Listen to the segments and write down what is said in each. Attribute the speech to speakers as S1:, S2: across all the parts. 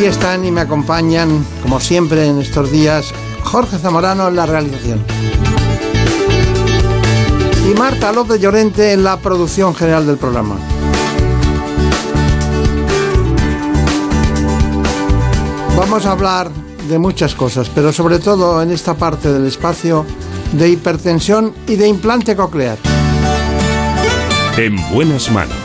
S1: Aquí están y me acompañan, como siempre en estos días, Jorge Zamorano en la realización. Y Marta López Llorente en la producción general del programa. Vamos a hablar de muchas cosas, pero sobre todo en esta parte del espacio de hipertensión y de implante coclear.
S2: En buenas manos.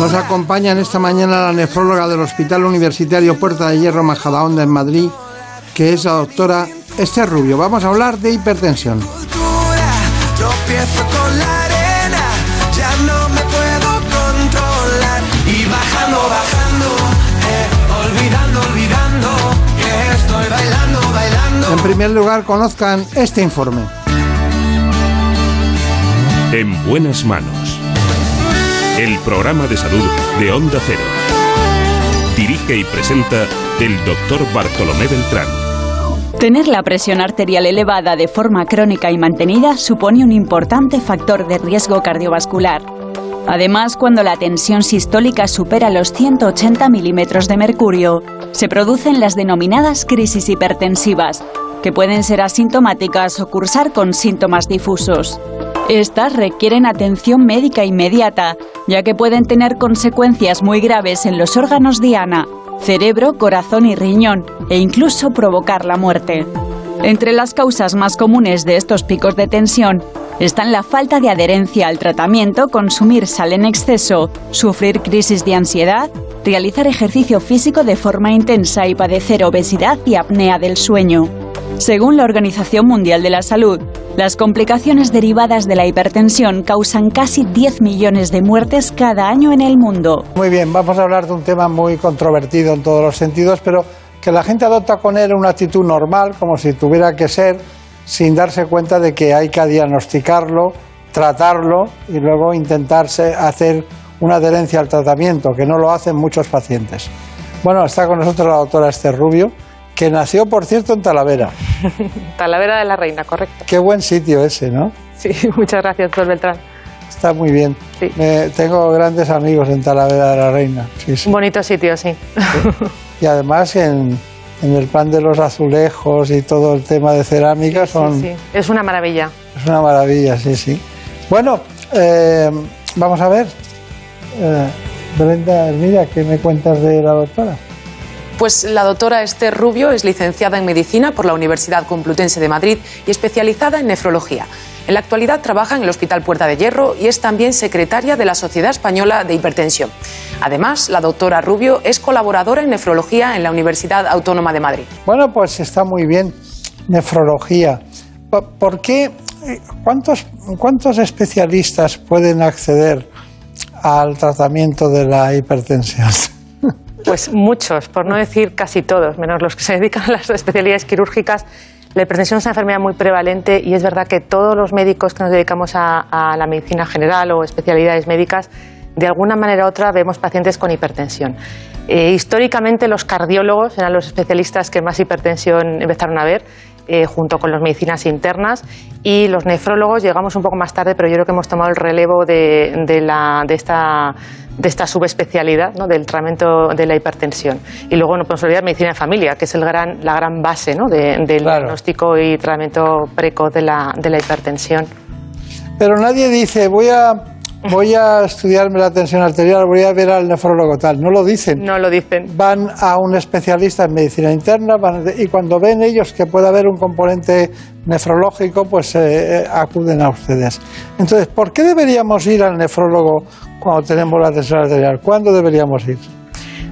S1: Nos acompaña en esta mañana la nefróloga del Hospital Universitario Puerta de Hierro Majadahonda en Madrid, que es la doctora Esther Rubio. Vamos a hablar de hipertensión. En primer lugar, conozcan este informe.
S2: En buenas manos. El programa de salud de Onda Cero. Dirige y presenta el doctor Bartolomé Beltrán.
S3: Tener la presión arterial elevada de forma crónica y mantenida supone un importante factor de riesgo cardiovascular. Además, cuando la tensión sistólica supera los 180 milímetros de mercurio, se producen las denominadas crisis hipertensivas, que pueden ser asintomáticas o cursar con síntomas difusos. Estas requieren atención médica inmediata, ya que pueden tener consecuencias muy graves en los órganos diana, cerebro, corazón y riñón, e incluso provocar la muerte. Entre las causas más comunes de estos picos de tensión están la falta de adherencia al tratamiento, consumir sal en exceso, sufrir crisis de ansiedad, realizar ejercicio físico de forma intensa y padecer obesidad y apnea del sueño. Según la Organización Mundial de la Salud, las complicaciones derivadas de la hipertensión causan casi 10 millones de muertes cada año en el mundo.
S1: Muy bien, vamos a hablar de un tema muy controvertido en todos los sentidos, pero que la gente adopta con él una actitud normal, como si tuviera que ser, sin darse cuenta de que hay que diagnosticarlo, tratarlo y luego intentarse hacer una adherencia al tratamiento, que no lo hacen muchos pacientes. Bueno, está con nosotros la doctora Esther Rubio, que nació, por cierto, en Talavera.
S4: Talavera de la Reina, correcto.
S1: Qué buen sitio ese, ¿no?
S4: Sí, muchas gracias, doctor Beltrán.
S1: Está muy bien.
S4: Sí.
S1: Me- tengo grandes amigos en Talavera de la Reina. Sí, sí.
S4: Un bonito sitio, sí.
S1: Y además en, en el plan de los azulejos y todo el tema de cerámica son,
S4: Sí, es una maravilla.
S1: es una maravilla, sí, sí. Bueno, eh, vamos a ver. Eh, Brenda, mira, ¿qué me cuentas de la doctora?
S5: Pues la doctora Esther Rubio es licenciada en Medicina por la Universidad Complutense de Madrid y especializada en nefrología. En la actualidad trabaja en el Hospital Puerta de Hierro y es también secretaria de la Sociedad Española de Hipertensión. Además, la doctora Rubio es colaboradora en nefrología en la Universidad Autónoma de Madrid.
S1: Bueno, pues está muy bien. Nefrología. Po- ¿Por qué? eh, ¿Cuántos, cuántos especialistas pueden acceder al tratamiento de la hipertensión?
S4: Pues muchos, por no decir casi todos, menos los que se dedican a las especialidades quirúrgicas. La hipertensión es una enfermedad muy prevalente y es verdad que todos los médicos que nos dedicamos a, la medicina general o especialidades médicas, de alguna manera u otra vemos pacientes con hipertensión. Eh, históricamente los cardiólogos eran los especialistas que más hipertensión empezaron a ver, eh, junto con las medicinas internas y los nefrólogos llegamos un poco más tarde, pero yo creo que hemos tomado el relevo de, de, la, de esta de esta subespecialidad ¿no? del tratamiento de la hipertensión. Y luego no podemos olvidar medicina de familia, que es el gran, la gran base ¿no? del diagnóstico y tratamiento precoz de la, de la hipertensión.
S1: Pero nadie dice, voy a voy a estudiarme la tensión arterial, voy a ver al nefrólogo tal. No lo dicen.
S4: No lo dicen.
S1: Van a un especialista en medicina interna y cuando ven ellos que puede haber un componente nefrológico, pues eh, acuden a ustedes. Entonces, ¿por qué deberíamos ir al nefrólogo cuando tenemos la tensión arterial? ¿Cuándo deberíamos ir?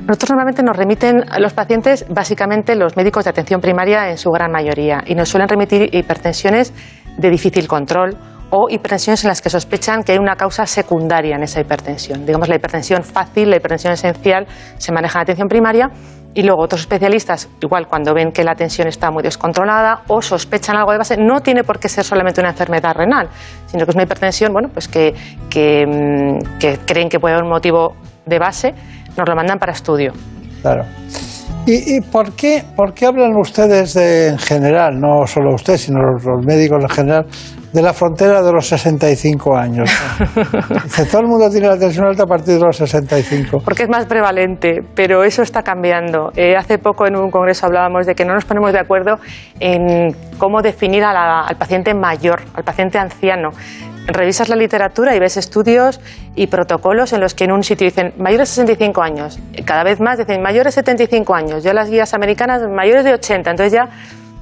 S4: Nosotros normalmente nos remiten a los pacientes, básicamente los médicos de atención primaria en su gran mayoría, y nos suelen remitir hipertensiones de difícil control o hipertensiones en las que sospechan que hay una causa secundaria en esa hipertensión. Digamos, la hipertensión fácil, la hipertensión esencial, se maneja en atención primaria y luego otros especialistas, igual cuando ven que la tensión está muy descontrolada o sospechan algo de base, no tiene por qué ser solamente una enfermedad renal, sino que es una hipertensión bueno, pues que, que, mm, que creen que puede haber un motivo de base, nos lo mandan para estudio.
S1: Claro. ¿Y, por, qué, por qué hablan ustedes de, en general, no solo usted, sino los, médicos en general, de la frontera de los 65 años? Dice, todo el mundo tiene la tensión alta a partir de los 65.
S4: Porque es más prevalente, pero eso está cambiando. Eh, hace poco en un congreso hablábamos de que no nos ponemos de acuerdo en cómo definir al paciente mayor, al paciente anciano revisas la literatura y ves estudios y protocolos en los que en un sitio dicen mayores de 65 años, cada vez más dicen mayores de 75 años, ya las guías americanas mayores de 80, entonces ya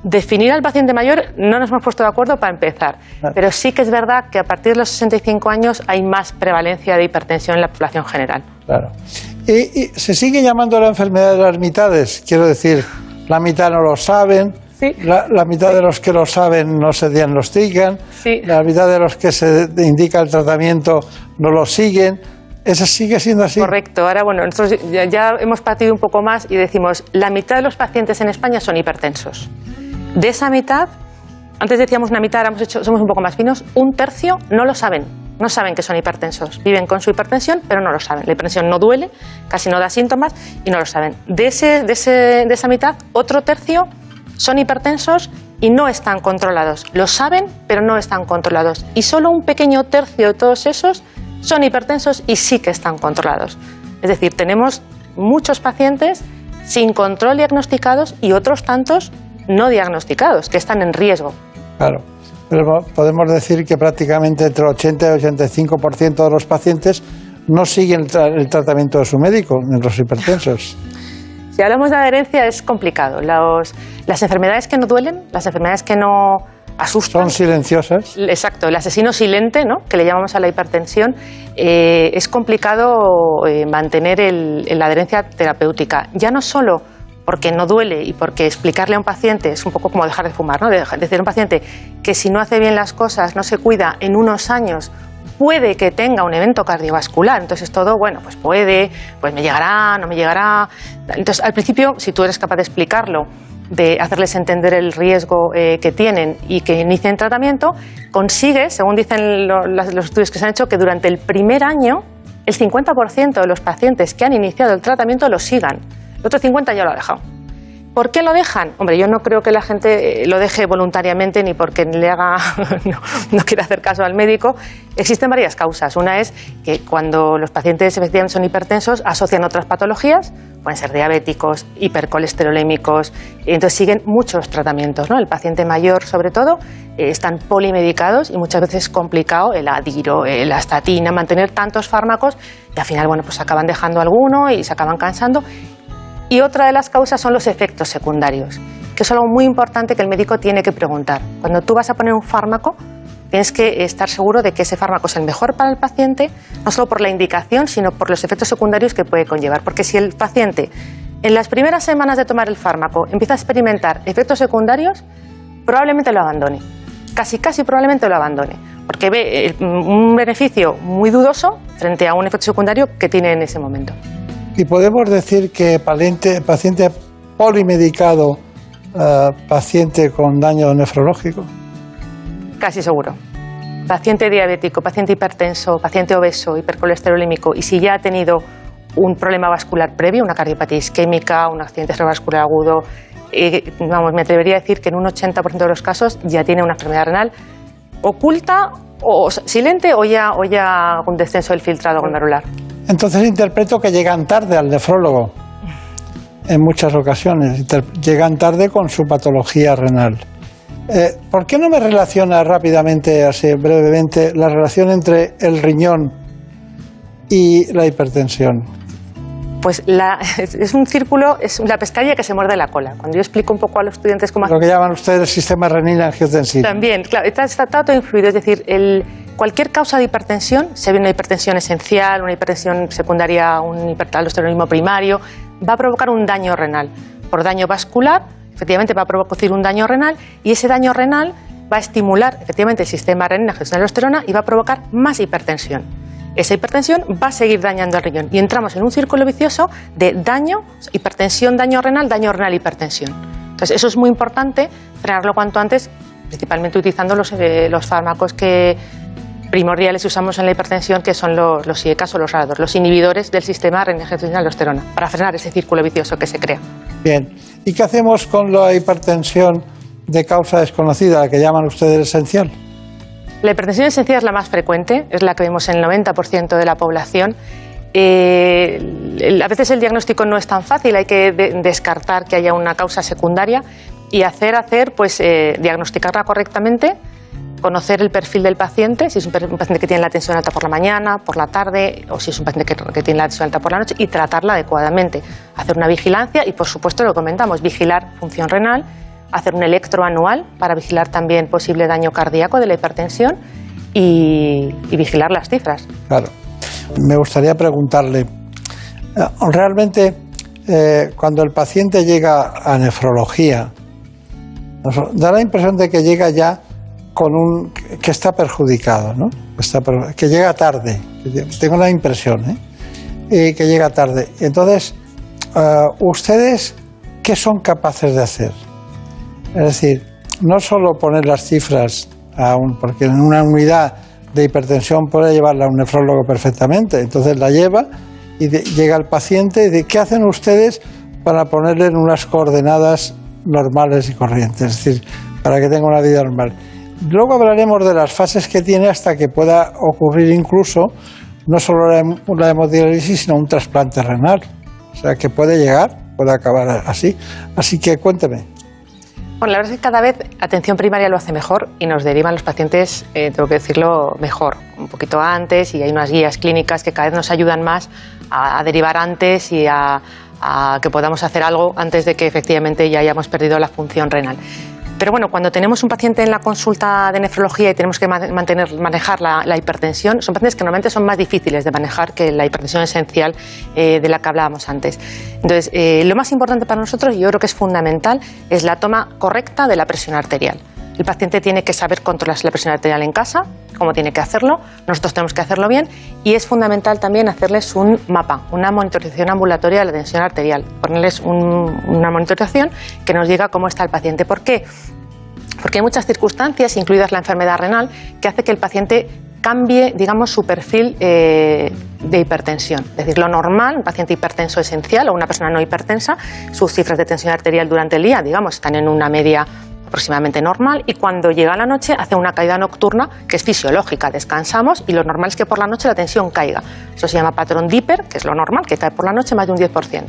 S4: definir al paciente mayor no nos hemos puesto de acuerdo para empezar, pero sí que es verdad que a partir de los 65 años hay más prevalencia de hipertensión en la población general.
S1: Claro. Y, se sigue llamando la enfermedad de las mitades, quiero decir, la mitad no lo saben, la, mitad de los que lo saben no se diagnostican, la mitad de los que se indica el tratamiento no lo siguen. ¿Eso sigue siendo así?
S4: Correcto. Ahora, bueno, nosotros ya, hemos partido un poco más y decimos, la mitad de los pacientes en España son hipertensos. De esa mitad, antes decíamos una mitad, hemos hecho, somos un poco más finos, un tercio no lo saben. No saben que son hipertensos. Viven con su hipertensión, pero no lo saben. La hipertensión no duele, casi no da síntomas y no lo saben. De, ese, de, ese, de esa mitad, otro tercio son hipertensos y no están controlados. Lo saben, pero no están controlados. Y solo un pequeño tercio de todos esos son hipertensos y sí que están controlados. Es decir, tenemos muchos pacientes sin control diagnosticados y otros tantos no diagnosticados, que están en riesgo.
S1: Claro, pero podemos decir que prácticamente entre 80 y 85% de los pacientes no siguen el, tratamiento de su médico, los hipertensos.
S4: Si hablamos de adherencia es complicado. las enfermedades que no duelen, las enfermedades que no asustan.
S1: Son silenciosas.
S4: Exacto, el asesino silente, ¿no? que le llamamos a la hipertensión, eh, es complicado eh, mantener la adherencia terapéutica. Ya no solo porque no duele y porque explicarle a un paciente es un poco como dejar de fumar, ¿no? decir a un paciente que si no hace bien las cosas, no se cuida, en unos años puede que tenga un evento cardiovascular. Entonces todo, bueno, pues puede, pues me llegará, no me llegará. Entonces al principio, si tú eres capaz de explicarlo, de hacerles entender el riesgo eh, que tienen y que inicien tratamiento, consigues, según dicen los estudios que se han hecho, que durante el primer año el 50% de los pacientes que han iniciado el tratamiento lo sigan. El otro 50% ya lo ha dejado. ¿Por qué lo dejan? Hombre, yo no creo que la gente eh, lo deje voluntariamente ni porque le haga, no, quiera hacer caso al médico. Existen varias causas. Una es que cuando los pacientes efectivamente son hipertensos asocian otras patologías, pueden ser diabéticos, hipercolesterolémicos, y entonces siguen muchos tratamientos. ¿no? El paciente mayor, sobre todo, eh, están polimedicados y muchas veces es complicado el adiro, la estatina, mantener tantos fármacos y al final, bueno, pues acaban dejando alguno y se acaban cansando y otra de las causas son los efectos secundarios, que es algo muy importante que el médico tiene que preguntar. Cuando tú vas a poner un fármaco, tienes que estar seguro de que ese fármaco es el mejor para el paciente, no solo por la indicación, sino por los efectos secundarios que puede conllevar. Porque si el paciente en las primeras semanas de tomar el fármaco empieza a experimentar efectos secundarios, probablemente lo abandone. Casi, casi probablemente lo abandone. Porque ve eh, un beneficio muy dudoso frente a un efecto secundario que tiene en ese momento.
S1: Y podemos decir que paciente, paciente polimedicado, eh, paciente con daño nefrológico.
S4: Casi seguro. Paciente diabético, paciente hipertenso, paciente obeso, hipercolesterolímico, y si ya ha tenido un problema vascular previo, una cardiopatía isquémica, un accidente cerebrovascular agudo, eh, vamos, me atrevería a decir que en un 80% de los casos ya tiene una enfermedad renal oculta o silente o ya, o ya un descenso del filtrado glomerular.
S1: Entonces interpreto que llegan tarde al nefrólogo en muchas ocasiones. Llegan tarde con su patología renal. Eh, ¿Por qué no me relaciona rápidamente, así brevemente, la relación entre el riñón y la hipertensión?
S4: Pues es un círculo, es la pescadilla que se muerde la cola. Cuando yo explico un poco a los estudiantes cómo...
S1: Lo que llaman ustedes el sistema renina-angiotensina.
S4: También, claro, está, está, todo influido. Es decir, el, cualquier causa de hipertensión, se ve una hipertensión esencial, una hipertensión secundaria, un hipertaldosteronismo primario, va a provocar un daño renal. Por daño vascular, efectivamente va a provocar un daño renal y ese daño renal va a estimular efectivamente el sistema renina-angiotensina y va a provocar más hipertensión esa hipertensión va a seguir dañando el riñón y entramos en un círculo vicioso de daño, hipertensión, daño renal, daño renal, hipertensión. Entonces, eso es muy importante, frenarlo cuanto antes, principalmente utilizando los, eh, fármacos que primordiales usamos en la hipertensión, que son los, los IECAS o los RADOR, los inhibidores del sistema renina-angiotensina-aldosterona, para frenar ese círculo vicioso que se crea.
S1: Bien, ¿y qué hacemos con la hipertensión de causa desconocida, la que llaman ustedes esencial?
S4: La hipertensión esencial es la más frecuente, es la que vemos en el 90% de la población. Eh, a veces el diagnóstico no es tan fácil, hay que descartar que haya una causa secundaria y hacer, hacer, pues eh, diagnosticarla correctamente, conocer el perfil del paciente, si es un, paciente que tiene la tensión alta por la mañana, por la tarde, o si es un paciente que, tiene la tensión alta por la noche, y tratarla adecuadamente. Hacer una vigilancia y, por supuesto, lo comentamos, vigilar función renal hacer un electro anual para vigilar también posible daño cardíaco de la hipertensión y, vigilar las cifras.
S1: Claro. Me gustaría preguntarle, eh, realmente eh, cuando el paciente llega a nefrología, da la impresión de que llega ya con un que está perjudicado, ¿no? que llega tarde. Tengo la impresión, ¿eh? Que llega tarde. Entonces, eh, ¿ustedes qué son capaces de hacer? Es decir, no solo poner las cifras, porque en una unidad de hipertensión puede llevarla a un nefrólogo perfectamente, entonces la lleva y llega el paciente y dice, ¿qué hacen ustedes para ponerle en unas coordenadas normales y corrientes? Es decir, para que tenga una vida normal. Luego hablaremos de las fases que tiene hasta que pueda ocurrir incluso no solo la, hemodiálisis, sino un trasplante renal. O sea, que puede llegar, puede acabar así. Así que cuénteme.
S4: Bueno, la verdad es que cada vez atención primaria lo hace mejor y nos derivan los pacientes, eh, tengo que decirlo, mejor, un poquito antes y hay unas guías clínicas que cada vez nos ayudan más a, derivar antes y a que podamos hacer algo antes de que efectivamente ya hayamos perdido la función renal. Pero bueno, cuando tenemos un paciente en la consulta de nefrología y tenemos que mantener, manejar la, hipertensión, son pacientes que normalmente son más difíciles de manejar que la hipertensión esencial eh, de la que hablábamos antes. Entonces, eh, lo más importante para nosotros, y yo creo que es fundamental, es la toma correcta de la presión arterial. El paciente tiene que saber controlar la presión arterial en casa, cómo tiene que hacerlo, nosotros tenemos que hacerlo bien y es fundamental también hacerles un mapa, una monitorización ambulatoria de la tensión arterial, ponerles una monitorización que nos diga cómo está el paciente. ¿Por qué? Porque hay muchas circunstancias, incluidas la enfermedad renal, que hace que el paciente cambie, digamos, su perfil eh, de hipertensión. Es decir, lo normal, un paciente hipertenso esencial o una persona no hipertensa, sus cifras de tensión arterial durante el día, digamos, están en una media aproximadamente normal y cuando llega la noche hace una caída nocturna que es fisiológica, descansamos y lo normal es que por la noche la tensión caiga. Eso se llama patrón Dipper, que es lo normal, que cae por la noche más de un 10%.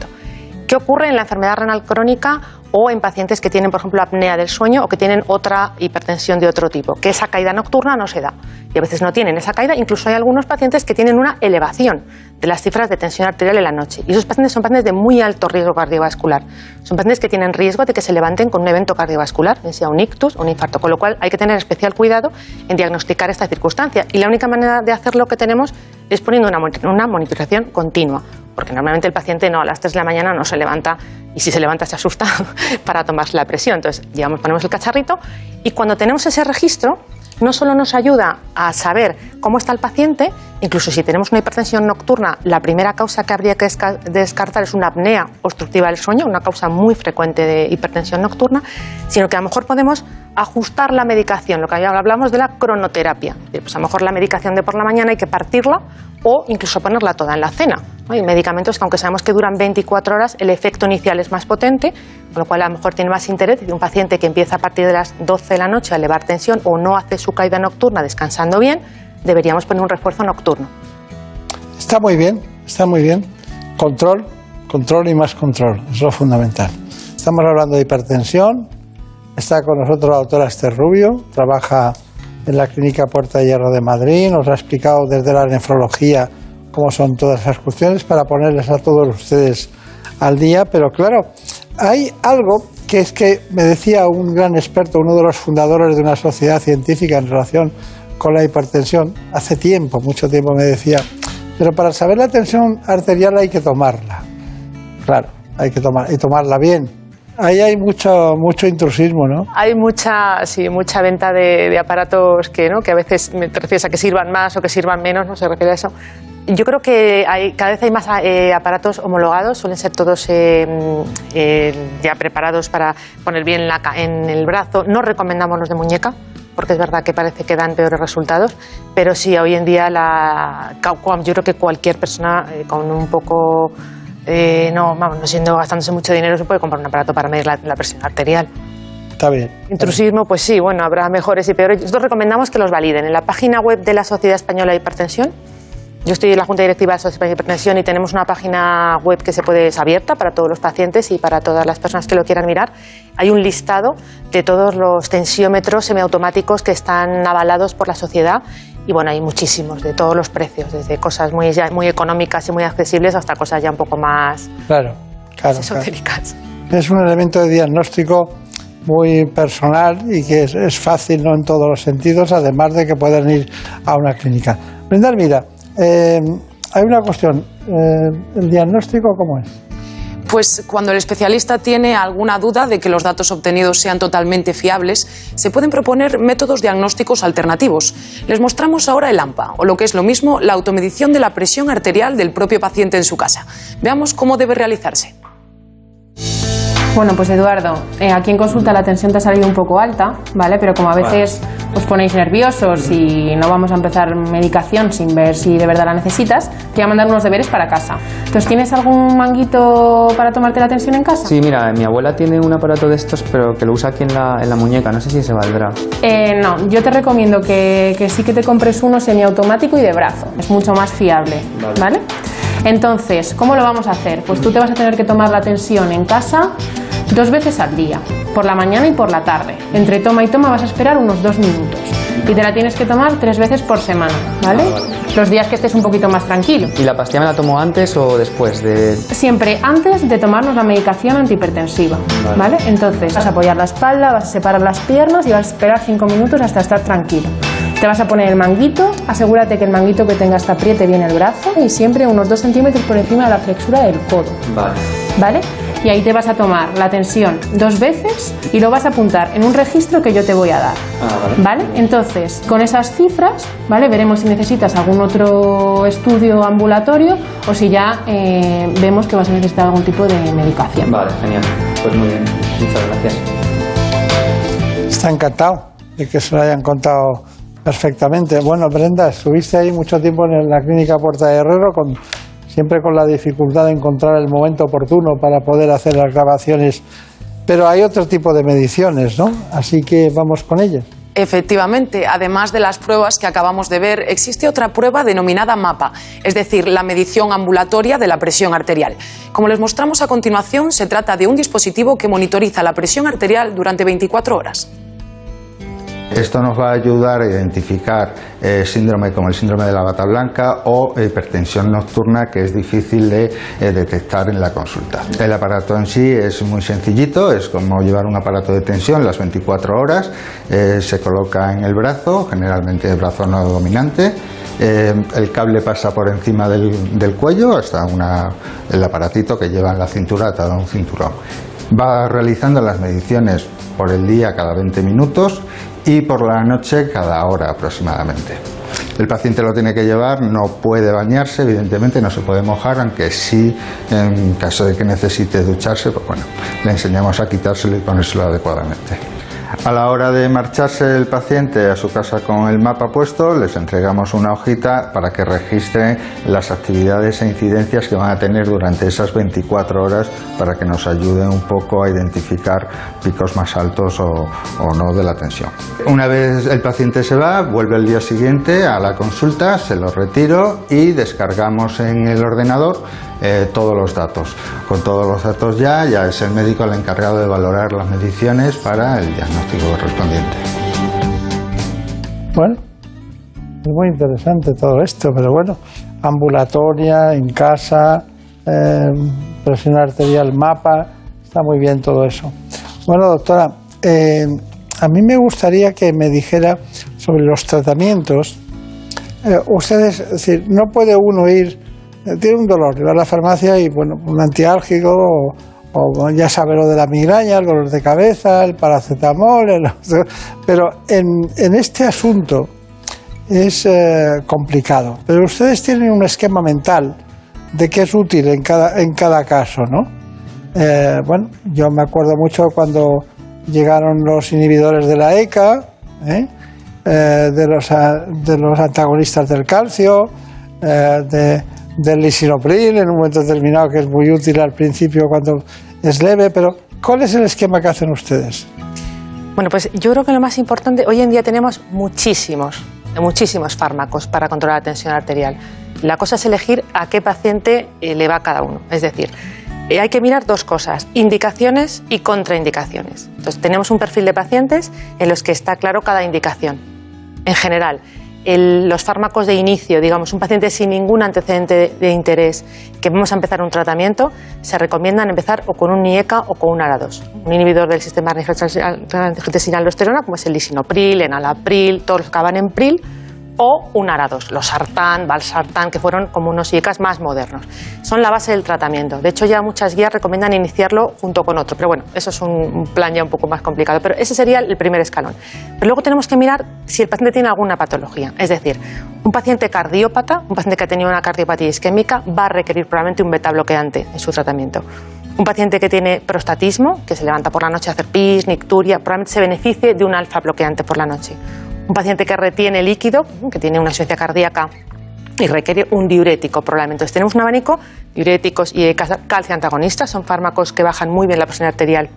S4: ¿Qué ocurre en la enfermedad renal crónica o en pacientes que tienen, por ejemplo, apnea del sueño o que tienen otra hipertensión de otro tipo? Que esa caída nocturna no se da. Y a veces no tienen esa caída. Incluso hay algunos pacientes que tienen una elevación de las cifras de tensión arterial en la noche. Y esos pacientes son pacientes de muy alto riesgo cardiovascular. Son pacientes que tienen riesgo de que se levanten con un evento cardiovascular, sea un ictus o un infarto. Con lo cual hay que tener especial cuidado en diagnosticar esta circunstancia. Y la única manera de hacerlo que tenemos es poniendo una, una monitorización continua porque normalmente el paciente no a las 3 de la mañana no se levanta y si se levanta se asusta para tomarse la presión. Entonces, llevamos, ponemos el cacharrito y cuando tenemos ese registro, no solo nos ayuda a saber cómo está el paciente, incluso si tenemos una hipertensión nocturna, la primera causa que habría que descartar es una apnea obstructiva del sueño, una causa muy frecuente de hipertensión nocturna, sino que a lo mejor podemos ajustar la medicación, lo que hablamos de la cronoterapia. Pues a lo mejor la medicación de por la mañana hay que partirla o incluso ponerla toda en la cena Hay medicamentos que aunque sabemos que duran 24 horas, el efecto inicial es más potente, con lo cual a lo mejor tiene más interés de un paciente que empieza a partir de las 12 de la noche a elevar tensión o no hace su caída nocturna descansando bien, deberíamos poner un refuerzo nocturno.
S1: Está muy bien, está muy bien. Control, control y más control, es lo fundamental. Estamos hablando de hipertensión. Está con nosotros la doctora Esther Rubio, trabaja en la Clínica Puerta de Hierro de Madrid, nos ha explicado desde la nefrología cómo son todas esas cuestiones para ponerles a todos ustedes al día, pero claro, hay algo que es que me decía un gran experto, uno de los fundadores de una sociedad científica en relación con la hipertensión, hace tiempo, mucho tiempo me decía, pero para saber la tensión arterial hay que tomarla. Claro, hay que tomar, y tomarla bien. Ahí hay mucho, mucho intrusismo, ¿no?
S4: Hay mucha, sí, mucha venta de, de aparatos que, ¿no? que a veces me refieres a que sirvan más o que sirvan menos, no se refiere a eso. Yo creo que hay, cada vez hay más eh, aparatos homologados, suelen ser todos eh, eh, ya preparados para poner bien en, la en el brazo. No recomendamos los de muñeca, porque es verdad que parece que dan peores resultados, pero sí, hoy en día la, yo creo que cualquier persona eh, con un poco, eh, no, vamos, no siendo gastándose mucho dinero, se puede comprar un aparato para medir la, la presión arterial.
S1: Está bien.
S4: Intrusismo, pues sí, bueno, habrá mejores y peores. Nosotros recomendamos que los validen. En la página web de la Sociedad Española de Hipertensión, yo estoy en la Junta Directiva de Española de Hipertensión y tenemos una página web que se puede, es abierta para todos los pacientes y para todas las personas que lo quieran mirar. Hay un listado de todos los tensiómetros semiautomáticos que están avalados por la sociedad y bueno, hay muchísimos, de todos los precios, desde cosas muy, ya- muy económicas y muy accesibles hasta cosas ya un poco más
S1: Claro, claro. claro.
S4: esotéricas.
S1: Es un elemento de diagnóstico muy personal y que es, es fácil ¿no? en todos los sentidos, además de que pueden ir a una clínica. Brenda, mira, eh, hay una cuestión. eh, ¿El diagnóstico cómo es?
S5: Pues cuando el especialista tiene alguna duda de que los datos obtenidos sean totalmente fiables, se pueden proponer métodos diagnósticos alternativos. Les mostramos ahora el AMPA, o lo que es lo mismo, la automedición de la presión arterial del propio paciente en su casa. Veamos cómo debe realizarse.
S6: Bueno, pues Eduardo, eh, aquí en consulta la tensión te ha salido un poco alta, ¿vale? Pero como a veces os ponéis nerviosos y no vamos a empezar medicación sin ver si de verdad la necesitas, te voy a mandar unos deberes para casa. Entonces, ¿tienes algún manguito para tomarte la tensión en casa?
S7: Sí, mira, mi abuela tiene un aparato de estos, pero que lo usa aquí en la, en la muñeca. No sé si se valdrá.
S6: Eh, no, yo te recomiendo que, que sí que te compres uno semiautomático y de brazo. Es mucho más fiable,
S7: Vale.
S6: ¿vale? Entonces, ¿cómo lo vamos a hacer? Pues tú te vas a tener que tomar la tensión en casa dos veces al día, por la mañana y por la tarde. Entre toma y toma vas a esperar unos dos minutos. Y te la tienes que tomar tres veces por semana, ¿vale?
S7: Ah, vale.
S6: Los días que estés un poquito más tranquilo.
S7: ¿Y la pastilla me la tomo antes o después de...?
S6: Siempre antes de tomarnos la medicación antihipertensiva,
S7: Vale.
S6: ¿vale? Entonces vas a apoyar la espalda, vas a separar las piernas y vas a esperar cinco minutos hasta estar tranquilo. Te vas a poner el manguito, asegúrate que el manguito que tengas te apriete bien el brazo y siempre unos dos centímetros por encima de la flexura del codo,
S7: Vale.
S6: ¿vale? Y ahí te vas a tomar la tensión dos veces y lo vas a apuntar en un registro que yo te voy a dar.
S7: Ah,
S6: ¿Vale? Entonces, con esas cifras, ¿vale? Veremos si necesitas algún otro estudio ambulatorio o si ya eh, vemos que vas a necesitar algún tipo de medicación.
S7: Vale, genial. Pues muy bien. Muchas gracias.
S1: Está encantado de que se lo hayan contado perfectamente. Bueno, Brenda, estuviste ahí mucho tiempo en la clínica Puerta de Herrero, con, siempre con la dificultad de encontrar el momento oportuno para poder hacer las grabaciones. Pero hay otro tipo de mediciones, ¿no? Así que vamos con ellas.
S5: Efectivamente, además de las pruebas que acabamos de ver, existe otra prueba denominada MAPA, es decir, la medición ambulatoria de la presión arterial. Como les mostramos a continuación, se trata de un dispositivo que monitoriza la presión arterial durante 24 horas.
S8: Esto nos va a ayudar a identificar eh, síndrome como el síndrome de la bata blanca o hipertensión nocturna que es difícil de eh, detectar en la consulta. El aparato en sí es muy sencillito, es como llevar un aparato de tensión las 24 horas, eh, se coloca en el brazo, generalmente el brazo no dominante, eh, el cable pasa por encima del, cuello hasta una- el aparatito que lleva en la cintura atado a un cinturón. Va realizando las mediciones por el día cada 20 minutos y por la noche cada hora aproximadamente. El paciente lo tiene que llevar, no puede bañarse, evidentemente no se puede mojar, aunque sí, en caso de que necesite ducharse, pues bueno, le enseñamos a quitárselo y ponérselo adecuadamente. A la hora de marcharse el paciente a su casa con el mapa puesto, les entregamos una hojita para que registren las actividades e incidencias que van a tener durante esas 24 horas para que nos ayuden un poco a identificar picos más altos o, o no de la tensión. Una vez el paciente se va, vuelve el día siguiente a la consulta, se lo retiro y descargamos en el ordenador eh, todos los datos. Con todos los datos ya, ya es el médico el encargado de valorar las mediciones para el diagnóstico correspondiente.
S1: Bueno, es muy interesante todo esto, pero bueno, ambulatoria, en casa, eh, presión arterial, mapa, está muy bien todo eso. Bueno, doctora, eh, a mí me gustaría que me dijera sobre los tratamientos. Ustedes, es decir, no puede uno ir, tiene un dolor, va a la farmacia y, bueno, un antiálgico o, ya sabe lo de la migraña, el dolor de cabeza, el paracetamol, el- pero en, en este asunto es eh, complicado. Pero ustedes tienen un esquema mental de qué es útil en cada, en cada caso, ¿no? Eh, bueno, yo me acuerdo mucho cuando llegaron los inhibidores de la ECA, ¿eh? Eh, de, los, de los antagonistas del calcio, de- del lisinopril en un momento determinado que es muy útil al principio cuando es leve, pero ¿cuál es el esquema que hacen ustedes?
S4: Bueno, pues yo creo que lo más importante, hoy en día tenemos muchísimos, muchísimos fármacos para controlar la tensión arterial. La cosa es elegir a qué paciente eh, le va cada uno. Es decir, eh, hay que mirar dos cosas, indicaciones y contraindicaciones. Entonces, tenemos un perfil de pacientes en los que está claro cada indicación. En general, los fármacos de inicio, digamos, un paciente sin ningún antecedente de, interés, que vamos a empezar un tratamiento, se recomiendan empezar o con un NIECA o con un ARA2, un inhibidor del sistema de angiotensina-aldosterona, como es el lisinopril, enalapril, todos los que acaban en pril, o un ARA2, los sartán, valsartán, que fueron como unos IECAs más modernos. Son la base del tratamiento. De hecho, ya muchas guías recomiendan iniciarlo junto con otro. Pero bueno, eso es un plan ya un poco más complicado. Pero ese sería el primer escalón. Pero luego tenemos que mirar si el paciente tiene alguna patología. Es decir, un paciente cardiópata, un paciente que ha tenido una cardiopatía isquémica, va a requerir probablemente un beta bloqueante en su tratamiento. Un paciente que tiene prostatismo, que se levanta por la noche a hacer pis, nicturia, probablemente se beneficie de un alfa bloqueante por la noche. Un paciente que retiene líquido, que tiene una insuficiencia cardíaca y requiere un diurético probablemente. Entonces tenemos un abanico, diuréticos y ca- calcio antagonistas, son fármacos que bajan muy bien la presión arterial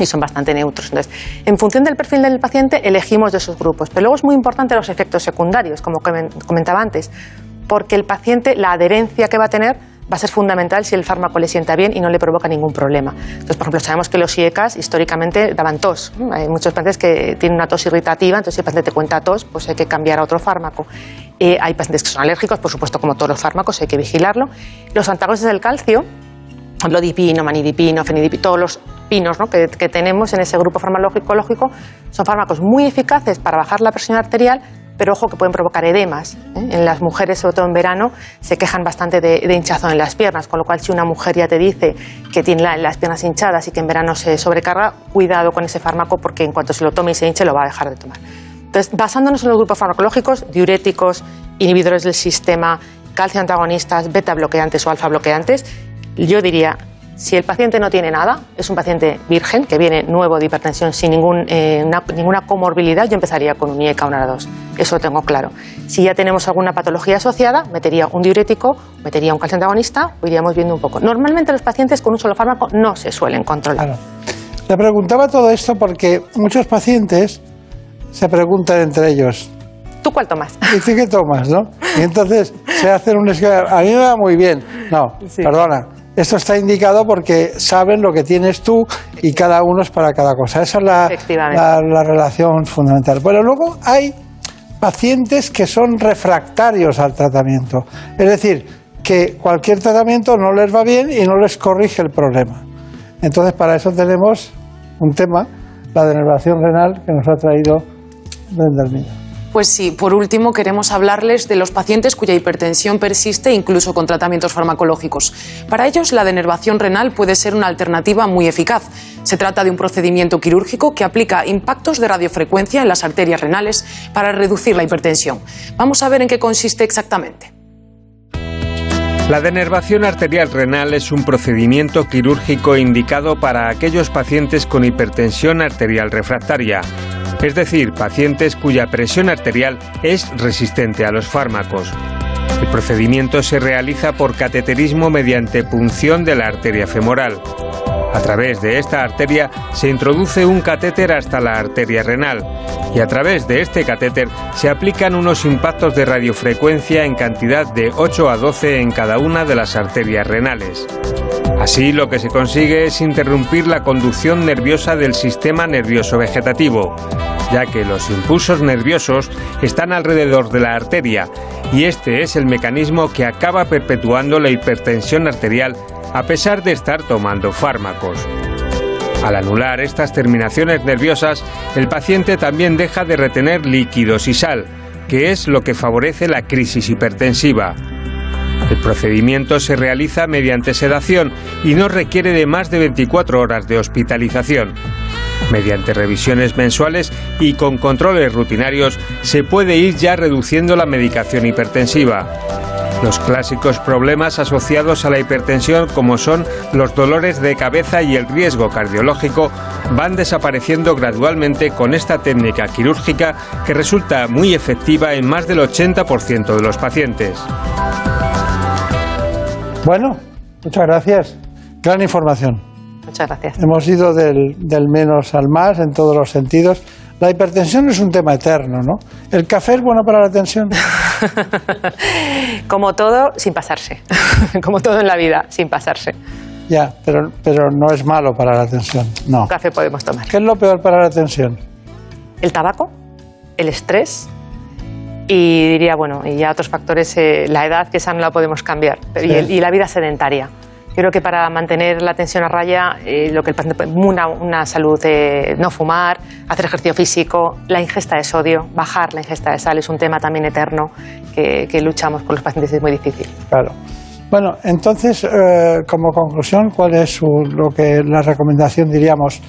S4: y son bastante neutros. Entonces, en función del perfil del paciente, elegimos de esos grupos. Pero luego es muy importante los efectos secundarios, como comen- comentaba antes, porque el paciente, la adherencia que va a tener, va a ser fundamental si el fármaco le sienta bien y no le provoca ningún problema. Entonces, por ejemplo, sabemos que los IECAS históricamente daban tos. Hay muchos pacientes que tienen una tos irritativa, entonces si el paciente te cuenta tos, pues hay que cambiar a otro fármaco. Eh, hay pacientes que son alérgicos, por supuesto, como todos los fármacos, hay que vigilarlo. Los antagonistas del calcio, ejemplo, dipino, manidipino, fenidipino, todos los pinos ¿no? que, que tenemos en ese grupo farmacológico son fármacos muy eficaces para bajar la presión arterial, pero ojo que pueden provocar edemas. ¿eh? En las mujeres, sobre todo en verano, se quejan bastante de, de hinchazón en las piernas, con lo cual si una mujer ya te dice que tiene la- las piernas hinchadas y que en verano se sobrecarga, cuidado con ese fármaco porque en cuanto se lo tome y se hinche lo va a dejar de tomar. Entonces, basándonos en los grupos farmacológicos, diuréticos, inhibidores del sistema, calcio antagonistas, beta bloqueantes o alfa bloqueantes, yo diría, si el paciente no tiene nada, es un paciente virgen que viene nuevo de hipertensión sin ningún, eh, una- ninguna comorbilidad, yo empezaría con un IECA o un ARA2. Eso lo tengo claro. Si ya tenemos alguna patología asociada, metería un diurético, metería un calcio antagonista o iríamos viendo un poco. Normalmente los pacientes con un solo fármaco no se suelen controlar.
S1: Claro. Le preguntaba todo esto porque muchos pacientes se preguntan entre ellos,
S4: ¿Tú cuál tomas?
S1: ¿y tú qué tomas, no? Y entonces se hacen un esquema, a mí me va muy bien. No,
S4: Sí.
S1: perdona, esto está indicado porque saben lo que tienes tú y cada uno es para cada cosa. Esa es la, la, la relación fundamental. Bueno, luego hay pacientes que son refractarios al tratamiento. Es decir, que cualquier tratamiento no les va bien y no les corrige el problema. Entonces, para eso tenemos un tema, la denervación renal, que nos ha traído Brenda Hermida.
S5: Pues sí, por último queremos hablarles de los pacientes cuya hipertensión persiste incluso con tratamientos farmacológicos. Para ellos la denervación renal puede ser una alternativa muy eficaz. Se trata de un procedimiento quirúrgico que aplica impactos de radiofrecuencia en las arterias renales para reducir la hipertensión. Vamos a ver en qué consiste exactamente.
S9: La denervación arterial renal es un procedimiento quirúrgico indicado para aquellos pacientes con hipertensión arterial refractaria, es decir, pacientes cuya presión arterial es resistente a los fármacos. El procedimiento se realiza por cateterismo mediante punción de la arteria femoral. A través de esta arteria se introduce un catéter hasta la arteria renal y a través de este catéter se aplican unos impactos de radiofrecuencia en cantidad de 8 a 12 en cada una de las arterias renales. Así lo que se consigue es interrumpir la conducción nerviosa del sistema nervioso vegetativo, ya que los impulsos nerviosos están alrededor de la arteria y este es el mecanismo que acaba perpetuando la hipertensión arterial a pesar de estar tomando fármacos. Al anular estas terminaciones nerviosas, el paciente también deja de retener líquidos y sal, que es lo que favorece la crisis hipertensiva. El procedimiento se realiza mediante sedación y no requiere de más de 24 horas de hospitalización. Mediante revisiones mensuales y con controles rutinarios se puede ir ya reduciendo la medicación hipertensiva. Los clásicos problemas asociados a la hipertensión como son los dolores de cabeza y el riesgo cardiológico van desapareciendo gradualmente con esta técnica quirúrgica que resulta muy efectiva en más del 80% de los pacientes.
S1: Bueno, muchas gracias. Gran información.
S4: Muchas gracias.
S1: Hemos ido del, del menos al más en todos los sentidos. La hipertensión es un tema eterno, ¿no? ¿El café es bueno para la tensión?
S4: Como todo, sin pasarse. Como todo en la vida, sin pasarse.
S1: Ya, pero, pero no es malo para la tensión, no.
S4: Café podemos tomar.
S1: ¿Qué es lo peor para la tensión?
S4: El tabaco, el estrés y diría, bueno, y ya otros factores, eh, la edad, que esa no la podemos cambiar, y,
S1: Sí.
S4: el- y la vida sedentaria. Yo creo que para mantener la tensión a raya, eh, lo que el paciente una, una salud, eh, no fumar, hacer ejercicio físico, la ingesta de sodio, bajar la ingesta de sal es un tema también eterno que, que luchamos con los pacientes y es muy difícil.
S1: Claro. Bueno, entonces, eh, como conclusión, ¿cuál es su- lo que la recomendación, diríamos,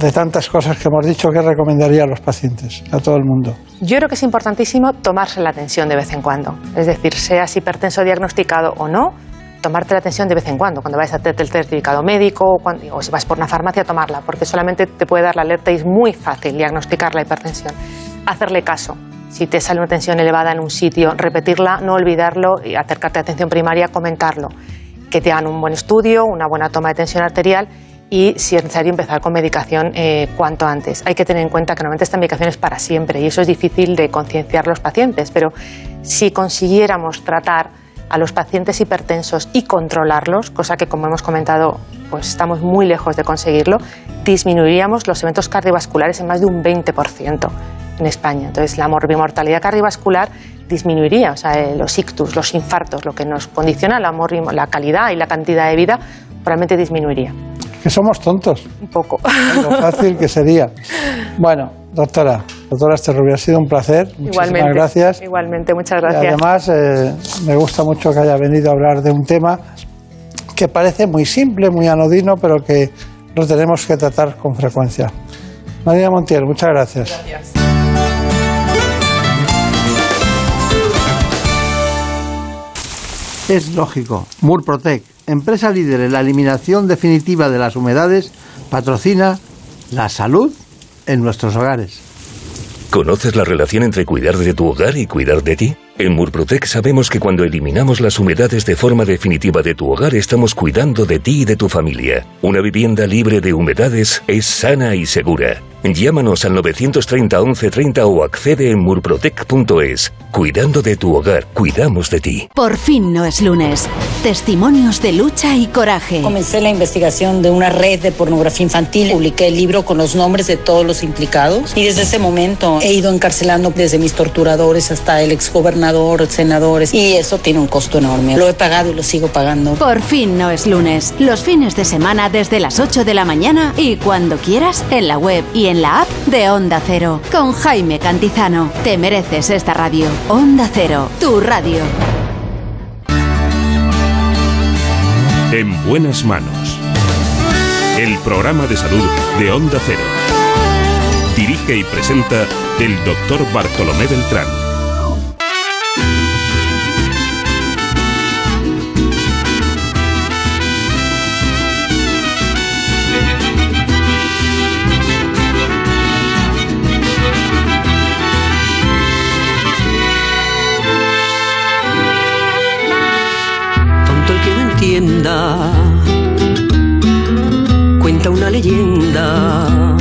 S1: de tantas cosas que hemos dicho, qué recomendaría a los pacientes, a todo el mundo?
S4: Yo creo que es importantísimo tomarse la tensión de vez en cuando. Es decir, seas hipertenso diagnosticado o no, tomarte la tensión de vez en cuando. Cuando vais a hacerte el certificado médico o, o si vas por una farmacia, tomarla, porque solamente te puede dar la alerta y es muy fácil diagnosticar la hipertensión. Hacerle caso. Si te sale una tensión elevada en un sitio, repetirla, no olvidarlo y acercarte a atención primaria, comentarlo. Que te hagan un buen estudio, una buena toma de tensión arterial y, si es necesario, empezar con medicación eh, cuanto antes. Hay que tener en cuenta que normalmente esta medicación es para siempre y eso es difícil de concienciar los pacientes, pero si consiguiéramos tratar a los pacientes hipertensos y controlarlos, cosa que como hemos comentado, pues estamos muy lejos de conseguirlo, disminuiríamos los eventos cardiovasculares en más de un 20% en España. Entonces, la morbimortalidad cardiovascular disminuiría, o sea, eh, los ictus, los infartos, lo que nos condiciona la, la calidad y la cantidad de vida, probablemente disminuiría.
S1: Que somos tontos.
S4: Un poco.
S1: Lo fácil que sería. Bueno, doctora, doctora Esterrubia, ha sido un placer. Muchísimas
S4: Igualmente.
S1: gracias.
S4: Igualmente, muchas
S1: Y
S4: gracias.
S1: además, eh, me gusta mucho que haya venido a hablar de un tema que parece muy simple, muy anodino, pero que lo tenemos que tratar con frecuencia. María Montiel, muchas gracias. Es lógico. Murprotec, empresa líder en la eliminación definitiva de las humedades, patrocina la salud en nuestros hogares.
S10: ¿Conoces la relación entre cuidar de tu hogar y cuidar de ti? En Murprotec sabemos que cuando eliminamos las humedades de forma definitiva de tu hogar estamos cuidando de ti y de tu familia. Una vivienda libre de humedades es sana y segura. Llámanos al 930 1130 o accede en murprotec.es. Cuidando de tu hogar, cuidamos de ti.
S11: Por fin no es lunes. Testimonios de lucha y coraje.
S12: Comencé la investigación de una red de pornografía infantil. Publiqué el libro con los nombres de todos los implicados. Y desde ese momento he ido encarcelando desde mis torturadores hasta el exgobernador, senadores. Y eso tiene un costo enorme. Lo he pagado y lo sigo pagando.
S11: Por fin no es lunes. Los fines de semana desde las 8 de la mañana y cuando quieras en la web y en la app de Onda Cero. Con Jaime Cantizano. Te mereces esta radio. Onda Cero, tu radio.
S2: En buenas manos. El programa de salud de Onda Cero. Dirige y presenta el doctor Bartolomé Beltrán.
S13: cuenta una leyenda,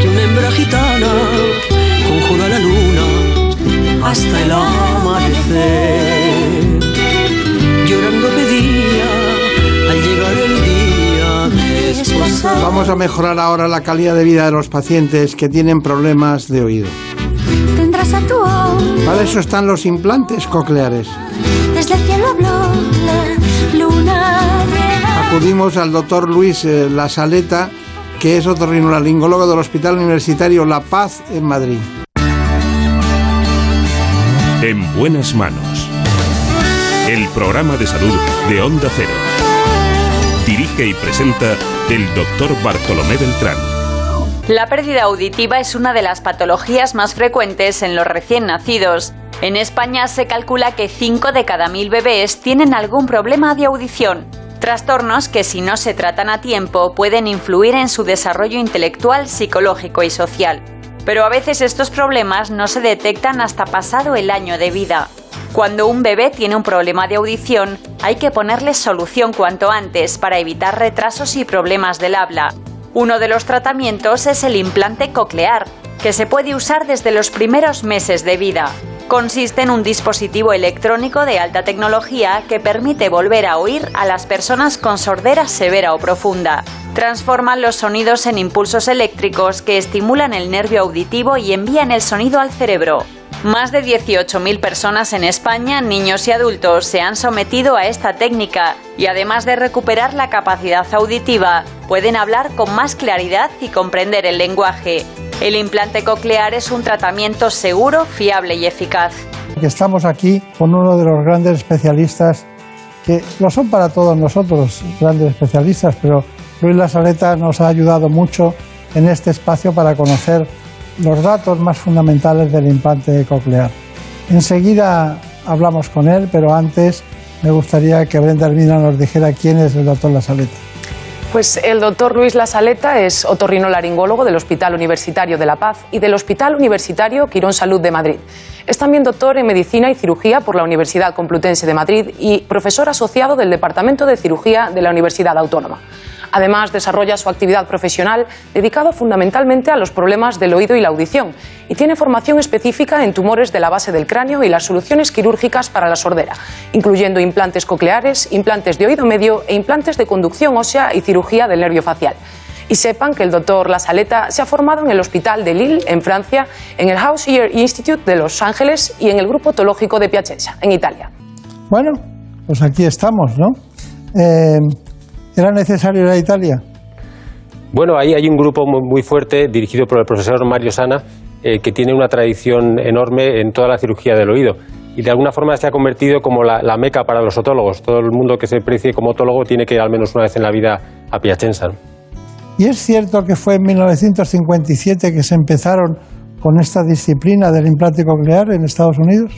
S13: que una hembra gitana conjuró a la luna hasta el amanecer. Llorando pedía al llegar el día desposado.
S1: Vamos a mejorar ahora la calidad de vida de los pacientes que tienen problemas de oído. Para eso están los implantes cocleares.
S14: Desde el cielo habló
S1: Acudimos al doctor Luis eh, La Saleta, que es otorrinolaringólogo del Hospital Universitario La Paz en Madrid.
S2: En buenas manos. El programa de salud de Onda Cero. Dirige y presenta el doctor Bartolomé Beltrán.
S3: La pérdida auditiva es una de las patologías más frecuentes en los recién nacidos. En España se calcula que 5 de cada 1000 bebés tienen algún problema de audición. Trastornos que si no se tratan a tiempo pueden influir en su desarrollo intelectual, psicológico y social. Pero a veces estos problemas no se detectan hasta pasado el año de vida. Cuando un bebé tiene un problema de audición, hay que ponerle solución cuanto antes para evitar retrasos y problemas del habla. Uno de los tratamientos es el implante coclear, que se puede usar desde los primeros meses de vida. Consiste en un dispositivo electrónico de alta tecnología que permite volver a oír a las personas con sordera severa o profunda. Transforman los sonidos en impulsos eléctricos que estimulan el nervio auditivo y envían el sonido al cerebro. Más de 18.000 personas en España, niños y adultos, se han sometido a esta técnica y además de recuperar la capacidad auditiva, pueden hablar con más claridad y comprender el lenguaje. El implante coclear es un tratamiento seguro, fiable y eficaz.
S1: Estamos aquí con uno de los grandes especialistas, que lo son para todos nosotros, grandes especialistas, pero Luis La Saleta nos ha ayudado mucho en este espacio para conocer los datos más fundamentales del implante coclear. Enseguida hablamos con él, pero antes me gustaría que Brenda Hermina nos dijera quién es el doctor La Saleta.
S5: Pues el doctor Luis Lasaleta es otorrinolaringólogo del Hospital Universitario de La Paz y del Hospital Universitario Quirón Salud de Madrid. Es también doctor en Medicina y Cirugía por la Universidad Complutense de Madrid y profesor asociado del Departamento de Cirugía de la Universidad Autónoma. Además, desarrolla su actividad profesional dedicado fundamentalmente a los problemas del oído y la audición y tiene formación específica en tumores de la base del cráneo y las soluciones quirúrgicas para la sordera, incluyendo implantes cocleares, implantes de oído medio e implantes de conducción ósea y cirugía del nervio facial. Y sepan que el doctor La Saleta se ha formado en el Hospital de Lille, en Francia, en el House Ear Institute de Los Ángeles y en el Grupo Otológico de Piacenza, en Italia.
S1: Bueno, pues aquí estamos, ¿no? Eh, ¿Era necesario ir a Italia?
S15: Bueno, ahí hay un grupo muy, muy fuerte dirigido por el profesor Mario Sana eh, que tiene una tradición enorme en toda la cirugía del oído y de alguna forma se ha convertido como la, la meca para los otólogos. Todo el mundo que se precie como otólogo tiene que ir al menos una vez en la vida a Piacenza. ¿no?
S1: ¿Y es cierto que fue en 1957 que se empezaron con esta disciplina del implante coclear en Estados Unidos?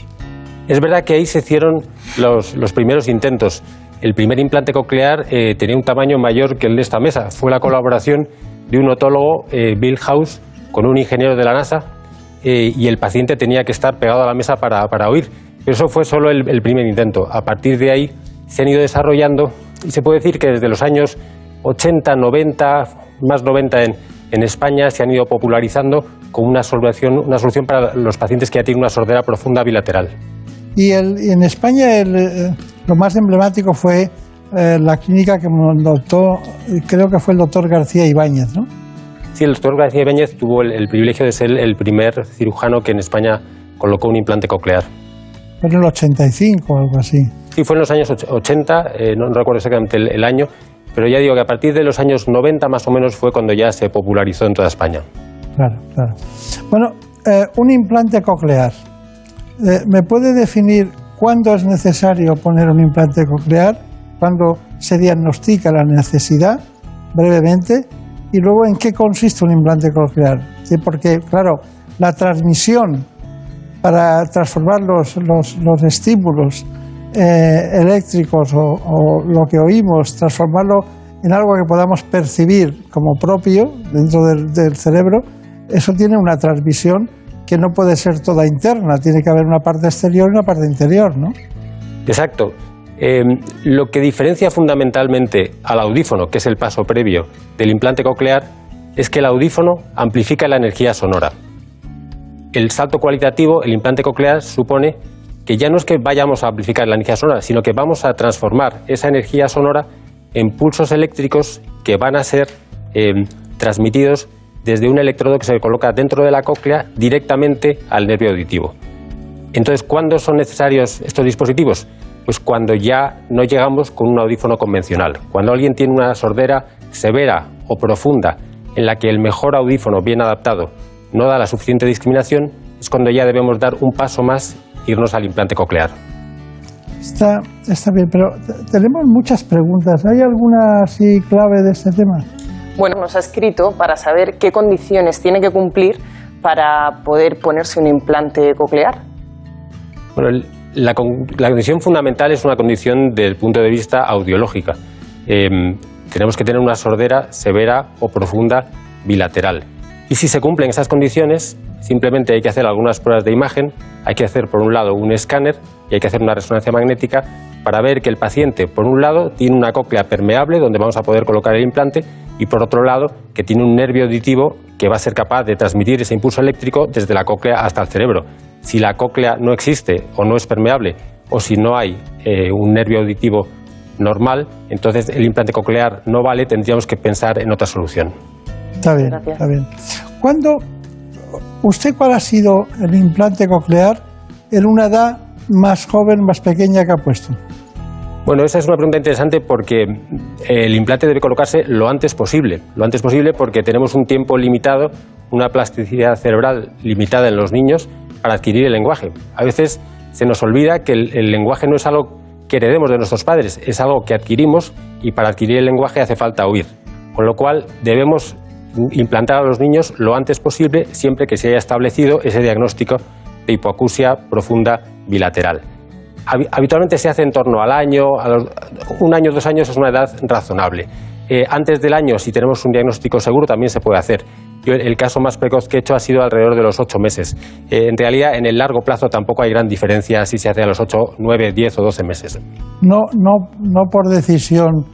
S15: Es verdad que ahí se hicieron los, los primeros intentos. El primer implante coclear eh, tenía un tamaño mayor que el de esta mesa. Fue la colaboración de un otólogo, eh, Bill House, con un ingeniero de la NASA eh, y el paciente tenía que estar pegado a la mesa para, para oír. Pero eso fue solo el, el primer intento. A partir de ahí se han ido desarrollando y se puede decir que desde los años 80, 90, más 90 en, en España se han ido popularizando como una solución, una solución para los pacientes que ya tienen una sordera profunda bilateral.
S1: Y, el, y en España el, eh, lo más emblemático fue eh, la clínica que montó, creo que fue el doctor García Ibáñez, ¿no?
S15: Sí, el doctor García Ibáñez tuvo el, el privilegio de ser el primer cirujano que en España colocó un implante coclear.
S1: Fue en el 85 o algo así.
S15: Sí, fue en los años och- 80, eh, no recuerdo exactamente el, el año, pero ya digo que a partir de los años 90 más o menos fue cuando ya se popularizó en toda España.
S1: Claro, claro. Bueno, eh, un implante coclear. Eh, ¿Me puede definir cuándo es necesario poner un implante coclear? ¿Cuándo se diagnostica la necesidad? Brevemente. Y luego, ¿en qué consiste un implante coclear? Sí, porque, claro, la transmisión para transformar los, los, los estímulos eh, eléctricos o, lo que oímos, transformarlo en algo que podamos percibir como propio dentro del, cerebro, eso tiene una transmisión que no puede ser toda interna, tiene que haber una parte exterior y una parte interior, ¿no?
S15: Exacto. Eh, lo que diferencia fundamentalmente al audífono, que es el paso previo del implante coclear, es que el audífono amplifica la energía sonora. El salto cualitativo, el implante coclear, supone que ya no es que vayamos a amplificar la energía sonora, sino que vamos a transformar esa energía sonora en pulsos eléctricos que van a ser eh, transmitidos desde un electrodo que se coloca dentro de la cóclea directamente al nervio auditivo. Entonces, ¿cuándo son necesarios estos dispositivos? Pues cuando ya no llegamos con un audífono convencional. Cuando alguien tiene una sordera severa o profunda en la que el mejor audífono bien adaptado no da la suficiente discriminación, es cuando ya debemos dar un paso más irnos al implante coclear.
S1: Está, está bien, pero tenemos muchas preguntas. ¿Hay alguna así clave de este tema?
S16: Bueno, nos ha escrito para saber qué condiciones tiene que cumplir para poder ponerse un implante coclear.
S15: Bueno, el- la, la condición fundamental es una condición del punto de vista audiológica. Em, tenemos que tener una sordera severa o profunda bilateral. Y si se cumplen esas condiciones, simplemente hay que hacer algunas pruebas de imagen, hay que hacer por un lado un escáner y hay que hacer una resonancia magnética para ver que el paciente, por un lado, tiene una cóclea permeable donde vamos a poder colocar el implante y por otro lado, que tiene un nervio auditivo que va a ser capaz de transmitir ese impulso eléctrico desde la cóclea hasta el cerebro. Si la cóclea no existe o no es permeable o si no hay eh, un nervio auditivo normal, entonces el implante coclear no vale, tendríamos que pensar en otra solución.
S1: Está bien, está bien. ¿Cuándo, usted cuál ha sido el implante coclear en una edad más joven, más pequeña que ha puesto?
S15: Bueno, esa es una pregunta interesante porque el implante debe colocarse lo antes posible. Lo antes posible porque tenemos un tiempo limitado, una plasticidad cerebral limitada en los niños para adquirir el lenguaje. A veces se nos olvida que el, lenguaje no es algo que heredemos de nuestros padres, es algo que adquirimos y para adquirir el lenguaje hace falta oír. Con lo cual debemos implantar a los niños lo antes posible siempre que se haya establecido ese diagnóstico de hipoacusia profunda bilateral. Habi- Habitualmente se hace en torno al año, a los- un año, dos años es una edad razonable. Eh, antes del año, si tenemos un diagnóstico seguro, también se puede hacer. Yo, el caso más precoz que he hecho ha sido alrededor de los ocho meses. Eh, en realidad, en el largo plazo tampoco hay gran diferencia si se hace a los ocho, nueve, diez o doce meses.
S1: No, no, no por decisión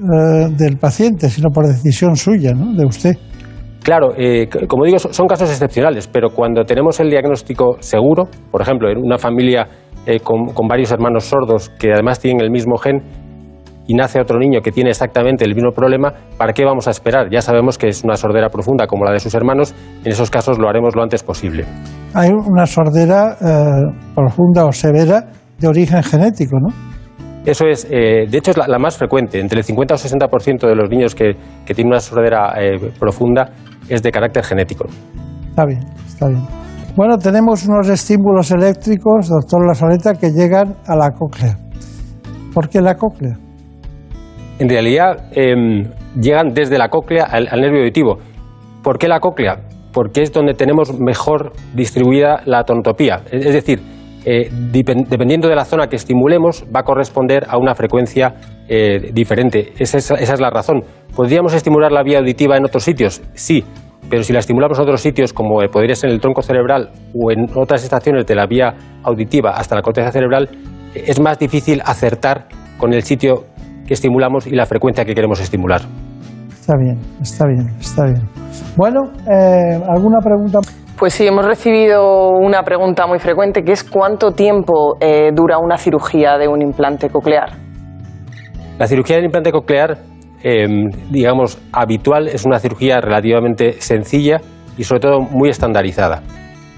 S1: eh, del paciente, sino por decisión suya, ¿no? de usted.
S15: Claro, eh, como digo, son son casos excepcionales, pero cuando tenemos el diagnóstico seguro, por ejemplo, en una familia eh, con, con varios hermanos sordos que además tienen el mismo gen y nace otro niño que tiene exactamente el mismo problema, ¿para qué vamos a esperar? Ya sabemos que es una sordera profunda como la de sus hermanos, en esos casos lo haremos lo antes posible.
S1: Hay una sordera eh, profunda o severa de origen genético, ¿no?
S15: Eso es, eh, de hecho, es la, la más frecuente. Entre el 50 o 60% de los niños que, que tienen una sordera eh, profunda es de carácter genético.
S1: Está bien, está bien. Bueno, tenemos unos estímulos eléctricos, doctor Lazareta, que llegan a la cóclea. ¿Por qué la cóclea?
S15: En realidad, em, llegan desde la cóclea al, al nervio auditivo. ¿Por qué la cóclea? Porque es donde tenemos mejor distribuida la tonotopía. Es, es decir, eh, dependiendo de la zona que estimulemos, va a corresponder a una frecuencia eh, diferente. Esa es, esa es la razón. ¿Podríamos estimular la vía auditiva en otros sitios? Sí, pero si la estimulamos en otros sitios, como eh, podría ser en el tronco cerebral o en otras estaciones de la vía auditiva hasta la corteza cerebral, es más difícil acertar con el sitio que estimulamos y la frecuencia que queremos estimular.
S1: Está bien, está bien, está bien. Bueno, eh, ¿alguna pregunta?
S16: Pues sí, hemos recibido una pregunta muy frecuente que es ¿cuánto tiempo eh, dura una cirugía de un implante coclear?
S15: La cirugía del implante coclear, eh, digamos, habitual, es una cirugía relativamente sencilla y sobre todo muy estandarizada.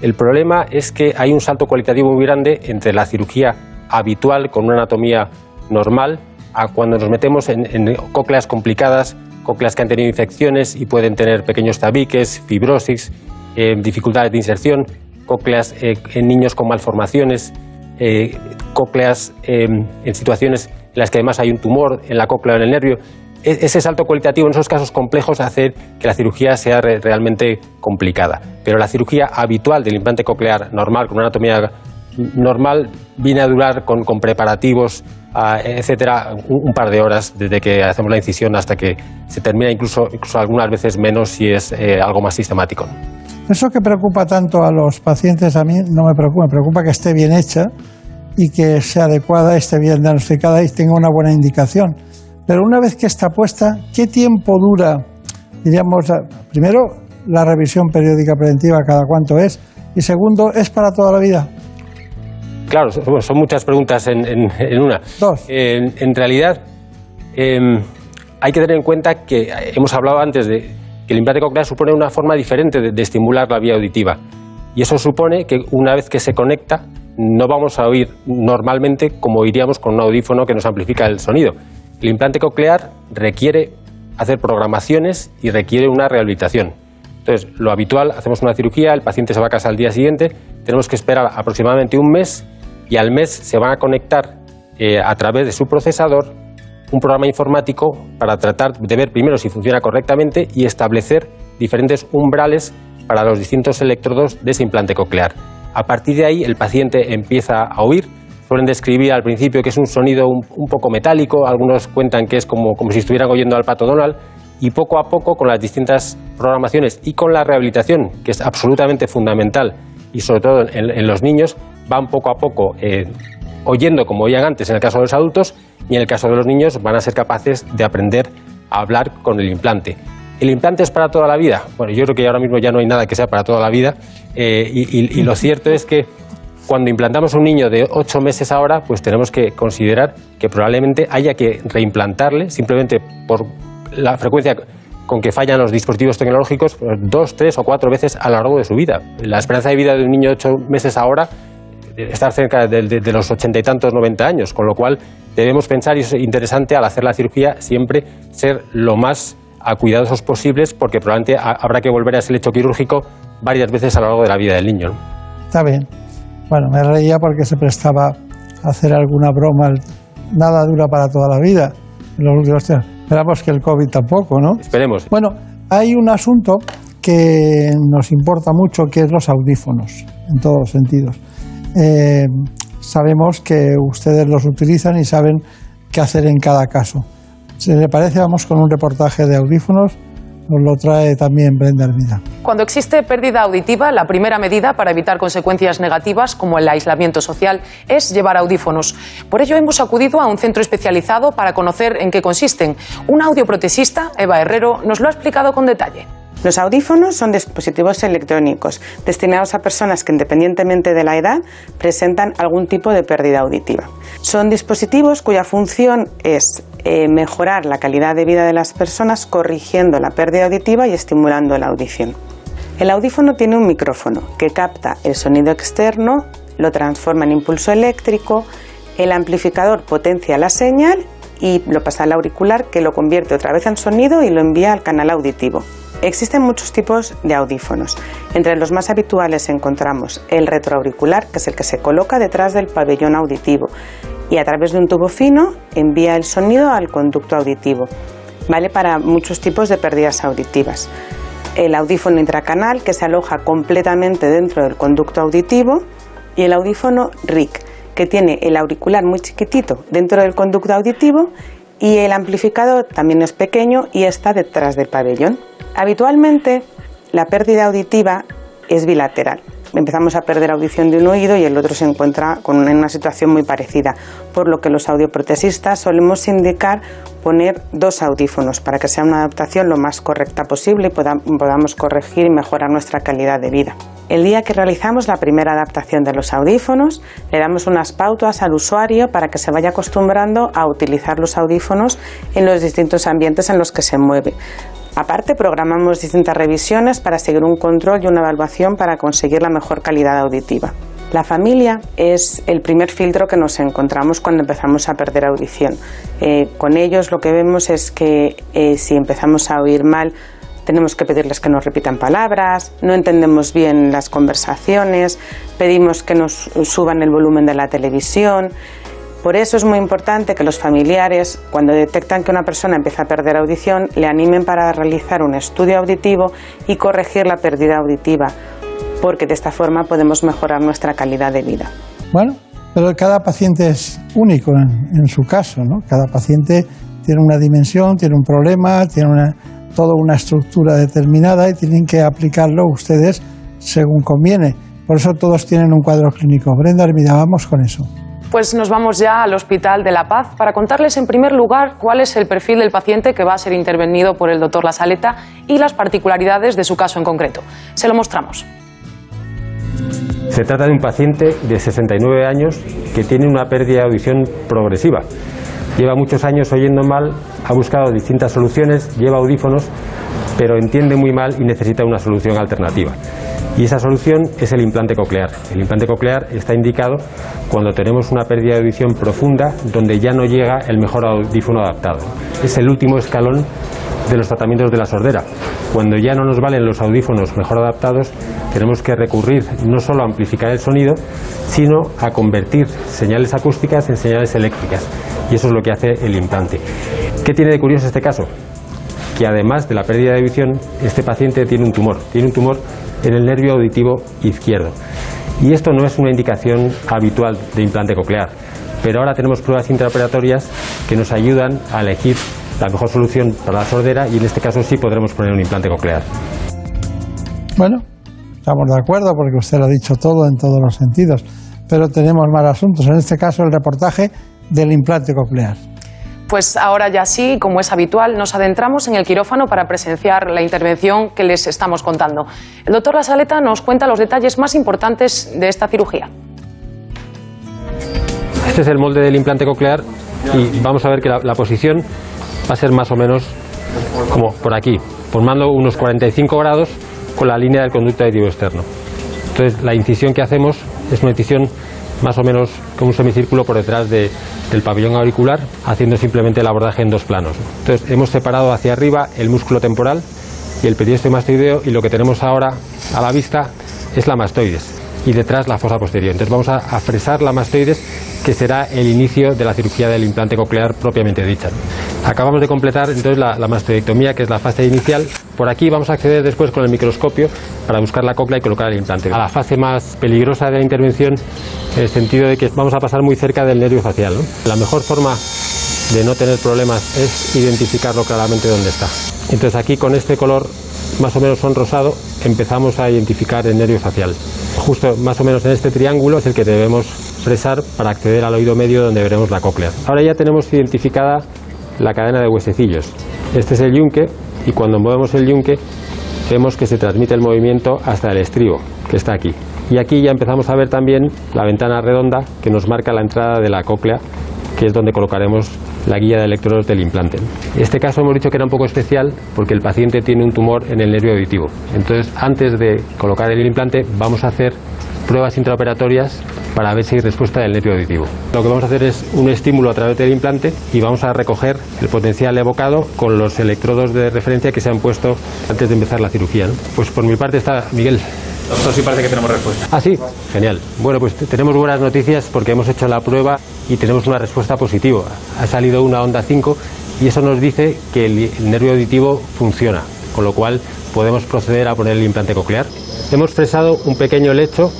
S15: El problema es que hay un salto cualitativo muy grande entre la cirugía habitual con una anatomía normal a cuando nos metemos en, en cócleas complicadas, cócleas que han tenido infecciones y pueden tener pequeños tabiques, fibrosis, eh, dificultades de inserción, cócleas eh, en niños con malformaciones, eh, cócleas eh, en situaciones en las que además hay un tumor en la cóclea o en el nervio. E- Ese salto cualitativo en esos casos complejos hace que la cirugía sea re- realmente complicada. Pero la cirugía habitual del implante coclear normal, con una anatomía normal, viene a durar con, con preparativos, ah, etcétera, un, par de horas desde que hacemos la incisión hasta que se termina, incluso, incluso algunas veces menos si es eh, algo más sistemático.
S1: Eso que preocupa tanto a los pacientes, a mí no me preocupa, me preocupa que esté bien hecha y que sea adecuada, esté bien diagnosticada y tenga una buena indicación. Pero una vez que está puesta, ¿qué tiempo dura? Diríamos, primero, la revisión periódica preventiva, cada cuánto es, y segundo, ¿es para toda la vida?
S15: Claro, son muchas preguntas en, en- en una.
S1: Dos.
S15: En, en realidad, em, hay que tener en cuenta que hemos hablado antes de que el implante coclear supone una forma diferente de, estimular la vía auditiva. Y eso supone que una vez que se conecta, no vamos a oír normalmente como oiríamos con un audífono que nos amplifica el sonido. El implante coclear requiere hacer programaciones y requiere una rehabilitación. Entonces, lo habitual, hacemos una cirugía, el paciente se va a casa al día siguiente, tenemos que esperar aproximadamente un mes y al mes se van a conectar eh, a través de su procesador un programa informático para tratar de ver primero si funciona correctamente y establecer diferentes umbrales para los distintos electrodos de ese implante coclear. A partir de ahí el paciente empieza a oír, suelen describir al principio que es un sonido un, poco metálico, algunos cuentan que es como, si estuvieran oyendo al pato Donald y poco a poco con las distintas programaciones y con la rehabilitación, que es absolutamente fundamental y sobre todo en, en los niños, van poco a poco eh, oyendo como oían antes en el caso de los adultos y en el caso de los niños van a ser capaces de aprender a hablar con el implante. ¿El implante es para toda la vida? Bueno, yo creo que ahora mismo ya no hay nada que sea para toda la vida eh, y, y- lo cierto es que cuando implantamos un niño de 8 meses ahora, pues tenemos que considerar que probablemente haya que reimplantarle simplemente por la frecuencia con que fallan los dispositivos tecnológicos pues, dos, tres o cuatro veces a lo largo de su vida. La esperanza de vida de un niño de 8 meses ahora estar cerca de, de- de los ochenta y tantos, 90 años, con lo cual debemos pensar, y es interesante al hacer la cirugía, siempre ser lo más a cuidadosos posibles, porque probablemente ha- habrá que volver a ese lecho quirúrgico varias veces a lo largo de la vida del niño. ¿no?
S1: Está bien. Bueno, me reía porque se prestaba a hacer alguna broma. Nada dura para toda la vida. Los. Esperamos que el COVID tampoco, ¿no?
S15: Esperemos.
S1: Bueno, hay un asunto que nos importa mucho, que es los audífonos, en todos los sentidos. Eh, sabemos que ustedes los utilizan y saben qué hacer en cada caso. Si le parece, vamos con un reportaje de audífonos. Nos lo trae también Brenda Hermida.
S5: Cuando existe pérdida auditiva, la primera medida para evitar consecuencias negativas como el aislamiento social es llevar audífonos. Por ello hemos acudido a un centro especializado para conocer en qué consisten. Un audioprotesista, Eva Herrero, nos lo ha explicado con detalle.
S17: Los audífonos son dispositivos electrónicos destinados a personas que, independientemente de la edad, presentan algún tipo de pérdida auditiva. Son dispositivos cuya función es eh, mejorar la calidad de vida de las personas corrigiendo la pérdida auditiva y estimulando la audición. El audífono tiene un micrófono que capta el sonido externo, lo transforma en impulso eléctrico, el amplificador potencia la señal y lo pasa al auricular que lo convierte otra vez en sonido y lo envía al canal auditivo. Existen muchos tipos de audífonos. Entre los más habituales encontramos el retroauricular, que es el que se coloca detrás del pabellón auditivo y a través de un tubo fino envía el sonido al conducto auditivo. Vale para muchos tipos de pérdidas auditivas. El audífono intracanal, que se aloja completamente dentro del conducto auditivo, y el audífono RIC, que tiene el auricular muy chiquitito dentro del conducto auditivo y el amplificador también es pequeño y está detrás del pabellón. Habitualmente la pérdida auditiva es bilateral. Empezamos a perder audición de un oído y el otro se encuentra con en una situación muy parecida, por lo que los audioprotesistas solemos indicar poner dos audífonos para que sea una adaptación lo más correcta posible y poda- podamos corregir y mejorar nuestra calidad de vida. El día que realizamos la primera adaptación de los audífonos, le damos unas pautas al usuario para que se vaya acostumbrando a utilizar los audífonos en los distintos ambientes en los que se mueve. Aparte, programamos distintas revisiones para seguir un control y una evaluación para conseguir la mejor calidad auditiva. La familia es el primer filtro que nos encontramos cuando empezamos a perder audición. Eh, con ellos lo que vemos es que eh, si empezamos a oír mal, tenemos que pedirles que nos repitan palabras, no entendemos bien las conversaciones, pedimos que nos suban el volumen de la televisión. Por eso es muy importante que los familiares, cuando detectan que una persona empieza a perder audición, le animen para realizar un estudio auditivo y corregir la pérdida auditiva, porque de esta forma podemos mejorar nuestra calidad de vida.
S1: Bueno, pero cada paciente es único en, su caso, ¿no? Cada paciente tiene una dimensión, tiene un problema, tiene una, toda una estructura determinada y tienen que aplicarlo ustedes según conviene. Por eso todos tienen un cuadro clínico. Brenda, Hermida, vamos con eso.
S5: Pues nos vamos ya al Hospital de la Paz para contarles en primer lugar cuál es el perfil del paciente que va a ser intervenido por el doctor La Saleta y las particularidades de su caso en concreto. Se lo mostramos.
S15: Se trata de un paciente de 69 años que tiene una pérdida de audición progresiva. Lleva muchos años oyendo mal, ha buscado distintas soluciones, lleva audífonos, pero entiende muy mal y necesita una solución alternativa. Y esa solución es el implante coclear. El implante coclear está indicado cuando tenemos una pérdida de audición profunda donde ya no llega el mejor audífono adaptado. Es el último escalón de los tratamientos de la sordera. Cuando ya no nos valen los audífonos mejor adaptados, tenemos que recurrir no solo a amplificar el sonido, sino a convertir señales acústicas en señales eléctricas. Y eso es lo que hace el implante. ¿Qué tiene de curioso este caso? Que además de la pérdida de audición, este paciente tiene un tumor. Tiene un tumor en el nervio auditivo izquierdo. Y esto no es una indicación habitual de implante coclear. Pero ahora tenemos pruebas intraoperatorias que nos ayudan a elegir la mejor solución para la sordera y en este caso sí podremos poner un implante coclear.
S1: Bueno, estamos de acuerdo porque usted lo ha dicho todo en todos los sentidos, pero tenemos más asuntos. En este caso, el reportaje del implante coclear.
S5: Pues ahora ya sí, como es habitual, nos adentramos en el quirófano para presenciar la intervención que les estamos contando. El doctor La Saleta nos cuenta los detalles más importantes de esta cirugía.
S15: Este es el molde del implante coclear y vamos a ver que la, la posición va a ser más o menos como por aquí, formando unos 45 grados con la línea del conducto auditivo externo. Entonces la incisión que hacemos es una incisión más o menos como un semicírculo por detrás de- del pabellón auricular, haciendo simplemente el abordaje en dos planos. Entonces hemos separado hacia arriba el músculo temporal y el periósteo mastoideo y lo que tenemos ahora a la vista es la mastoides y detrás la fosa posterior. Entonces vamos a, a fresar la mastoides que será el inicio de la cirugía del implante coclear propiamente dicha. Acabamos de completar entonces la, la mastoidectomía, que es la fase inicial. Por aquí vamos a acceder después con el microscopio para buscar la cóclea y colocar el implante. A la fase más peligrosa de la intervención, en el sentido de que vamos a pasar muy cerca del nervio facial. ¿no? La mejor forma de no tener problemas es identificarlo claramente dónde está. Entonces aquí con este color más o menos son rosado empezamos a identificar el nervio facial. Justo más o menos en este triángulo es el que debemos fresar para acceder al oído medio donde veremos la cóclea. Ahora ya tenemos identificada la cadena de huesecillos. Este es el yunque y cuando movemos el yunque vemos que se transmite el movimiento hasta el estribo, que está aquí. Y aquí ya empezamos a ver también la ventana redonda que nos marca la entrada de la cóclea, que es donde colocaremos la guía de electrodos del implante. Este caso hemos dicho que era un poco especial porque el paciente tiene un tumor en el nervio auditivo. Entonces, antes de colocar el implante, vamos a hacer pruebas intraoperatorias para ver si hay respuesta del nervio auditivo. Lo que vamos a hacer es un estímulo a través del implante y vamos a recoger el potencial evocado con los electrodos de referencia que se han puesto antes de empezar la cirugía. Pues por mi parte está Miguel.
S18: Doctor, sí parece que tenemos respuesta.
S15: Ah, sí, genial. Bueno, pues te- tenemos buenas noticias porque hemos hecho la prueba y tenemos una respuesta positiva. Ha salido una onda 5 y eso nos dice que el, el nervio auditivo funciona, con lo cual podemos proceder a poner el implante coclear. Hemos fresado un pequeño lecho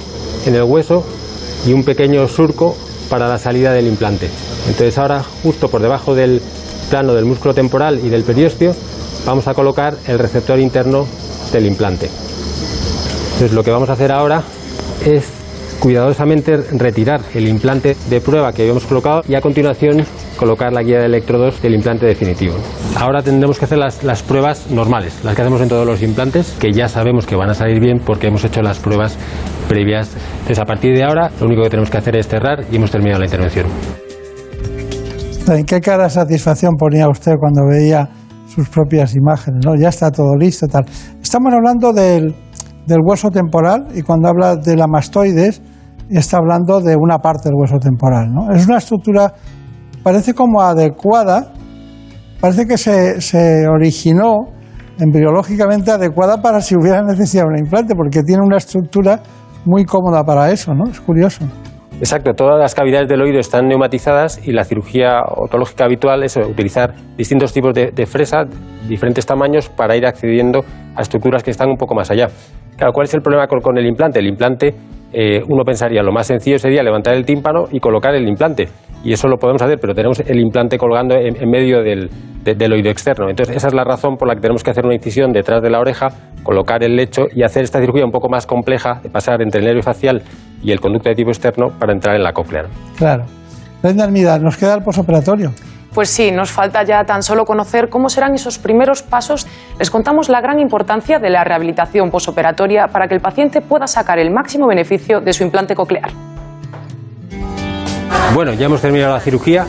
S15: en el hueso y un pequeño surco para la salida del implante. Entonces ahora, justo por debajo del plano del músculo temporal y del periósteo, vamos a colocar el receptor interno del implante. Entonces lo que vamos a hacer ahora es cuidadosamente retirar el implante de prueba que habíamos colocado y a continuación colocar la guía de electrodos del implante definitivo. Ahora tendremos que hacer las, pruebas normales, las que hacemos en todos los implantes, que ya sabemos que van a salir bien porque hemos hecho las pruebas previas. Entonces a partir de ahora lo único que tenemos que hacer es cerrar y hemos terminado la intervención.
S1: ¿En qué cara de satisfacción ponía usted cuando veía sus propias imágenes? ¿no? Ya está todo listo, tal. Estamos hablando del, del hueso temporal y cuando habla de la mastoides está hablando de una parte del hueso temporal. ¿no? Es una estructura, parece como adecuada, parece que se, originó embriológicamente adecuada para si hubiera necesidad de un implante, porque tiene una estructura muy cómoda para eso, ¿no? Es curioso.
S15: Exacto, todas las cavidades del oído están neumatizadas y la cirugía otológica habitual es utilizar distintos tipos de, de fresa, diferentes tamaños, para ir accediendo a estructuras que están un poco más allá. ¿Cuál es el problema con, el implante? El implante, eh, uno pensaría, lo más sencillo sería levantar el tímpano y colocar el implante. Y eso lo podemos hacer, pero tenemos el implante colgando en, medio del, de- del oído externo. Entonces, esa es la razón por la que tenemos que hacer una incisión detrás de la oreja, colocar el lecho y hacer esta cirugía un poco más compleja, de pasar entre el nervio facial y el conducto de tipo externo para entrar en la cóclea.
S1: Claro. Brenda Almida, nos queda el posoperatorio.
S5: Pues sí, nos falta ya tan solo conocer cómo serán esos primeros pasos. Les contamos la gran importancia de la rehabilitación posoperatoria para que el paciente pueda sacar el máximo beneficio de su implante coclear.
S15: Bueno, ya hemos terminado la cirugía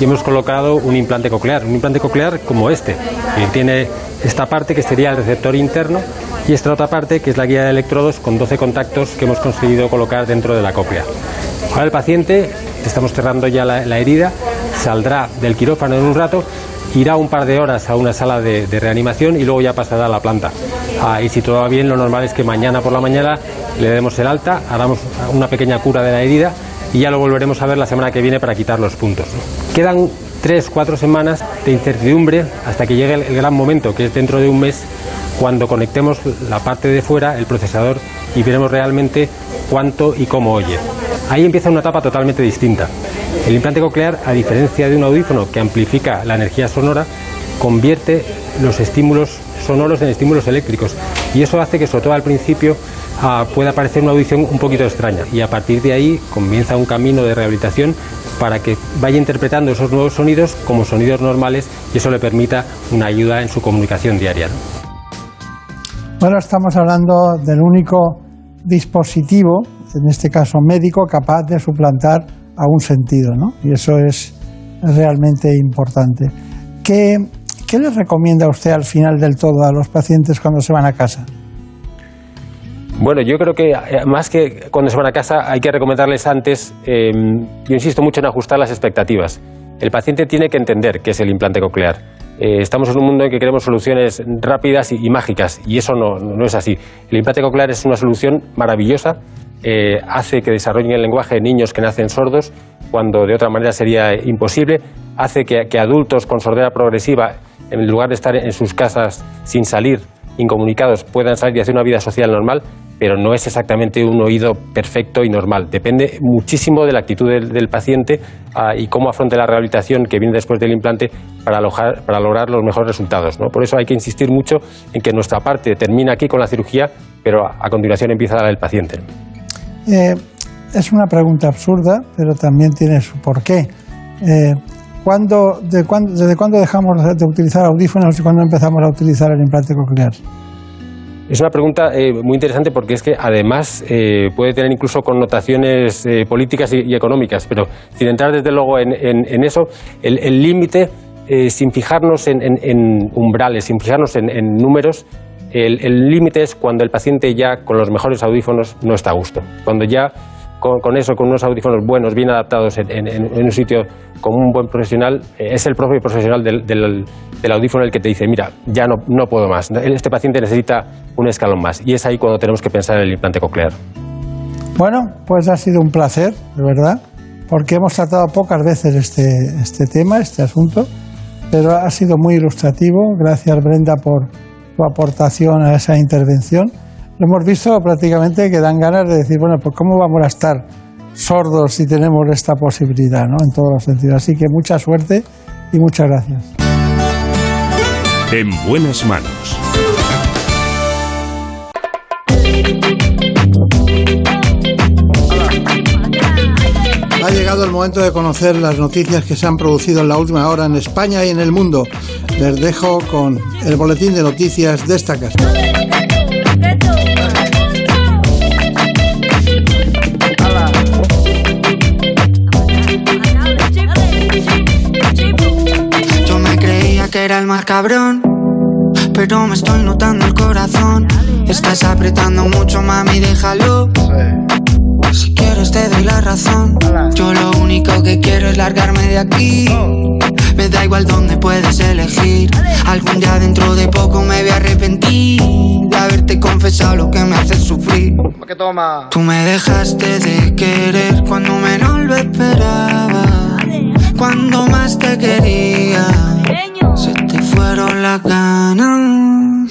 S15: y hemos colocado un implante coclear, un implante coclear como este, que tiene esta parte que sería el receptor interno y esta otra parte que es la guía de electrodos con 12 contactos que hemos conseguido colocar dentro de la cóclea. Ahora el paciente, estamos cerrando ya la, la herida, saldrá del quirófano en un rato, irá un par de horas a una sala de, reanimación y luego ya pasará a la planta. Ah, y si todo va bien, lo normal es que mañana por la mañana le demos el alta, haremos una pequeña cura de la herida y ya lo volveremos a ver la semana que viene para quitar los puntos. Quedan tres, cuatro semanas de incertidumbre hasta que llegue el gran momento, que es dentro de un mes, cuando conectemos la parte de fuera, el procesador, y veremos realmente cuánto y cómo oye. Ahí empieza una etapa totalmente distinta. El implante coclear, a diferencia de un audífono que amplifica la energía sonora, convierte los estímulos sonoros en estímulos eléctricos y eso hace que sobre todo al principio ah, pueda parecer una audición un poquito extraña y a partir de ahí comienza un camino de rehabilitación para que vaya interpretando esos nuevos sonidos como sonidos normales y eso le permita una ayuda en su comunicación diaria. ¿no?
S1: Bueno, estamos hablando del único dispositivo, en este caso médico, capaz de suplantar a un sentido, ¿no? Y eso es realmente importante. ¿Qué, ¿Qué les recomienda usted al final del todo a los pacientes cuando se van a casa?
S15: Bueno, yo creo que eh, más que cuando se van a casa hay que recomendarles antes, eh, yo insisto mucho en ajustar las expectativas. El paciente tiene que entender qué es el implante coclear. Eh, estamos en un mundo en que queremos soluciones rápidas y, y mágicas y eso no, no, es así. El implante coclear es una solución maravillosa, eh, hace que desarrollen el lenguaje niños que nacen sordos cuando de otra manera sería imposible, hace que, adultos con sordera progresiva, en lugar de estar en sus casas sin salir, incomunicados, puedan salir y hacer una vida social normal, pero no es exactamente un oído perfecto y normal. Depende muchísimo de la actitud del, del paciente ah, y cómo afronte la rehabilitación que viene después del implante para, alojar- para lograr los mejores resultados. ¿no? Por eso hay que insistir mucho en que nuestra parte termina aquí con la cirugía, pero a, a continuación empieza la del paciente.
S1: Eh, es una pregunta absurda, pero también tiene su porqué. Eh, ¿cuándo, de cuándo- ¿Desde cuándo dejamos de utilizar audífonos y cuándo empezamos a utilizar el implante coclear?
S15: Es una pregunta eh, muy interesante porque es que además puede tener incluso connotaciones políticas y, económicas, pero sin entrar desde luego en, eso, el límite, sin fijarnos en, en- umbrales, sin fijarnos en números, el límite es cuando el paciente ya con los mejores audífonos no está a gusto, cuando ya con, con eso, con unos audífonos buenos, bien adaptados en, en- en un sitio con un buen profesional, eh, es el propio profesional del, del- del audífono el que te dice, mira, ya no, no puedo más, este paciente necesita un escalón más. Y es ahí cuando tenemos que pensar en el implante coclear.
S1: Bueno, pues ha sido un placer, de verdad, porque hemos tratado pocas veces este, este tema, este asunto, pero ha sido muy ilustrativo. Gracias, Brenda, por tu aportación a esa intervención. Lo hemos visto prácticamente que dan ganas de decir, bueno, pues cómo vamos a estar sordos si tenemos esta posibilidad, ¿no? En todos los sentidos. Así que mucha suerte y muchas gracias.
S2: En buenas manos.
S1: Ha llegado el momento de conocer las noticias que se han producido en la última hora en España y en el mundo. Les dejo con el boletín de noticias de esta casa.
S19: Yo me creía que era el más cabrón, pero me estoy notando el corazón. Estás apretando mucho, mami, déjalo. Si quieres te doy la razón. Yo lo único que quiero es largarme de aquí. Me da igual dónde puedes elegir. Algún día dentro de poco me voy a arrepentir de haberte confesado lo que me hace sufrir. Tú me dejaste de querer cuando menos lo esperaba. Cuando más te quería, se te fueron las ganas.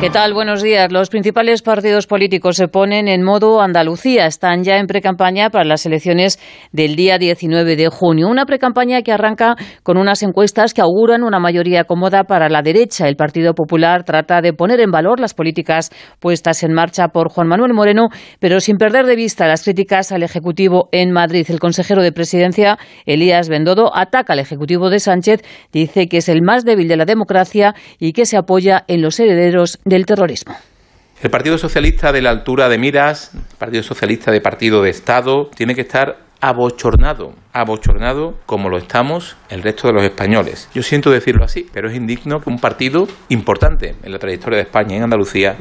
S20: ¿Qué tal? Buenos días. Los principales partidos políticos se ponen en modo Andalucía. Están ya en precampaña para las elecciones del día 19 de junio. Una precampaña que arranca con unas encuestas que auguran una mayoría cómoda para la derecha. El Partido Popular trata de poner en valor las políticas puestas en marcha por Juan Manuel Moreno, pero sin perder de vista las críticas al Ejecutivo en Madrid. El consejero de Presidencia, Elías Bendodo, ataca al Ejecutivo de Sánchez, dice que es el más débil de la democracia y que se apoya en los herederos del terrorismo.
S21: El Partido Socialista de la altura de miras, Partido Socialista de partido de Estado, tiene que estar abochornado, abochornado como lo estamos el resto de los españoles. Yo siento decirlo así, pero es indigno que un partido importante en la trayectoria de España en Andalucía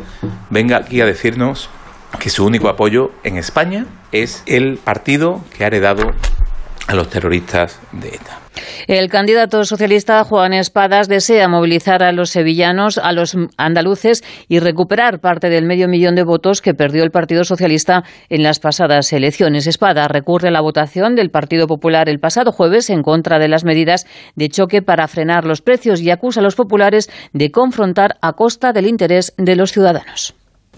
S21: venga aquí a decirnos que su único apoyo en España es el partido que ha heredado a los terroristas de ETA.
S20: El candidato socialista Juan Espadas desea movilizar a los sevillanos, a los andaluces y recuperar parte del medio millón de votos que perdió el Partido Socialista en las pasadas elecciones. Espadas recurre a la votación del Partido Popular el pasado jueves en contra de las medidas de choque para frenar los precios y acusa a los populares de confrontar a costa del interés de los ciudadanos.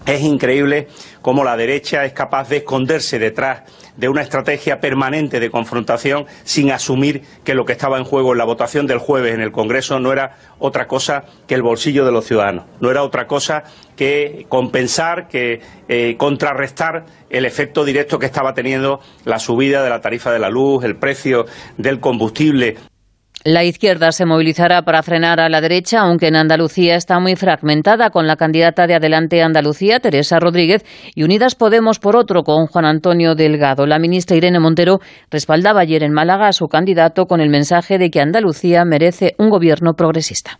S22: Es increíble cómo la derecha es capaz de esconderse detrás de una estrategia permanente de confrontación sin asumir que lo que estaba en juego en la votación del jueves en el Congreso no era otra cosa que el bolsillo de los ciudadanos, no era otra cosa que compensar, que eh, contrarrestar el efecto directo que estaba teniendo la subida de la tarifa de la luz, el precio del combustible.
S20: La izquierda se movilizará para frenar a la derecha, aunque en Andalucía está muy fragmentada con la candidata de Adelante Andalucía, Teresa Rodríguez, y Unidas Podemos por otro con Juan Antonio Delgado. La ministra Irene Montero respaldaba ayer en Málaga a su candidato con el mensaje de que Andalucía merece un gobierno progresista.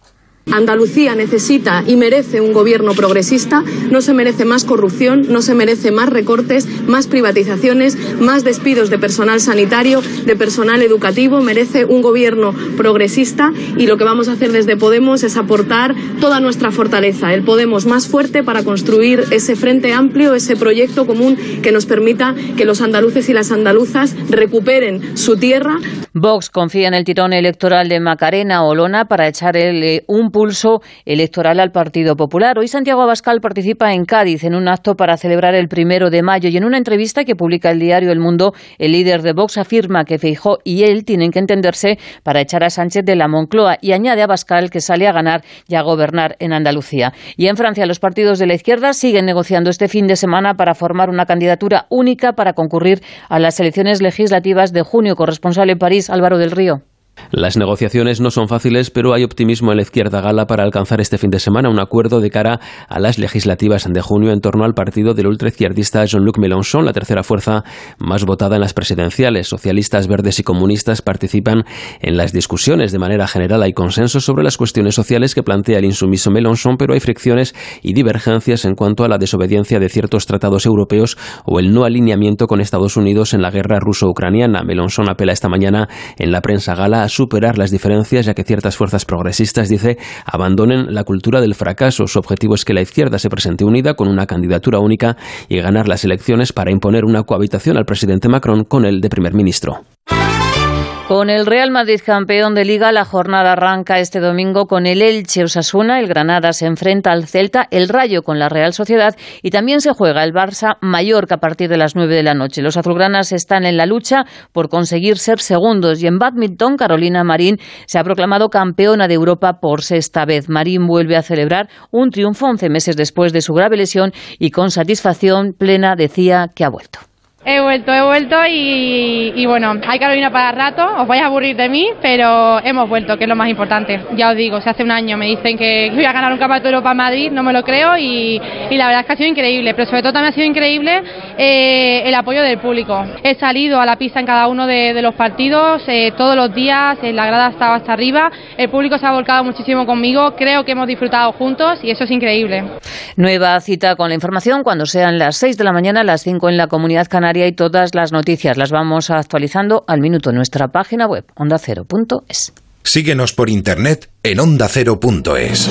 S23: Andalucía necesita y merece un gobierno progresista, no se merece más corrupción, no se merece más recortes, más privatizaciones, más despidos de personal sanitario, de personal educativo, merece un gobierno progresista y lo que vamos a hacer desde Podemos es aportar toda nuestra fortaleza, el Podemos más fuerte para construir ese frente amplio, ese proyecto común que nos permita que los andaluces y las andaluzas recuperen su tierra.
S20: Vox confía en el tirón electoral de Macarena Olona para echar el, un pulso electoral al Partido Popular. Hoy Santiago Abascal participa en Cádiz en un acto para celebrar el primero de mayo y en una entrevista que publica el diario El Mundo, el líder de Vox afirma que Feijó y él tienen que entenderse para echar a Sánchez de la Moncloa y añade a Abascal que sale a ganar y a gobernar en Andalucía. Y en Francia los partidos de la izquierda siguen negociando este fin de semana para formar una candidatura única para concurrir a las elecciones legislativas de junio. Corresponsal en París, Álvaro del Río.
S24: Las negociaciones no son fáciles, pero hay optimismo en la izquierda gala para alcanzar este fin de semana un acuerdo de cara a las legislativas de junio en torno al partido del ultraizquierdista Jean-Luc Mélenchon, la tercera fuerza más votada en las presidenciales. Socialistas, verdes y comunistas participan en las discusiones. De manera general hay consenso sobre las cuestiones sociales que plantea el insumiso Mélenchon, pero hay fricciones y divergencias en cuanto a la desobediencia de ciertos tratados europeos o el no alineamiento con Estados Unidos en la guerra ruso-ucraniana. Mélenchon apela esta mañana en la prensa gala a superar las diferencias, ya que ciertas fuerzas progresistas, dice, abandonen la cultura del fracaso. Su objetivo es que la izquierda se presente unida con una candidatura única y ganar las elecciones para imponer una cohabitación al presidente Macron con el de primer ministro.
S20: Con el Real Madrid campeón de liga, la jornada arranca este domingo con el Elche Osasuna, el Granada se enfrenta al Celta, el Rayo con la Real Sociedad y también se juega el Barça Mallorca a partir de las 9 de la noche. Los azulgranas están en la lucha por conseguir ser segundos y en badminton Carolina Marín se ha proclamado campeona de Europa por sexta vez. Marín vuelve a celebrar un triunfo 11 meses después de su grave lesión y con satisfacción plena decía que ha vuelto.
S25: He vuelto, he vuelto y, bueno, hay Carolina para rato, os vais a aburrir de mí, pero hemos vuelto, que es lo más importante. Ya os digo, si hace un año me dicen que voy a ganar un campeonato de Europa en Madrid, no me lo creo y, la verdad es que ha sido increíble, pero sobre todo también ha sido increíble eh, el apoyo del público. He salido a la pista en cada uno de, los partidos, eh, todos los días, en la grada estaba hasta arriba, el público se ha volcado muchísimo conmigo, creo que hemos disfrutado juntos y eso es increíble.
S20: Nueva cita con la información cuando sean las 6 de la mañana, las 5 en la Comunidad Canaria y todas las noticias las vamos actualizando al minuto en nuestra página web ondacero.es.
S2: Síguenos por internet en ondacero.es.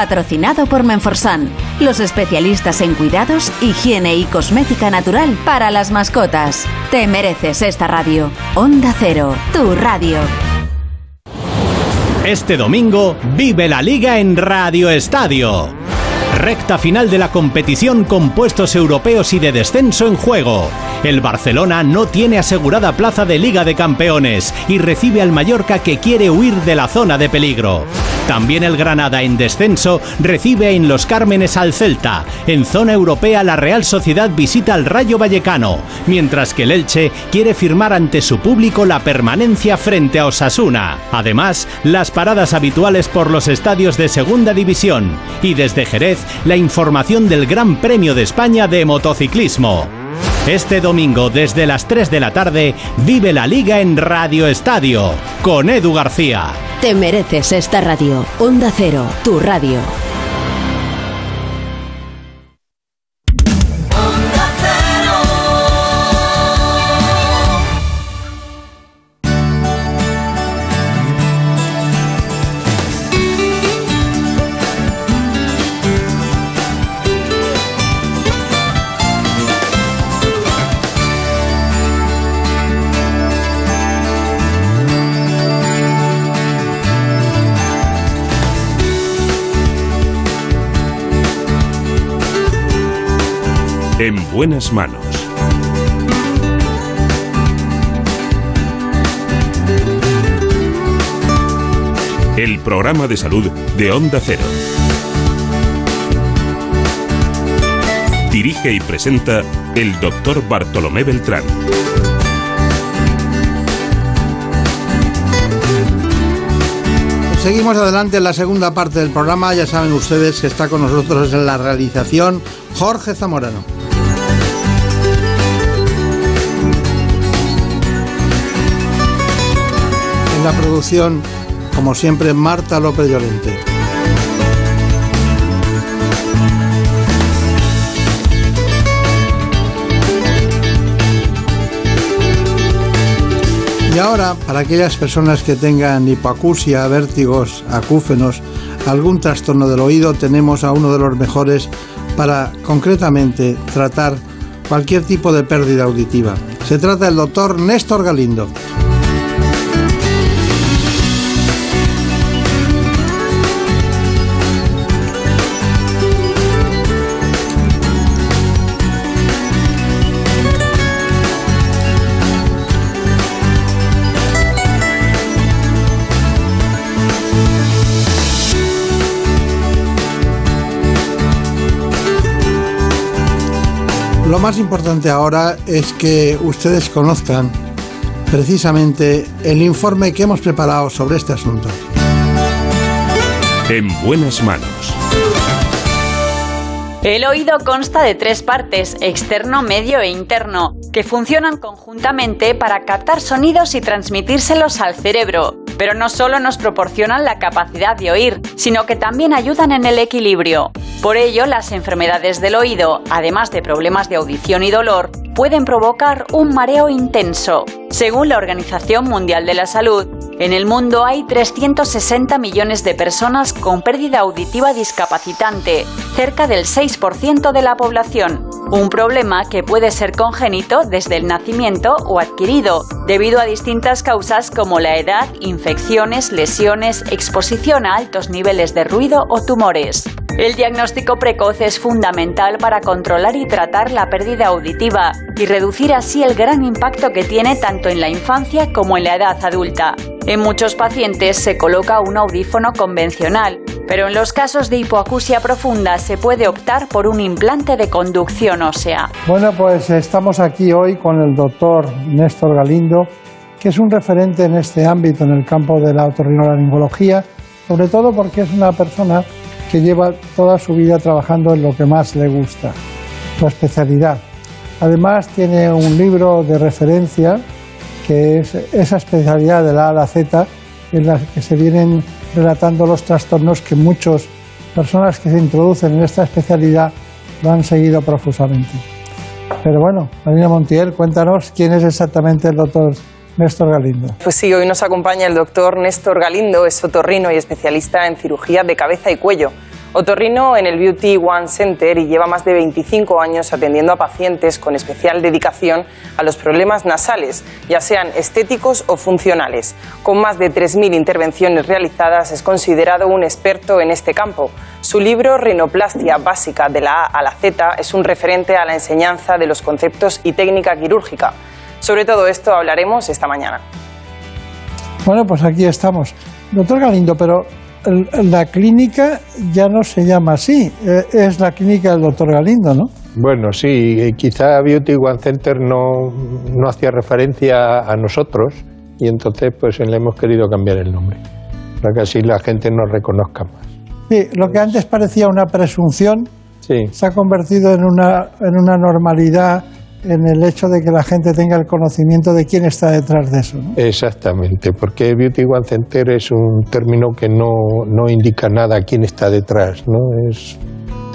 S11: Patrocinado por Menforsan, los especialistas en cuidados, higiene y cosmética natural para las mascotas. Te mereces esta radio. Onda Cero, tu radio.
S26: Este domingo vive la liga en Radio Estadio. Recta final de la competición con puestos europeos y de descenso en juego. El Barcelona no tiene asegurada plaza de Liga de Campeones y recibe al Mallorca que quiere huir de la zona de peligro. También el Granada en descenso recibe en Los Cármenes al Celta. En zona europea la Real Sociedad visita al Rayo Vallecano, mientras que el Elche quiere firmar ante su público la permanencia frente a Osasuna. Además, las paradas habituales por los estadios de Segunda División y desde Jerez la información del Gran Premio de España de motociclismo. Este domingo desde las 3 de la tarde vive la liga en Radio Estadio con Edu García.
S11: Te mereces esta radio. Onda Cero, tu radio.
S2: Buenas manos. El programa de salud de Onda Cero. Dirige y presenta el doctor Bartolomé Beltrán.
S1: Seguimos adelante en la segunda parte del programa. Ya saben ustedes que está con nosotros en la realización Jorge Zamorano. La producción, como siempre, Marta López Llorente. Y ahora, para aquellas personas que tengan hipoacusia, vértigos, acúfenos, algún trastorno del oído, tenemos a uno de los mejores para concretamente tratar cualquier tipo de pérdida auditiva. Se trata del doctor Néstor Galindo. Lo más importante ahora es que ustedes conozcan precisamente el informe que hemos preparado sobre este asunto.
S2: En buenas manos.
S3: El oído consta de tres partes, externo, medio e interno, que funcionan conjuntamente para captar sonidos y transmitírselos al cerebro. Pero no solo nos proporcionan la capacidad de oír, sino que también ayudan en el equilibrio. Por ello, las enfermedades del oído, además de problemas de audición y dolor, pueden provocar un mareo intenso. Según la Organización Mundial de la Salud, en el mundo hay 360 millones de personas con pérdida auditiva discapacitante, cerca del 6% de la población. Un problema que puede ser congénito desde el nacimiento o adquirido, debido a distintas causas como la edad, infecciones, lesiones, exposición a altos niveles de ruido o tumores. El diagnóstico precoz es fundamental para controlar y tratar la pérdida auditiva y reducir así el gran impacto que tiene tanto en la infancia como en la edad adulta. En muchos pacientes se coloca un audífono convencional, pero en los casos de hipoacusia profunda se puede optar por un implante de conducción ósea.
S1: Bueno, pues estamos aquí hoy con el doctor Néstor Galindo, que es un referente en este ámbito, en el campo de la otorrinolaringología, sobre todo porque es una persona que lleva toda su vida trabajando en lo que más le gusta, su especialidad. Además tiene un libro de referencia que es esa especialidad de la A a la Z en la que se vienen relatando los trastornos que muchas personas que se introducen en esta especialidad lo han seguido profusamente. Pero bueno, Marina Montiel, cuéntanos quién es exactamente el doctor Néstor Galindo.
S16: Pues sí, hoy nos acompaña el doctor Néstor Galindo, es otorrino y especialista en cirugía de cabeza y cuello. Otorrino en el Beauty One Center y lleva más de 25 años atendiendo a pacientes con especial dedicación a los problemas nasales, ya sean estéticos o funcionales. Con más de 3.000 intervenciones realizadas es considerado un experto en este campo. Su libro Rinoplastia básica de la A a la Z es un referente a la enseñanza de los conceptos y técnica quirúrgica. Sobre todo esto hablaremos esta mañana.
S1: Bueno, pues aquí estamos. Doctor Galindo, pero la clínica ya no se llama así, eh, es la clínica del doctor Galindo, ¿no?
S27: Bueno, sí, quizá Beauty One Center no, no hacía referencia a nosotros y entonces pues le hemos querido cambiar el nombre, para que así la gente nos reconozca más.
S1: Sí, lo que antes parecía una presunción se ha convertido en una, en una normalidad en el hecho de que la gente tenga el conocimiento de quién está detrás de eso. ¿no?
S27: Exactamente, porque Beauty One Center es un término que no, no indica nada quién está detrás, ¿no? Es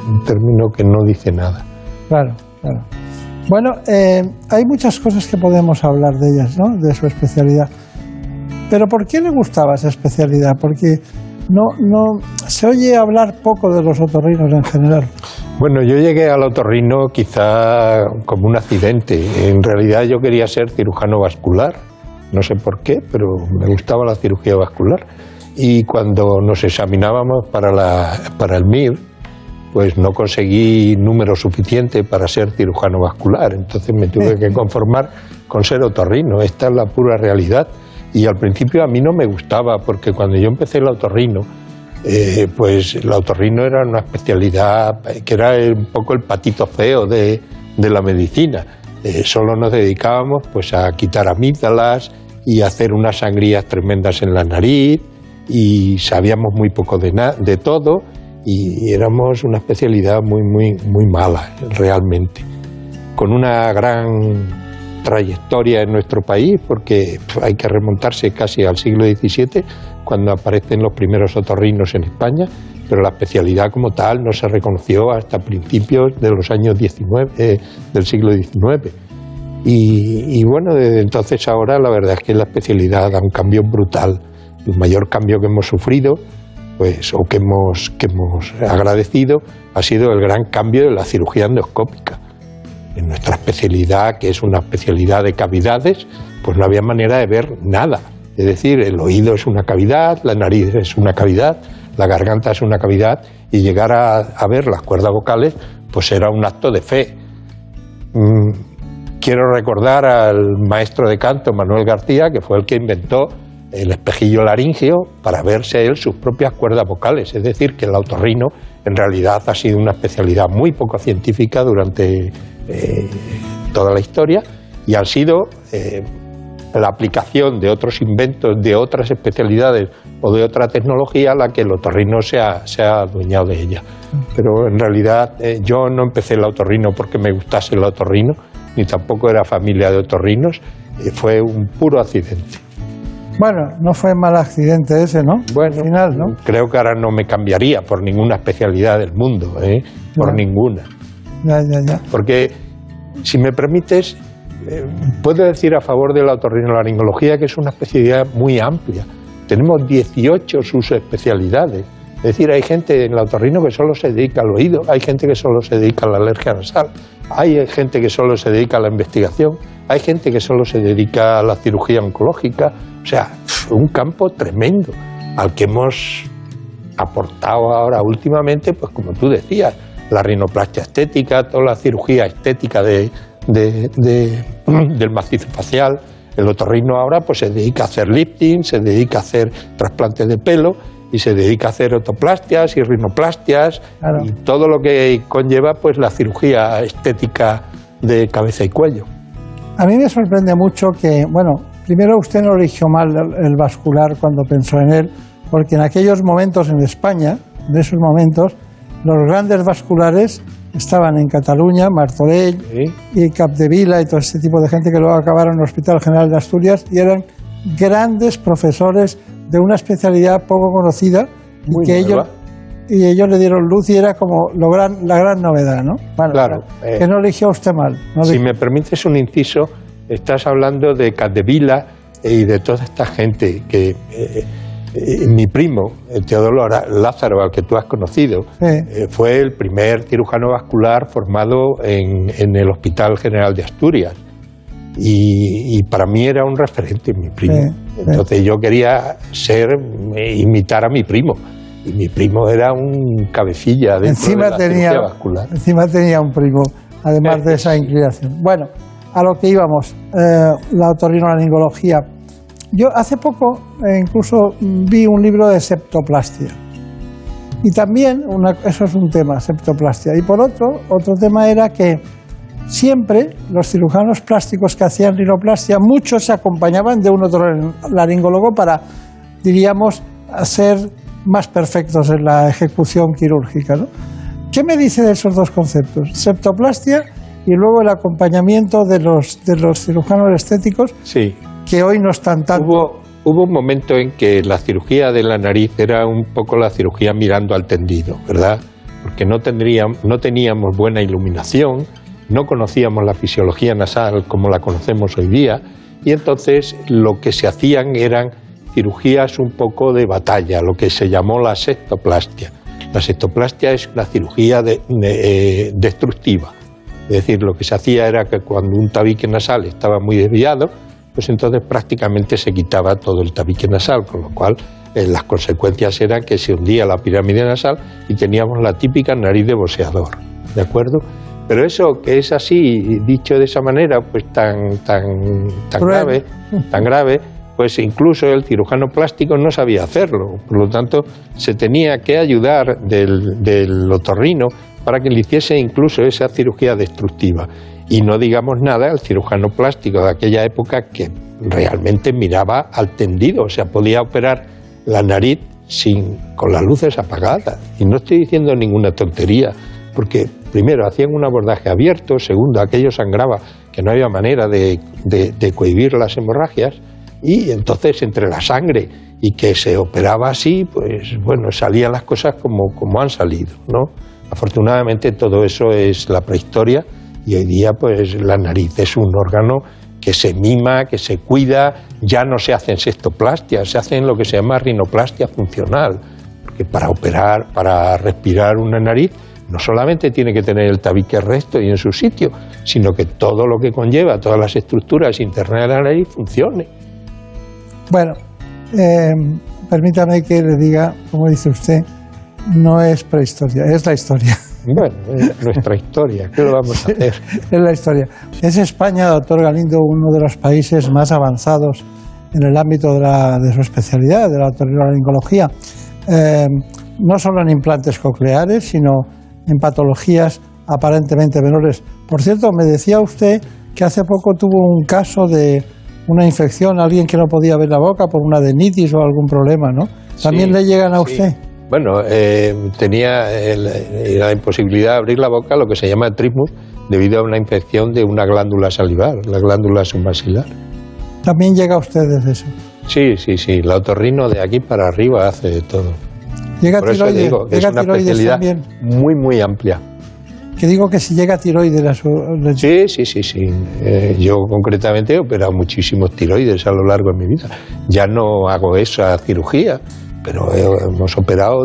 S27: un término que no dice nada.
S1: Claro, claro. Bueno, eh, hay muchas cosas que podemos hablar de ellas, ¿no? De su especialidad. Pero ¿por qué le gustaba esa especialidad? Porque no, no se oye hablar poco de los otorrinos en general.
S27: Bueno, yo llegué al otorrino quizá como un accidente. En realidad yo quería ser cirujano vascular. No sé por qué, pero me gustaba la cirugía vascular. Y cuando nos examinábamos para, la, para el MIR, pues no conseguí número suficiente para ser cirujano vascular. Entonces me tuve que conformar con ser otorrino. Esta es la pura realidad. Y al principio a mí no me gustaba, porque cuando yo empecé el otorrino, eh, pues el otorrino era una especialidad que era un poco el patito feo de, la medicina. Eh, solo nos dedicábamos pues a quitar amígdalas y hacer unas sangrías tremendas en la nariz y sabíamos muy poco de, de todo y éramos una especialidad muy, muy, muy mala realmente, con una gran trayectoria en nuestro país, porque hay que remontarse casi al siglo XVII, cuando aparecen los primeros otorrinos en España, pero la especialidad como tal no se reconoció hasta principios de los años 19, eh, del siglo XIX. Y, bueno, desde entonces ahora la verdad es que la especialidad da un cambio brutal. El mayor cambio que hemos sufrido, pues, o que hemos, que hemos agradecido, ha sido el gran cambio de la cirugía endoscópica en nuestra especialidad, que es una especialidad de cavidades, pues no había manera de ver nada. Es decir, el oído es una cavidad, la nariz es una cavidad, la garganta es una cavidad, y llegar a, ver las cuerdas vocales, pues era un acto de fe. Mm, quiero recordar al maestro de canto, Manuel García, que fue el que inventó el espejillo laringio para verse él sus propias cuerdas vocales. Es decir, que el autorrino en realidad ha sido una especialidad muy poco científica durante eh, toda la historia y han sido eh, la aplicación de otros inventos, de otras especialidades o de otra tecnología la que el otorrino se ha, se ha adueñado de ella. Pero en realidad eh, yo no empecé el otorrino porque me gustase el otorrino, ni tampoco era familia de otorrinos, fue un puro accidente.
S1: Bueno, no fue mal accidente ese, ¿no?
S27: Bueno, Al final, ¿no? Creo que ahora no me cambiaría por ninguna especialidad del mundo, ¿eh? por ninguna. Porque, si me permites, eh, puedo decir a favor de la otorrinolaringología que es una especialidad muy amplia. Tenemos 18 subespecialidades. Es decir, hay gente en el otorrino que solo se dedica al oído, hay gente que solo se dedica a la alergia nasal, hay gente que solo se dedica a la investigación, hay gente que solo se dedica a la cirugía oncológica. O sea, un campo tremendo al que hemos aportado ahora últimamente, pues como tú decías, la rinoplastia estética, toda la cirugía estética de, del macizo facial. El otorrino ahora pues se dedica a hacer lifting, se dedica a hacer trasplantes de pelo y se dedica a hacer otoplastias y rinoplastias y todo lo que conlleva pues la cirugía estética de cabeza y cuello.
S1: A mí me sorprende mucho que, bueno, primero usted no eligió mal el vascular cuando pensó en él, porque en aquellos momentos en España en esos momentos, los grandes vasculares estaban en Cataluña, Martorell y Capdevila y todo ese tipo de gente que luego acabaron en el Hospital General de Asturias y eran grandes profesores de una especialidad poco conocida y que ellos y ellos le dieron luz y era como lo gran, la gran novedad, ¿no? Bueno,
S27: Claro,
S1: Que
S27: eh.
S1: no eligió usted mal. no
S27: si me permites un inciso, estás hablando de Capdevila y de toda esta gente que eh, eh, mi primo, Teodoro Lázaro, al que tú has conocido, eh, fue el primer cirujano vascular formado en, en el Hospital General de Asturias. Y, y para mí era un referente, mi primo. Entonces yo quería ser, eh, imitar a mi primo. Y mi primo era un cabecilla dentro de la
S1: tenía,
S27: vascular.
S1: encima tenía un primo, además de esa inclinación. Bueno, a lo que íbamos, eh, la otorrinolaringología. Yo hace poco eh, incluso vi un libro de septoplastia. Y también, una- eso es un tema, septoplastia. Y por otro, otro tema era que siempre los cirujanos plásticos que hacían rinoplastia, muchos se acompañaban de un otro laringólogo para, diríamos, ser más perfectos en la ejecución quirúrgica. ¿no? ¿Qué me dice de esos dos conceptos? Septoplastia y luego el acompañamiento de los, de los cirujanos estéticos
S27: Sí.
S1: Que hoy no están tan...
S27: Hubo, hubo un momento en que la cirugía de la nariz era un poco la cirugía mirando al tendido, ¿verdad? Porque no, tendríamos, no teníamos buena iluminación, no conocíamos la fisiología nasal como la conocemos hoy día, y entonces lo que se hacían eran cirugías un poco de batalla, lo que se llamó la septoplastia. La septoplastia es una cirugía de- de- eh, destructiva. Es decir, lo que se hacía era que cuando un tabique nasal estaba muy desviado, pues entonces prácticamente se quitaba todo el tabique nasal, con lo cual eh, las consecuencias eran que se hundía la pirámide nasal y teníamos la típica nariz de boxeador, ¿de acuerdo? Pero eso que es así, dicho de esa manera, pues tan, tan, tan
S1: Cruel.
S27: grave, tan grave, pues incluso el cirujano plástico no sabía hacerlo. Por lo tanto, se tenía que ayudar del, del otorrino para que le hiciese incluso esa cirugía destructiva. Y no digamos nada al cirujano plástico de aquella época que realmente miraba al tendido, o sea, podía operar la nariz sin, con las luces apagadas. Y no estoy diciendo ninguna tontería, porque primero hacían un abordaje abierto, segundo aquello sangraba, que no había manera de, de- de cohibir las hemorragias, y entonces entre la sangre y que se operaba así, pues bueno, salían las cosas como, como han salido, ¿no? Afortunadamente todo eso es la prehistoria y hoy día pues la nariz es un órgano que se mima, que se cuida, ya no se hacen sextoplastias, se hacen lo que se llama rinoplastia funcional, porque para operar, para respirar una nariz, no solamente tiene que tener el tabique recto y en su sitio, sino que todo lo que conlleva, todas las estructuras internas de la nariz funcione.
S1: Bueno, eh, permítame que le diga, como dice usted, no es prehistoria, es la historia.
S27: Bueno, es nuestra historia, ¿qué lo vamos a hacer?
S1: es la historia. Es España, doctor Galindo, uno de los países más avanzados en el ámbito de, la- de su especialidad, de la otorrinolaringología. Eh, no solo en implantes cocleares, sino en patologías aparentemente menores. Por cierto, me decía usted que hace poco tuvo un caso de una infección, alguien que no podía ver la boca por una adenitis o algún problema, ¿no? ¿También
S27: Sí,
S1: le llegan a
S27: sí. Bueno, eh, tenía el- la imposibilidad de abrir la boca, lo que se llama trismus, debido a una infección de una glándula salivar, la glándula submaxilar.
S1: También llega a ustedes eso.
S27: Sí, sí, sí, la otorrino de aquí para arriba hace de todo.
S1: Llega
S27: Por eso
S1: tiroides,
S27: digo que es
S1: llega
S27: una
S1: tiroides
S27: especialidad
S1: también.
S27: muy, muy amplia.
S1: Que digo que si llega tiroides a su...
S27: Sí, sí, sí, sí. Eh, yo concretamente he operado muchísimos tiroides a lo largo de mi vida. Ya no hago esa cirugía, pero he- hemos operado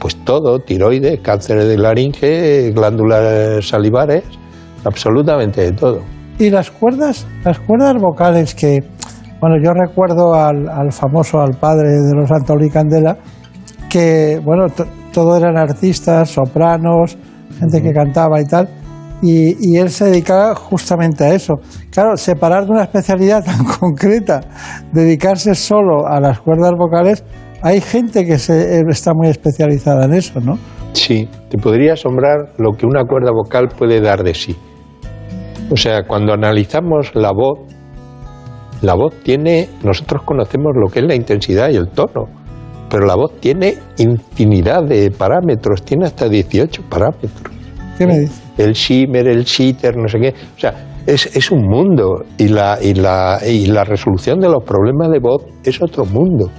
S27: pues todo, tiroides, cáncer de laringe, glándulas salivares, absolutamente de todo.
S1: Y las cuerdas, las cuerdas vocales que, bueno, yo recuerdo al, al famoso, al padre de los Antolí Candela, que, bueno, to- todo eran artistas, sopranos, gente que cantaba y tal, y, y él se dedicaba justamente a eso. Claro, separar de una especialidad tan concreta, dedicarse solo a las cuerdas vocales, hay gente que se, eh, está muy especializada en eso, ¿no?
S27: Sí, te podría asombrar lo que una cuerda vocal puede dar de sí. O sea, cuando analizamos la voz, la voz tiene, nosotros conocemos lo que es la intensidad y el tono, pero la voz tiene infinidad de parámetros, tiene hasta 18 parámetros.
S1: ¿Qué me dice?
S27: El shimmer, el shitter, no sé qué. O sea, es, es un mundo y la, y, la, y la resolución de los problemas de voz es otro mundo.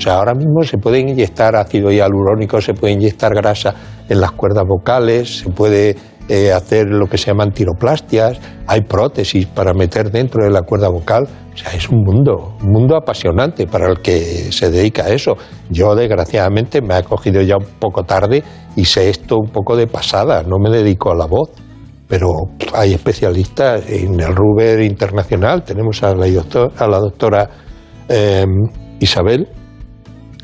S27: O sea, ahora mismo se puede inyectar ácido hialurónico, se puede inyectar grasa en las cuerdas vocales, se puede eh, hacer lo que se llaman tiroplastias, hay prótesis para meter dentro de la cuerda vocal. O sea, es un mundo, un mundo apasionante para el que se dedica a eso. Yo, desgraciadamente, me ha cogido ya un poco tarde y sé esto un poco de pasada, no me dedico a la voz. Pero hay especialistas en el Ruber Internacional, tenemos a la, doctora eh, Isabel,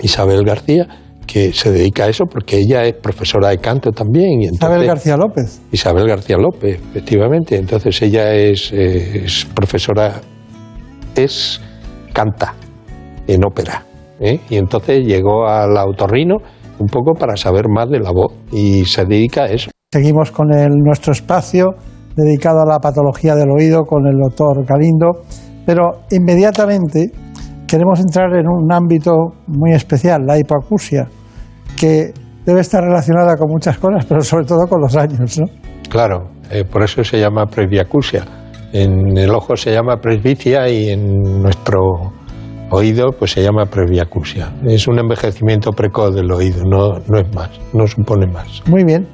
S27: Isabel García, que se dedica a eso porque ella es profesora de canto también. Y entonces,
S1: Isabel García López.
S27: Isabel García López, efectivamente. Entonces ella es, eh, es profesora, es canta en ópera. ¿eh? Y entonces llegó al autorrino un poco para saber más de la voz y se dedica a eso.
S1: Seguimos con el, nuestro espacio dedicado a la patología del oído con el doctor Galindo, pero inmediatamente queremos entrar en un ámbito muy especial, la hipoacusia, que debe estar relacionada con muchas cosas, pero sobre todo con los años. ¿no?
S27: Claro, eh, por eso se llama presbiacusia. En el ojo se llama presbicia y en nuestro oído pues se llama presbiacusia. Es un envejecimiento precoz del oído, no, no es más, no supone más.
S1: Muy bien.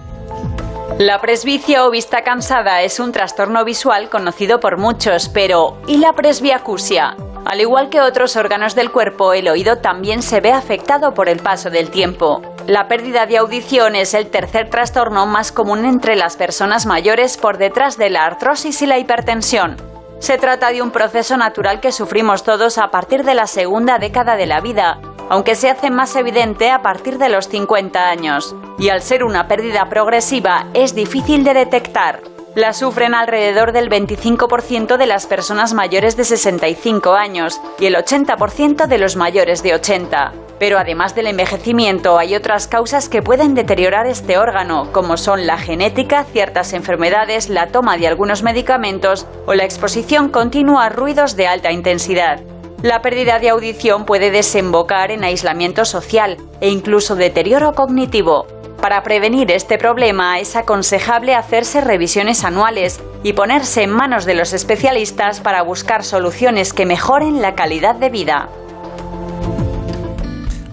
S3: La presbicia o vista cansada es un trastorno visual conocido por muchos, pero ¿y la presbiacusia? Al igual que otros órganos del cuerpo, el oído también se ve afectado por el paso del tiempo. La pérdida de audición es el tercer trastorno más común entre las personas mayores por detrás de la artrosis y la hipertensión. Se trata de un proceso natural que sufrimos todos a partir de la segunda década de la vida, aunque se hace más evidente a partir de los 50 años. Y al ser una pérdida progresiva, es difícil de detectar. La sufren alrededor del 25% de las personas mayores de 65 años y el 80% de los mayores de 80. Pero además del envejecimiento hay otras causas que pueden deteriorar este órgano, como son la genética, ciertas enfermedades, la toma de algunos medicamentos o la exposición continua a ruidos de alta intensidad. La pérdida de audición puede desembocar en aislamiento social e incluso deterioro cognitivo. Para prevenir este problema es aconsejable hacerse revisiones anuales y ponerse en manos de los especialistas para buscar soluciones que mejoren la calidad de vida.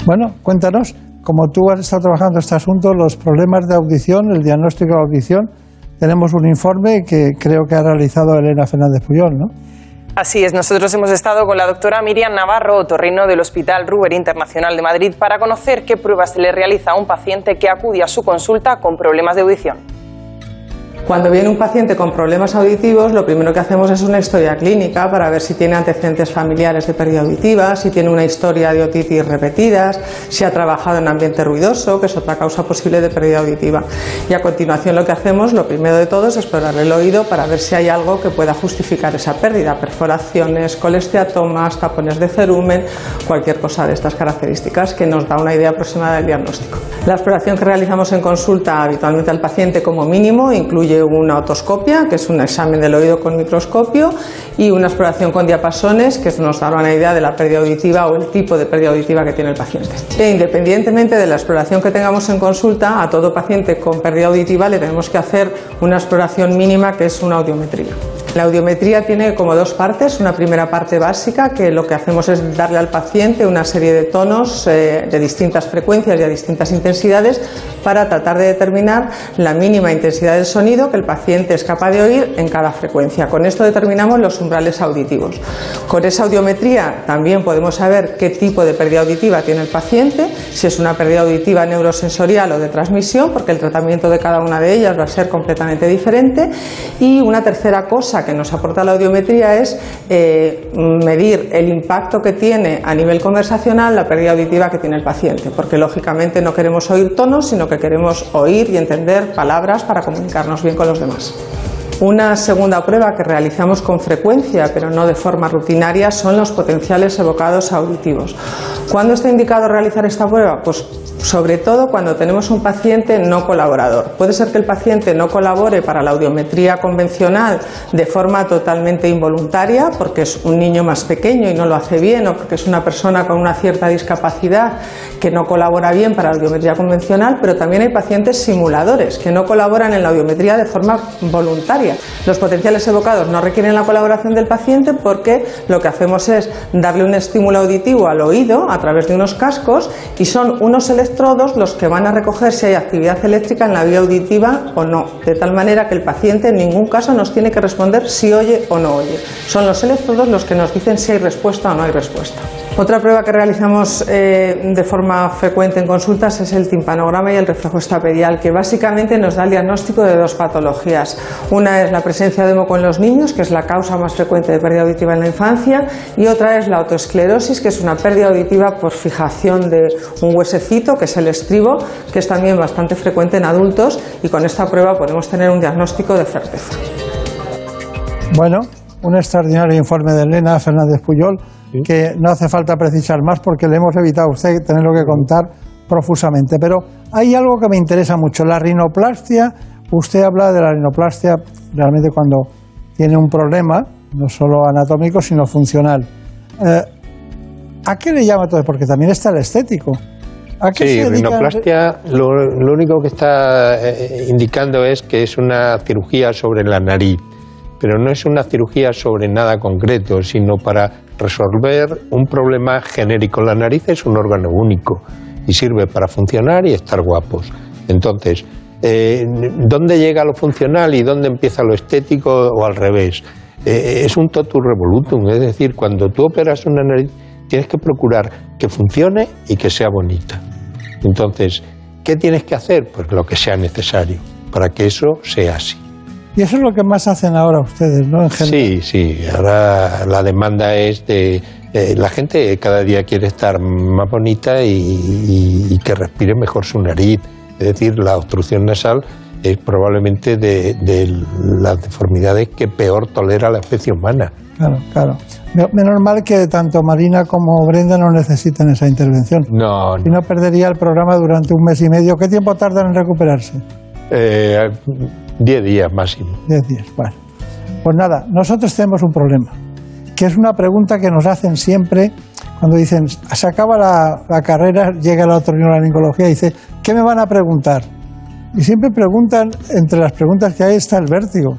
S1: Bueno, cuéntanos, como tú has estado trabajando este asunto, los problemas de audición, el diagnóstico de audición, tenemos un informe que creo que ha realizado Elena Fernández Puyol, ¿no?
S16: Así es, nosotros hemos estado con la doctora Miriam Navarro, otorrino del Hospital Ruber Internacional de Madrid, para conocer qué pruebas se le realiza a un paciente que acude a su consulta con problemas de audición.
S28: Cuando viene un paciente con problemas auditivos, lo primero que hacemos es una historia clínica para ver si tiene antecedentes familiares de pérdida auditiva, si tiene una historia de otitis repetidas, si ha trabajado en ambiente ruidoso, que es otra causa posible de pérdida auditiva. Y a continuación lo que hacemos, lo primero de todo, es explorarle el oído para ver si hay algo que pueda justificar esa pérdida, perforaciones, colesteatomas, tapones de cerumen, cualquier cosa de estas características que nos da una idea aproximada del diagnóstico. La exploración que realizamos en consulta habitualmente al paciente como mínimo incluye una otoscopia, que es un examen del oído con microscopio, y una exploración con diapasones, que nos da una idea de la pérdida auditiva o el tipo de pérdida auditiva que tiene el paciente. E independientemente de la exploración que tengamos en consulta, a todo paciente con pérdida auditiva le tenemos que hacer una exploración mínima que es una audiometría. La audiometría tiene como dos partes, una primera parte básica que lo que hacemos es darle al paciente una serie de tonos eh, de distintas frecuencias y a distintas intensidades para tratar de determinar la mínima intensidad del sonido que el paciente es capaz de oír en cada frecuencia. Con esto determinamos los umbrales auditivos. Con esa audiometría también podemos saber qué tipo de pérdida auditiva tiene el paciente, si es una pérdida auditiva neurosensorial o de transmisión, porque el tratamiento de cada una de ellas va a ser completamente diferente. Y una tercera cosa que nos aporta la audiometría es eh, medir el impacto que tiene a nivel conversacional la pérdida auditiva que tiene el paciente, porque lógicamente no queremos oír tonos, sino que queremos oír y entender palabras para comunicarnos bien con los demás. Una segunda prueba que realizamos con frecuencia, pero no de forma rutinaria, son los potenciales evocados auditivos. ¿Cuándo está indicado realizar esta prueba? Pues sobre todo cuando tenemos un paciente no colaborador. Puede ser que el paciente no colabore para la audiometría convencional de forma totalmente involuntaria, porque es un niño más pequeño y no lo hace bien, o porque es una persona con una cierta discapacidad que no colabora bien para la audiometría convencional, pero también hay pacientes simuladores que no colaboran en la audiometría de forma voluntaria. Los potenciales evocados no requieren la colaboración del paciente porque lo que hacemos es darle un estímulo auditivo al oído a través de unos cascos y son unos electrodos los que van a recoger si hay actividad eléctrica en la vía auditiva o no, de tal manera que el paciente en ningún caso nos tiene que responder si oye o no oye. Son los electrodos los que nos dicen si hay respuesta o no hay respuesta. Otra prueba que realizamos eh, de forma frecuente en consultas es el timpanograma y el reflejo estapedial, que básicamente nos da el diagnóstico de dos patologías. Una es la presencia de moco en los niños, que es la causa más frecuente de pérdida auditiva en la infancia, y otra es la autoesclerosis, que es una pérdida auditiva por fijación de un huesecito, que es el estribo, que es también bastante frecuente en adultos, y con esta prueba podemos tener un diagnóstico de certeza.
S1: Bueno, un extraordinario informe de Elena Fernández Puyol que no hace falta precisar más porque le hemos evitado a usted tenerlo que contar profusamente. Pero hay algo que me interesa mucho, la rinoplastia. Usted habla de la rinoplastia realmente cuando tiene un problema, no solo anatómico, sino funcional. Eh, ¿A qué le llama todo? Porque también está el estético. ¿A qué
S27: sí, rinoplastia lo, lo único que está eh, indicando es que es una cirugía sobre la nariz, pero no es una cirugía sobre nada concreto, sino para resolver un problema genérico. La nariz es un órgano único y sirve para funcionar y estar guapos. Entonces, eh, ¿dónde llega lo funcional y dónde empieza lo estético o al revés? Eh, es un totus revolutum, es decir, cuando tú operas una nariz tienes que procurar que funcione y que sea bonita. Entonces, ¿qué tienes que hacer? Pues lo que sea necesario para que eso sea así.
S1: Y eso es lo que más hacen ahora ustedes, ¿no? En general.
S27: Sí, sí, ahora la demanda es de... eh, la gente cada día quiere estar más bonita y, y- y que respire mejor su nariz. Es decir, la obstrucción nasal es probablemente de, de las deformidades que peor tolera la especie humana.
S1: Claro, claro. Me- Menos mal que tanto Marina como Brenda no necesitan esa intervención.
S27: No,
S1: Si no, perdería el programa durante un mes y medio. ¿Qué tiempo tardan en recuperarse?
S27: eh, 10 días máximo.
S1: Diez días. Bueno. Pues nada, nosotros tenemos un problema, que es una pregunta que nos hacen siempre cuando dicen, se acaba la, la carrera, llega la otorrinolaringología y dice, ¿qué me van a preguntar? Y siempre preguntan, entre las preguntas que hay está el vértigo.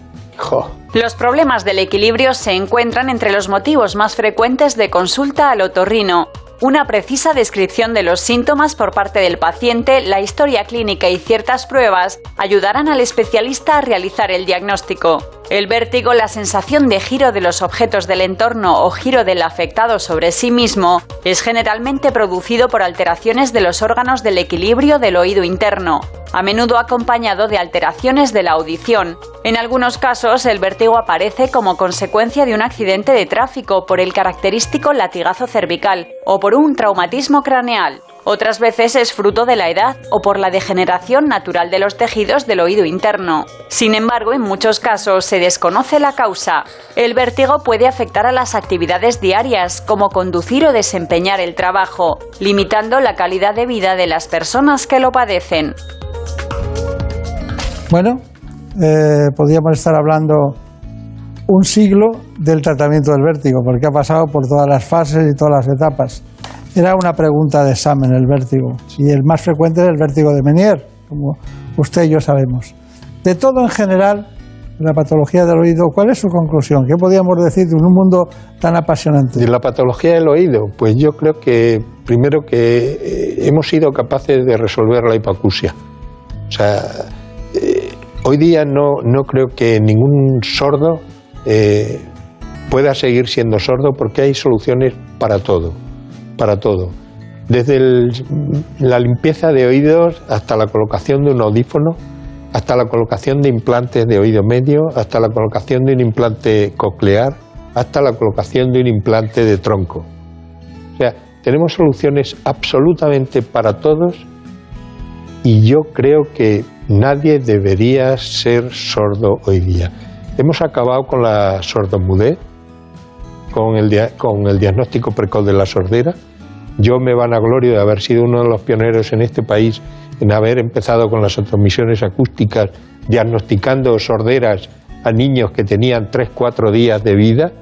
S3: Los problemas del equilibrio se encuentran entre los motivos más frecuentes de consulta al otorrino. Una precisa descripción de los síntomas por parte del paciente, la historia clínica y ciertas pruebas ayudarán al especialista a realizar el diagnóstico. El vértigo, la sensación de giro de los objetos del entorno o giro del afectado sobre sí mismo, es generalmente producido por alteraciones de los órganos del equilibrio del oído interno, a menudo acompañado de alteraciones de la audición. En algunos casos, el vértigo aparece como consecuencia de un accidente de tráfico por el característico latigazo cervical o por un traumatismo craneal. Otras veces es fruto de la edad o por la degeneración natural de los tejidos del oído interno. Sin embargo, en muchos casos se desconoce la causa. El vértigo puede afectar a las actividades diarias, como conducir o desempeñar el trabajo, limitando la calidad de vida de las personas que lo padecen.
S1: Bueno, eh, podríamos estar hablando un siglo del tratamiento del vértigo, porque ha pasado por todas las fases y todas las etapas. Era una pregunta de examen el vértigo, y el más frecuente es el vértigo de Menier, como usted y yo sabemos. De todo en general, la patología del oído, ¿cuál es su conclusión? ¿Qué podríamos decir de un mundo tan apasionante?
S27: De la patología del oído, pues yo creo que primero que eh, hemos sido capaces de resolver la hipoacusia. O sea, eh, hoy día no, no creo que ningún sordo eh, pueda seguir siendo sordo porque hay soluciones para todo, para todo. Desde la limpieza de oídos hasta la colocación de un audífono, hasta la colocación de implantes de oído medio, hasta la colocación de un implante coclear, hasta la colocación de un implante de tronco. O sea, tenemos soluciones absolutamente para todos y yo creo que nadie debería ser sordo hoy día. Hemos acabado con la sordomudez, con el, con el diagnóstico precoz de la sordera Yo me vanaglorio de haber sido uno de los pioneros en este país en haber empezado con las otomisiones acústicas, diagnosticando sorderas a niños que tenían 3, 4 días de vida.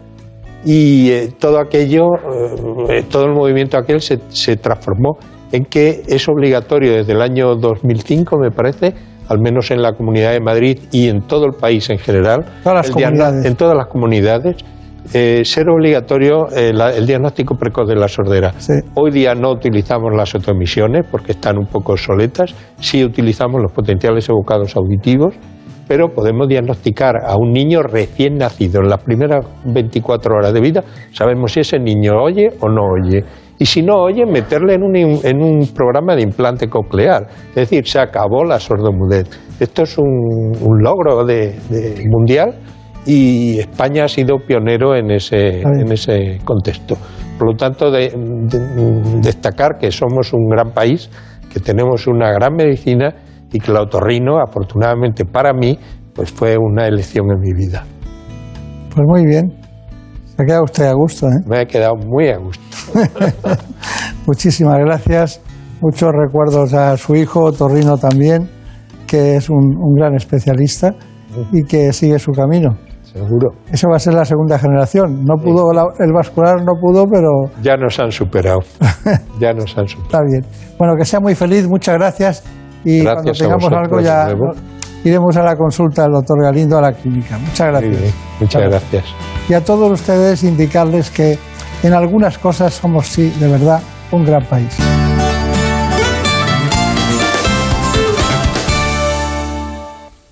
S27: Y eh, todo aquello, eh, todo el movimiento aquel se, se transformó en que es obligatorio desde el año 2005, me parece, al menos en la Comunidad de Madrid y en todo el país en general,
S1: Todas
S27: en todas las comunidades, eh, ser obligatorio eh, la- el diagnóstico precoz de la sordera. Hoy día no utilizamos las otomisiones porque están un poco obsoletas, sí utilizamos los potenciales evocados auditivos, pero podemos diagnosticar a un niño recién nacido en las primeras 24 horas de vida, sabemos si ese niño oye o no oye. Y si no oye, meterle en un, en un programa de implante coclear. Es decir, se acabó la sordomudez. Esto es un, un logro de- de mundial y España ha sido pionero en ese, en ese contexto. Por lo tanto, de- de- destacar que somos un gran país, que tenemos una gran medicina y que el otorrino, afortunadamente para mí, pues fue una elección en mi vida.
S1: Pues muy bien. Se ha quedado usted a gusto, ¿eh?
S27: Me ha quedado muy a gusto.
S1: Muchísimas gracias. Muchos recuerdos a su hijo, Torrino también, que es un, un gran especialista y que sigue su camino.
S27: Seguro.
S1: Eso va a ser la segunda generación. No pudo, la- el vascular no pudo, pero
S27: Ya nos han superado. Ya nos han superado.
S1: está bien. Bueno, que sea muy feliz, muchas gracias. Y
S27: Gracias
S1: cuando tengamos
S27: vosotros
S1: algo ya iremos a la consulta del doctor Galindo a la clínica. Muchas gracias.
S27: Muchas gracias.
S1: Y a todos ustedes indicarles que en algunas cosas somos, sí, de verdad, un gran país.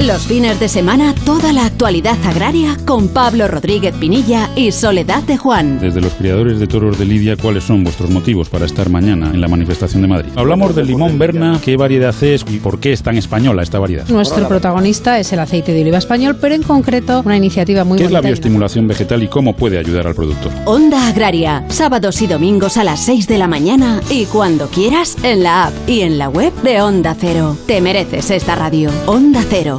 S11: Los fines de semana, toda la actualidad agraria con Pablo Rodríguez Pinilla y Soledad de Juan.
S29: Desde los criadores de toros de Lidia, ¿cuáles son vuestros motivos para estar mañana en la manifestación de Madrid? Hablamos del limón Berna, qué variedad es y por qué es tan española esta variedad.
S30: Nuestro protagonista es el aceite de oliva español, pero en concreto una iniciativa muy
S29: ¿Qué es la bioestimulación vegetal y cómo puede ayudar al productor?
S11: Onda Agraria, sábados y domingos a las 6 de la mañana y cuando quieras en la app y en la web de Onda Cero. Te mereces esta radio. Onda Cero,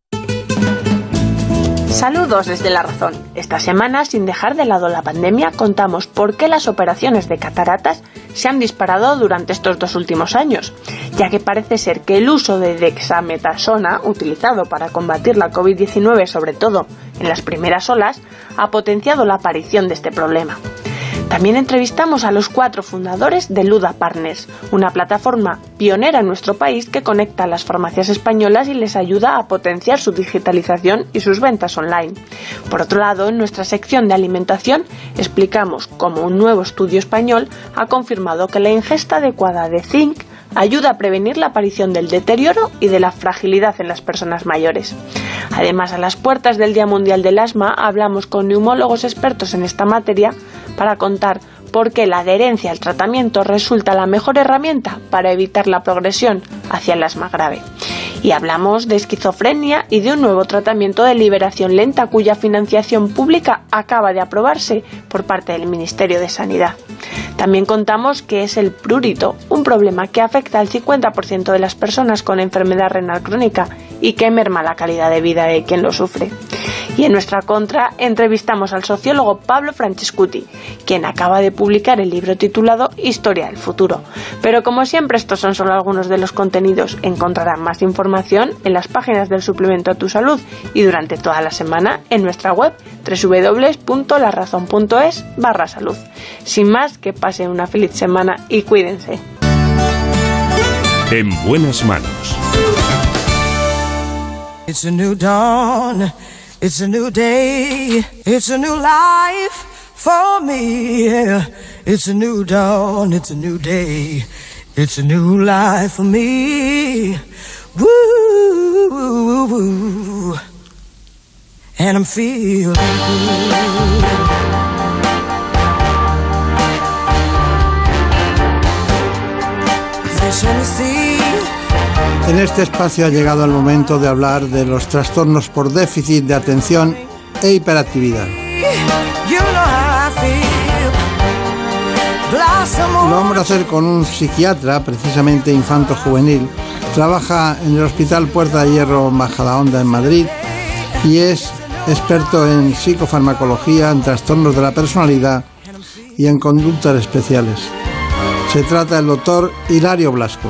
S31: Saludos desde La Razón. Esta semana, sin dejar de lado la pandemia, contamos por qué las operaciones de cataratas se han disparado durante estos dos últimos años, ya que parece ser que el uso de dexametasona, utilizado para combatir la COVID-19 sobre todo en las primeras olas, ha potenciado la aparición de este problema. También entrevistamos a los cuatro fundadores de Luda Partners, una plataforma pionera en nuestro país que conecta a las farmacias españolas y les ayuda a potenciar su digitalización y sus ventas online. Por otro lado, en nuestra sección de alimentación explicamos cómo un nuevo estudio español ha confirmado que la ingesta adecuada de zinc ayuda a prevenir la aparición del deterioro y de la fragilidad en las personas mayores. Además, a las puertas del Día Mundial del Asma hablamos con neumólogos expertos en esta materia para contar por qué la adherencia al tratamiento resulta la mejor herramienta para evitar la progresión hacia el asma grave. Y hablamos de esquizofrenia y de un nuevo tratamiento de liberación lenta cuya financiación pública acaba de aprobarse por parte del Ministerio de Sanidad. También contamos que es el prurito, un problema que afecta al 50% de las personas con enfermedad renal crónica y que merma la calidad de vida de quien lo sufre. Y en nuestra contra entrevistamos al sociólogo Pablo Francescuti, quien acaba de publicar el libro titulado Historia del futuro. Pero como siempre estos son solo algunos de los contenidos. Encontrarán más información en las páginas del suplemento a tu salud y durante toda la semana en nuestra web www.larazón.es barra salud. Sin más, que pasen una feliz semana y cuídense.
S2: En buenas manos.
S19: It's a new dawn. It's a new day. It's a new life for me. Yeah. It's a new dawn. It's a new day. It's a new life for me. Woo. Ooh, and I'm feeling
S1: En este espacio ha llegado el momento de hablar de los trastornos por déficit de atención e hiperactividad. Lo vamos a hacer con un psiquiatra, precisamente infanto-juvenil. Trabaja en el Hospital Puerta de Hierro Majadahonda en Madrid y es experto en psicofarmacología, en trastornos de la personalidad y en conductas especiales. Se trata del doctor Hilario Blasco.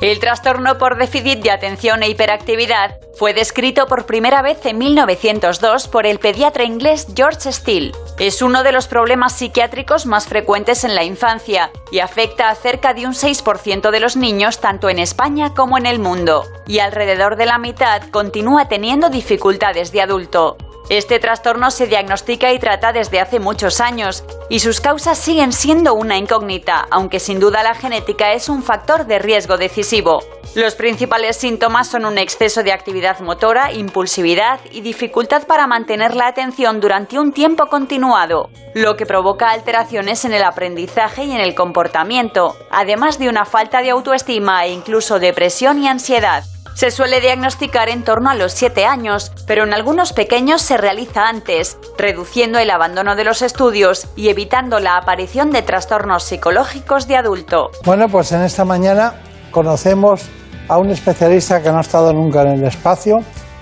S3: El trastorno por déficit de atención e hiperactividad fue descrito por primera vez en 1902 por el pediatra inglés George Steele. Es uno de los problemas psiquiátricos más frecuentes en la infancia y afecta a cerca de un 6% de los niños tanto en España como en el mundo. Y alrededor de la mitad continúa teniendo dificultades de adulto. Este trastorno se diagnostica y trata desde hace muchos años y sus causas siguen siendo una incógnita, aunque sin duda la genética es un factor de riesgo decisivo. Los principales síntomas son un exceso de actividad motora, impulsividad y dificultad para mantener la atención durante un tiempo continuado, lo que provoca alteraciones en el aprendizaje y en el comportamiento, además de una falta de autoestima e incluso depresión y ansiedad. Se suele diagnosticar en torno a los 7 años, pero en algunos pequeños se realiza antes, reduciendo el abandono de los estudios y evitando la aparición de trastornos psicológicos de adulto.
S1: Bueno, pues en esta mañana conocemos a un especialista que no ha estado nunca en el espacio,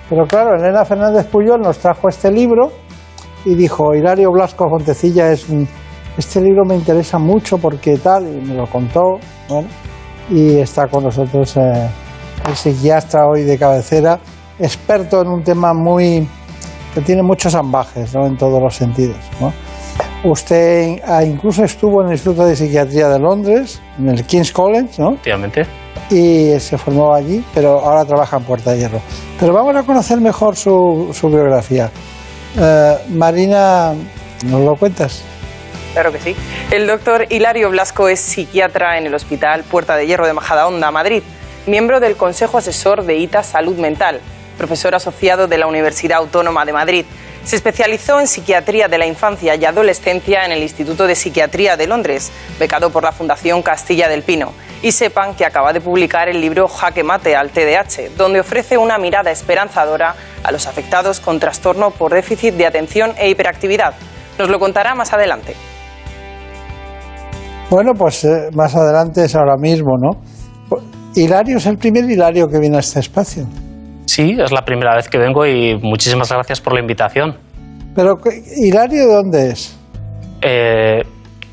S1: pero claro, Elena Fernández Puyol nos trajo este libro y dijo, Hilario Blasco Fontecilla es un... Este libro me interesa mucho porque tal, y me lo contó, bueno, y está con nosotros... Eh, el psiquiatra hoy de cabecera, experto en un tema muy que tiene muchos ambajes ¿no? en todos los sentidos. ¿no? Usted ah, incluso estuvo en el Instituto de Psiquiatría de Londres, en el King's College, ¿no?
S32: Efectivamente.
S1: Y se formó allí, pero ahora trabaja en Puerta de Hierro. Pero vamos a conocer mejor su, su biografía. Eh, Marina, ¿nos lo cuentas?
S16: Claro que sí. El doctor Hilario Blasco es psiquiatra en el Hospital Puerta de Hierro de Majadahonda, Madrid miembro del Consejo Asesor de ITA Salud Mental, profesor asociado de la Universidad Autónoma de Madrid. Se especializó en psiquiatría de la infancia y adolescencia en el Instituto de Psiquiatría de Londres, becado por la Fundación Castilla del Pino. Y sepan que acaba de publicar el libro Jaque Mate al TDAH, donde ofrece una mirada esperanzadora a los afectados con trastorno por déficit de atención e hiperactividad. Nos lo contará más adelante.
S1: Bueno, pues eh, más adelante es ahora mismo, ¿no? Hilario es el primer Hilario que viene a este espacio.
S32: Sí, es la primera vez que vengo y muchísimas gracias por la invitación.
S1: Pero, ¿Hilario de dónde es?
S32: Eh,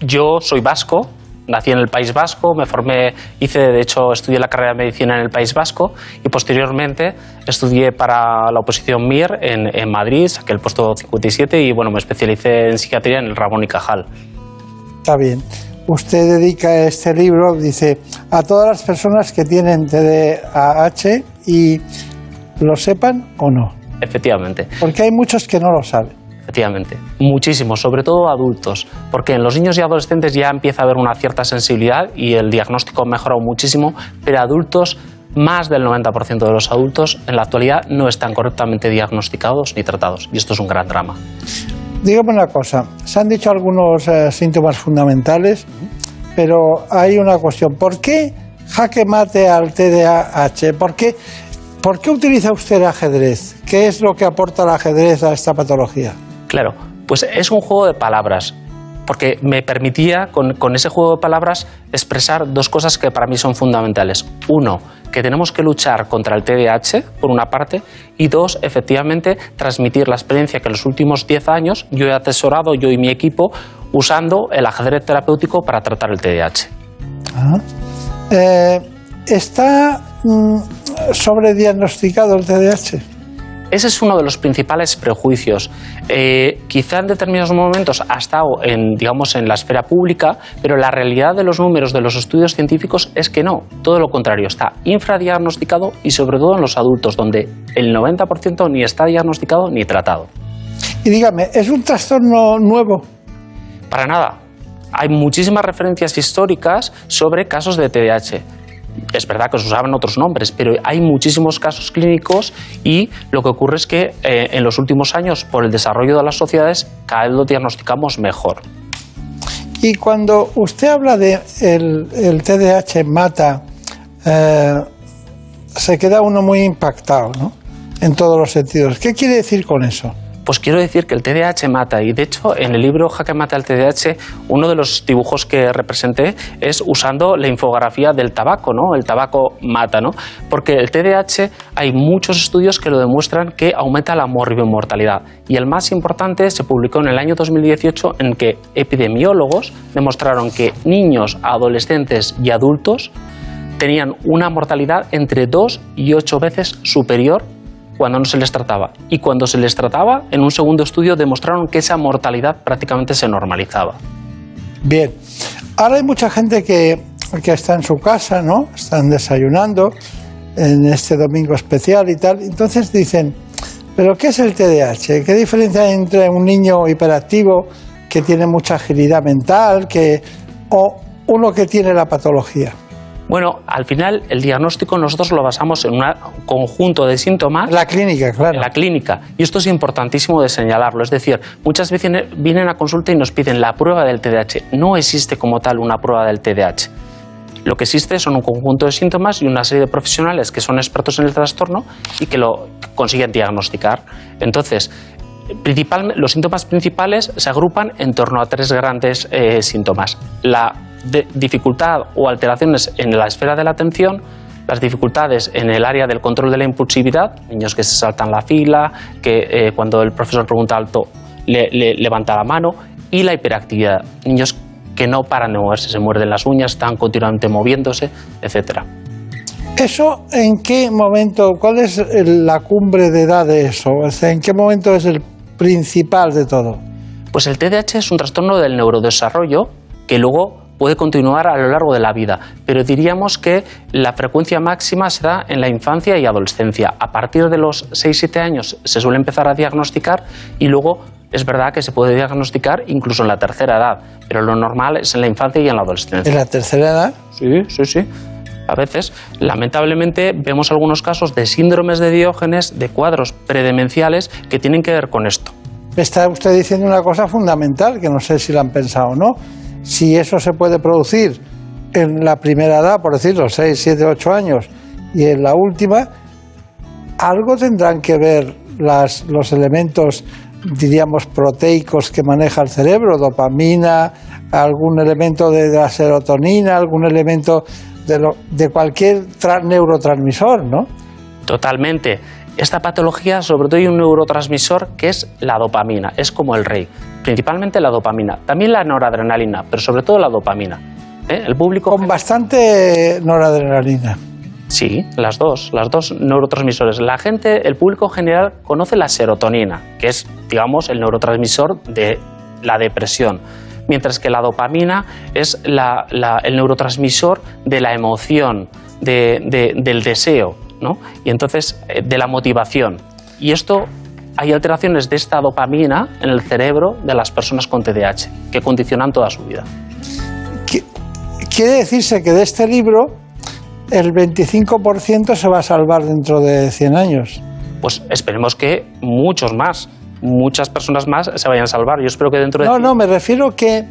S32: yo soy vasco, nací en el País Vasco, me formé, hice, de hecho, estudié la carrera de medicina en el País Vasco y posteriormente estudié para la oposición MIR en, en Madrid, saqué el puesto 57 y bueno, me especialicé en psiquiatría en el Ramón y Cajal.
S1: Está bien usted dedica este libro, dice, a todas las personas que tienen TDAH y lo sepan o no.
S32: Efectivamente.
S1: Porque hay muchos que no lo saben.
S32: Efectivamente, muchísimos, sobre todo adultos, porque en los niños y adolescentes ya empieza a haber una cierta sensibilidad y el diagnóstico ha mejorado muchísimo, pero adultos, más del 90% de los adultos en la actualidad no están correctamente diagnosticados ni tratados, y esto es un gran drama.
S1: Dígame una cosa, se han dicho algunos eh, síntomas fundamentales, pero hay una cuestión. ¿Por qué jaque mate al TDAH? ¿Por qué, ¿Por qué utiliza usted el ajedrez? ¿Qué es lo que aporta el ajedrez a esta patología?
S32: Claro, pues es un juego de palabras porque me permitía con, ese juego de palabras expresar dos cosas que para mí son fundamentales. Uno, que tenemos que luchar contra el TDAH, por una parte, y dos, efectivamente, transmitir la experiencia que en los últimos 10 años yo he atesorado, yo y mi equipo, usando el ajedrez terapéutico para tratar el TDAH.
S1: Ah. Eh, ¿Está mm, sobrediagnosticado el TDAH?
S32: Ese es uno de los principales prejuicios. Eh, quizá en determinados momentos ha estado en, digamos, en la esfera pública, pero la realidad de los números de los estudios científicos es que no, todo lo contrario, está infradiagnosticado y sobre todo en los adultos, donde el 90% ni está diagnosticado ni tratado.
S1: Y dígame, ¿es un trastorno nuevo?
S32: Para nada. Hay muchísimas referencias históricas sobre casos de TDAH. Es verdad que se usaban otros nombres, pero hay muchísimos casos clínicos y lo que ocurre es que eh, en los últimos años, por el desarrollo de las sociedades, cada vez lo diagnosticamos mejor.
S1: Y cuando usted habla de el, el TDAH mata, eh, se queda uno muy impactado, ¿no? En todos los sentidos. ¿Qué quiere decir con eso?
S32: Pues quiero decir que el TDAH mata y de hecho en el libro Jaque mata el TDAH uno de los dibujos que representé es usando la infografía del tabaco, ¿no? El tabaco mata, ¿no? Porque el TDAH hay muchos estudios que lo demuestran que aumenta la morbimortalidad y el más importante se publicó en el año 2018 en que epidemiólogos demostraron que niños, adolescentes y adultos tenían una mortalidad entre 2 y 8 veces superior cuando no se les trataba. Y cuando se les trataba, en un segundo estudio demostraron que esa mortalidad prácticamente se normalizaba.
S1: Bien, ahora hay mucha gente que, que está en su casa, ¿no? Están desayunando en este domingo especial y tal. Entonces dicen, ¿pero qué es el TDAH? ¿Qué diferencia hay entre un niño hiperactivo que tiene mucha agilidad mental que, o uno que tiene la patología?
S32: Bueno, al final el diagnóstico nosotros lo basamos en un conjunto de síntomas.
S1: La clínica, claro.
S32: En la clínica. Y esto es importantísimo de señalarlo. Es decir, muchas veces vienen a consulta y nos piden la prueba del TDAH. No existe como tal una prueba del TDAH. Lo que existe son un conjunto de síntomas y una serie de profesionales que son expertos en el trastorno y que lo consiguen diagnosticar. Entonces, principal, los síntomas principales se agrupan en torno a tres grandes eh, síntomas. La de dificultad o alteraciones en la esfera de la atención, las dificultades en el área del control de la impulsividad, niños que se saltan la fila, que eh, cuando el profesor pregunta alto le, le, levanta la mano, y la hiperactividad, niños que no paran de moverse, se muerden las uñas, están continuamente moviéndose, etcétera.
S1: ¿Eso en qué momento, cuál es la cumbre de edad de eso? O sea, ¿En qué momento es el principal de todo?
S32: Pues el TDAH es un trastorno del neurodesarrollo que luego puede continuar a lo largo de la vida, pero diríamos que la frecuencia máxima se da en la infancia y adolescencia. A partir de los 6-7 años se suele empezar a diagnosticar y luego es verdad que se puede diagnosticar incluso en la tercera edad, pero lo normal es en la infancia y en la adolescencia.
S1: ¿En la tercera edad?
S32: Sí, sí, sí. A veces, lamentablemente, vemos algunos casos de síndromes de Diógenes, de cuadros predemenciales que tienen que ver con esto.
S1: Está usted diciendo una cosa fundamental que no sé si la han pensado o no si eso se puede producir en la primera edad, por decirlo, 6, 7, 8 años, y en la última, algo tendrán que ver las, los elementos, diríamos, proteicos que maneja el cerebro, dopamina, algún elemento de, la serotonina, algún elemento de, lo, de cualquier neurotransmisor, ¿no?
S32: Totalmente. Esta patología, sobre todo, hay un neurotransmisor que es la dopamina, es como el rey. Principalmente la dopamina, también la noradrenalina, pero sobre todo la dopamina. ¿Eh? El público.
S1: Con bastante noradrenalina.
S32: Sí, las dos, las dos neurotransmisores. La gente, el público general conoce la serotonina, que es, digamos, el neurotransmisor de la depresión, mientras que la dopamina es la, la, el neurotransmisor de la emoción, de, de, del deseo, ¿no? Y entonces, eh, de la motivación. Y esto, hay alteraciones de esta dopamina en el cerebro de las personas con TDAH, que condicionan toda su vida.
S1: Quiere decirse que de este libro el 25% se va a salvar dentro de 100 años.
S32: Pues esperemos que muchos más, muchas personas más se vayan a salvar. Yo espero que dentro de...
S1: No, no, me refiero que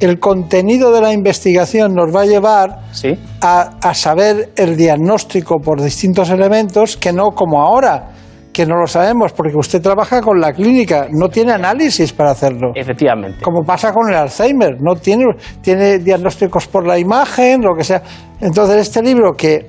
S1: el contenido de la investigación nos va a llevar
S32: ¿Sí?
S1: a, a, saber el diagnóstico por distintos elementos que no como ahora, que no lo sabemos, porque usted trabaja con la clínica, no tiene análisis para hacerlo.
S32: Efectivamente.
S1: Como pasa con el Alzheimer, no tiene, tiene diagnósticos por la imagen, lo que sea. Entonces, este libro que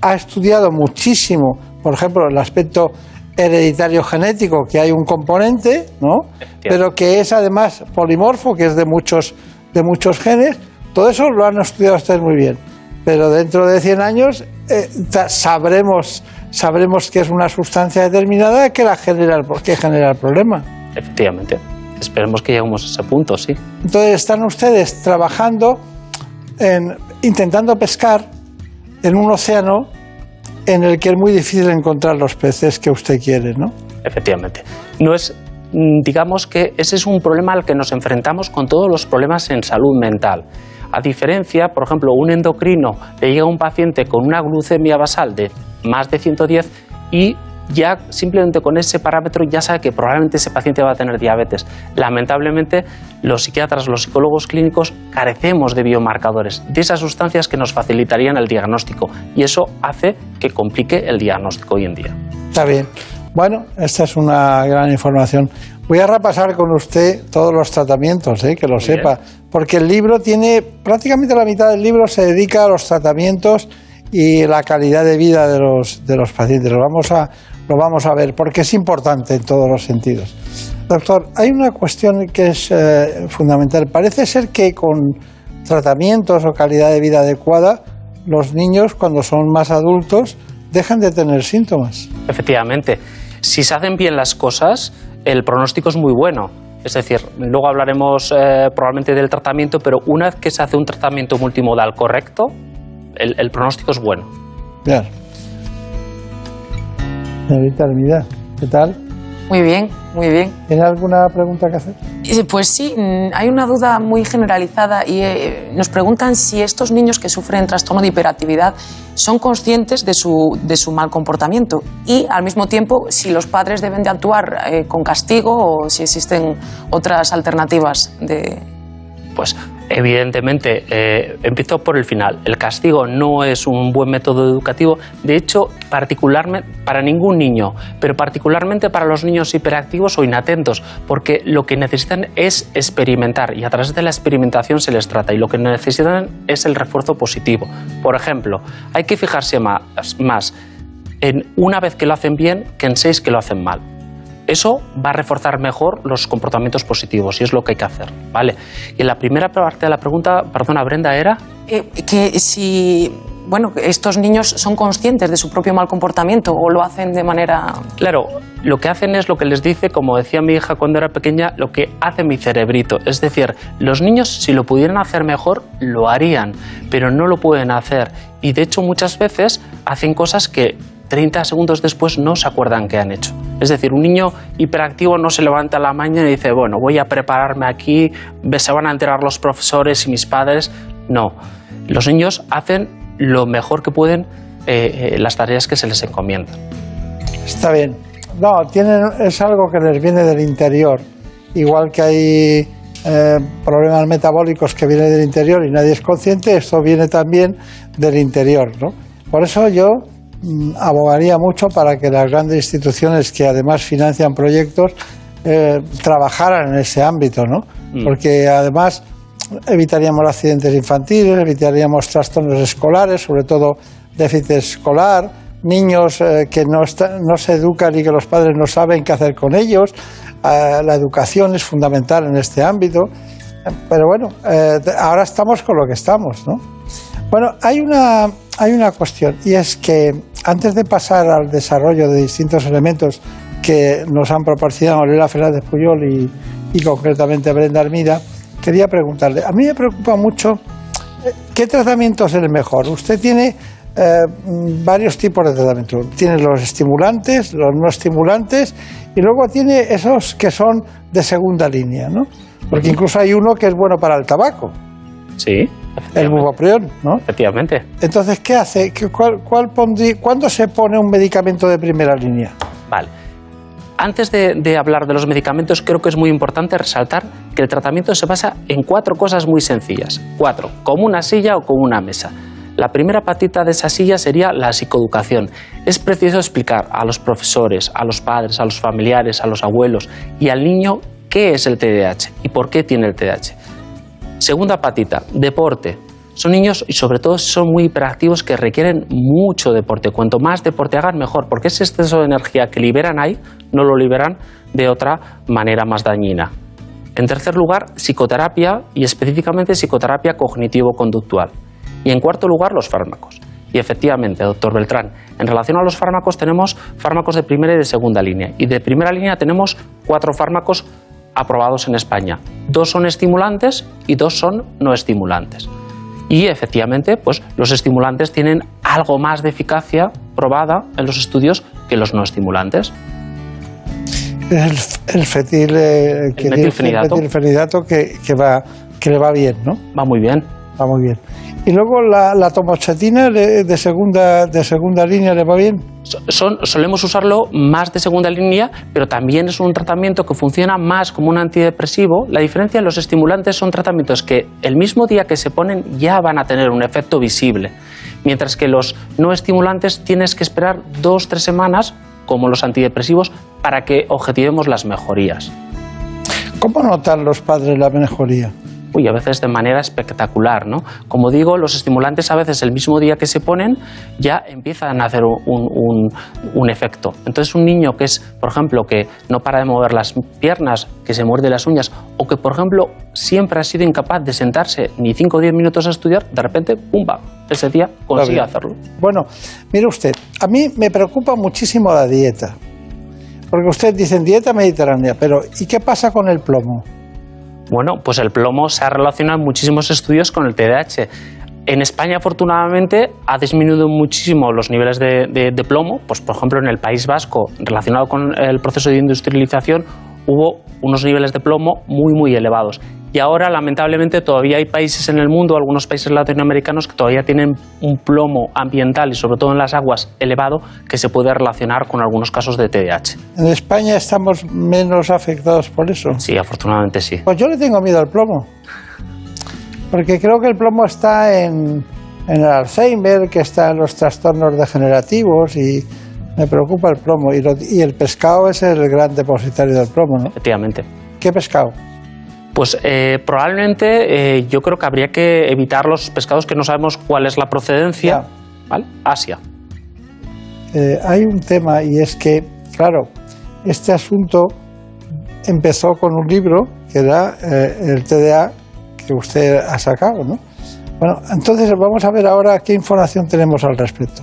S1: ha estudiado muchísimo, por ejemplo, el aspecto hereditario genético, que hay un componente, ¿no? Pero que es además polimorfo, que es de muchos de muchos genes, todo eso lo han estudiado ustedes muy bien. Pero dentro de 100 años eh, sabremos, sabremos que es una sustancia determinada que, la genera, que genera el problema.
S32: Efectivamente. Esperemos que lleguemos a ese punto, sí.
S1: Entonces están ustedes trabajando, en, intentando pescar en un océano en el que es muy difícil encontrar los peces que usted quiere, ¿no?
S32: Efectivamente. No es digamos que ese es un problema al que nos enfrentamos con todos los problemas en salud mental. A diferencia, por ejemplo, un endocrino le llega a un paciente con una glucemia basal de más de 110 y ya simplemente con ese parámetro ya sabe que probablemente ese paciente va a tener diabetes. Lamentablemente, los psiquiatras, los psicólogos clínicos carecemos de biomarcadores, de esas sustancias que nos facilitarían el diagnóstico y eso hace que complique el diagnóstico hoy en día.
S1: Está bien. Bueno, esta es una gran información. Voy a repasar con usted todos los tratamientos, ¿eh? que lo sepa, porque el libro tiene prácticamente la mitad del libro se dedica a los tratamientos y la calidad de vida de los, de los pacientes. Lo vamos, a, lo vamos a ver porque es importante en todos los sentidos. Doctor, hay una cuestión que es eh, fundamental. Parece ser que con tratamientos o calidad de vida adecuada, los niños cuando son más adultos dejan de tener síntomas.
S32: Efectivamente, si se hacen bien las cosas, el pronóstico es muy bueno. Es decir, luego hablaremos eh, probablemente del tratamiento, pero una vez que se hace un tratamiento multimodal correcto, el, pronóstico es bueno.
S1: Claro. Señorita ¿qué tal?
S33: Muy bien, muy bien.
S1: ¿Tiene alguna pregunta que hacer?
S33: Eh, Pues sí, mm, hay una duda muy generalizada y eh, nos preguntan si estos niños que sufren trastorno de hiperactividad son conscientes de su, de su mal comportamiento y al mismo tiempo si los padres deben de actuar eh, con castigo o si existen otras alternativas de...
S32: Pues evidentemente, eh, empiezo por el final. El castigo no es un buen método educativo. De hecho, particularmente para ningún niño, pero particularmente para los niños hiperactivos o inatentos, porque lo que necesitan es experimentar y a través de la experimentación se les trata y lo que necesitan es el refuerzo positivo. Por ejemplo, hay que fijarse más, más en una vez que lo hacen bien que en seis que lo hacen mal. Eso va a reforzar mejor los comportamientos positivos y es lo que hay que hacer, ¿vale? Y la primera parte de la pregunta, perdona Brenda, era
S33: Eh, que si, bueno, estos niños son conscientes de su propio mal comportamiento o lo hacen de manera...
S32: Claro, lo que hacen es lo que les dice, como decía mi hija cuando era pequeña, lo que hace mi cerebrito. Es decir, los niños si lo pudieran hacer mejor, lo harían, pero no lo pueden hacer. Y de hecho muchas veces hacen cosas que 30 segundos después no se acuerdan que han hecho. Es decir, un niño hiperactivo no se levanta a la mañana y dice, bueno, voy a prepararme aquí, se van a enterar los profesores y mis padres. No, los niños hacen lo mejor que pueden eh, eh, las tareas que se les encomiendan.
S1: Está bien. No, es algo que les viene del interior. Igual que hay eh, problemas metabólicos que vienen del interior y nadie es consciente, esto viene también del interior. ¿no? Por eso yo abogaría mucho para que las grandes instituciones que además financian proyectos eh, trabajaran en ese ámbito, ¿no?
S32: Mm.
S1: Porque además evitaríamos accidentes infantiles, evitaríamos trastornos escolares, sobre todo déficit escolar, niños eh, que no, está- no se educan y que los padres no saben qué hacer con ellos. Eh, la educación es fundamental en este ámbito. Eh, Pero bueno, ahora estamos con lo que estamos, ¿no? Bueno, hay una, hay una cuestión y es que antes de pasar al desarrollo de distintos elementos que nos han proporcionado Lola Fernández Puyol y, y concretamente Brenda Armida, quería preguntarle, a mí me preocupa mucho eh, qué tratamiento es el mejor. Usted tiene eh, varios tipos de tratamiento. Tiene los estimulantes, los no estimulantes y luego tiene esos que son de segunda línea, ¿no? Porque incluso hay uno que es bueno para el tabaco,
S32: Sí,
S1: el bupropión, ¿no?
S32: efectivamente.
S1: Entonces, ¿qué hace? ¿Qué- cuál, cuál pondrí- ¿Cuándo se pone un medicamento de primera línea?
S32: Vale. Antes de, de hablar de los medicamentos, creo que es muy importante resaltar que el tratamiento se basa en cuatro cosas muy sencillas. Cuatro, como una silla o como una mesa. La primera patita de esa silla sería la psicoeducación. Es preciso explicar a los profesores, a los padres, a los familiares, a los abuelos y al niño qué es el TDAH y por qué tiene el TDAH. Segunda patita, deporte. Son niños y sobre todo son muy hiperactivos que requieren mucho deporte. Cuanto más deporte hagan, mejor, porque ese exceso de energía que liberan ahí no lo liberan de otra manera más dañina. En tercer lugar, psicoterapia y específicamente psicoterapia cognitivo-conductual. Y en cuarto lugar, los fármacos. Y efectivamente, doctor Beltrán, en relación a los fármacos tenemos fármacos de primera y de segunda línea. Y de primera línea tenemos cuatro fármacos aprobados en España. Dos son estimulantes y dos son no estimulantes. Y efectivamente, pues los estimulantes tienen algo más de eficacia probada en los estudios que los no estimulantes.
S1: Es el, el fetil, eh, que
S32: metilfenidato.
S1: el metilfenidato que, que va, que le va bien, ¿no?
S32: Va muy bien.
S1: Va muy bien. Y luego la, la tomoxetina le- de segunda, de segunda línea le va bien.
S32: Solemos usarlo más de segunda línea, pero también es un tratamiento que funciona más como un antidepresivo. La diferencia en los estimulantes son tratamientos que el mismo día que se ponen ya van a tener un efecto visible, mientras que los no estimulantes tienes que esperar dos, tres semanas, como los antidepresivos, para que objetivemos las mejorías.
S1: ¿Cómo notan los padres la mejoría?
S32: Uy, a veces de manera espectacular, ¿no? Como digo, los estimulantes a veces el mismo día que se ponen ya empiezan a hacer un, un- un efecto. Entonces un niño que es, por ejemplo, que no para de mover las piernas, que se muerde las uñas, o que, por ejemplo, siempre ha sido incapaz de sentarse ni 5 o 10 minutos a estudiar, de repente, ¡pumba! Ese día consigue hacerlo.
S1: Bueno, mire usted, a mí me preocupa muchísimo la dieta. Porque usted dice dieta mediterránea, pero ¿y qué pasa con el plomo?
S32: Bueno, pues el plomo se ha relacionado en muchísimos estudios con el TDAH. En España, afortunadamente, ha disminuido muchísimo los niveles de, de- de plomo. Pues, por ejemplo, en el País Vasco, relacionado con el proceso de industrialización, hubo unos niveles de plomo muy, muy elevados. Y ahora, lamentablemente, todavía hay países en el mundo, algunos países latinoamericanos, que todavía tienen un plomo ambiental y, sobre todo en las aguas, elevado, que se puede relacionar con algunos casos de TDAH.
S1: En España estamos menos afectados por eso.
S32: Sí, afortunadamente sí.
S1: Pues yo le tengo miedo al plomo. Porque creo que el plomo está en, en el Alzheimer, que está en los trastornos degenerativos y me preocupa el plomo. Y, lo- y el pescado es el gran depositario del plomo, ¿no?
S32: Efectivamente.
S1: ¿Qué pescado?
S32: Pues eh, probablemente eh, yo creo que habría que evitar los pescados que no sabemos cuál es la procedencia. ¿Vale? Asia.
S1: Eh, hay un tema y es que, claro, este asunto empezó con un libro que era eh, el TDA que usted ha sacado, ¿no? Bueno, entonces vamos a ver ahora qué información tenemos al respecto.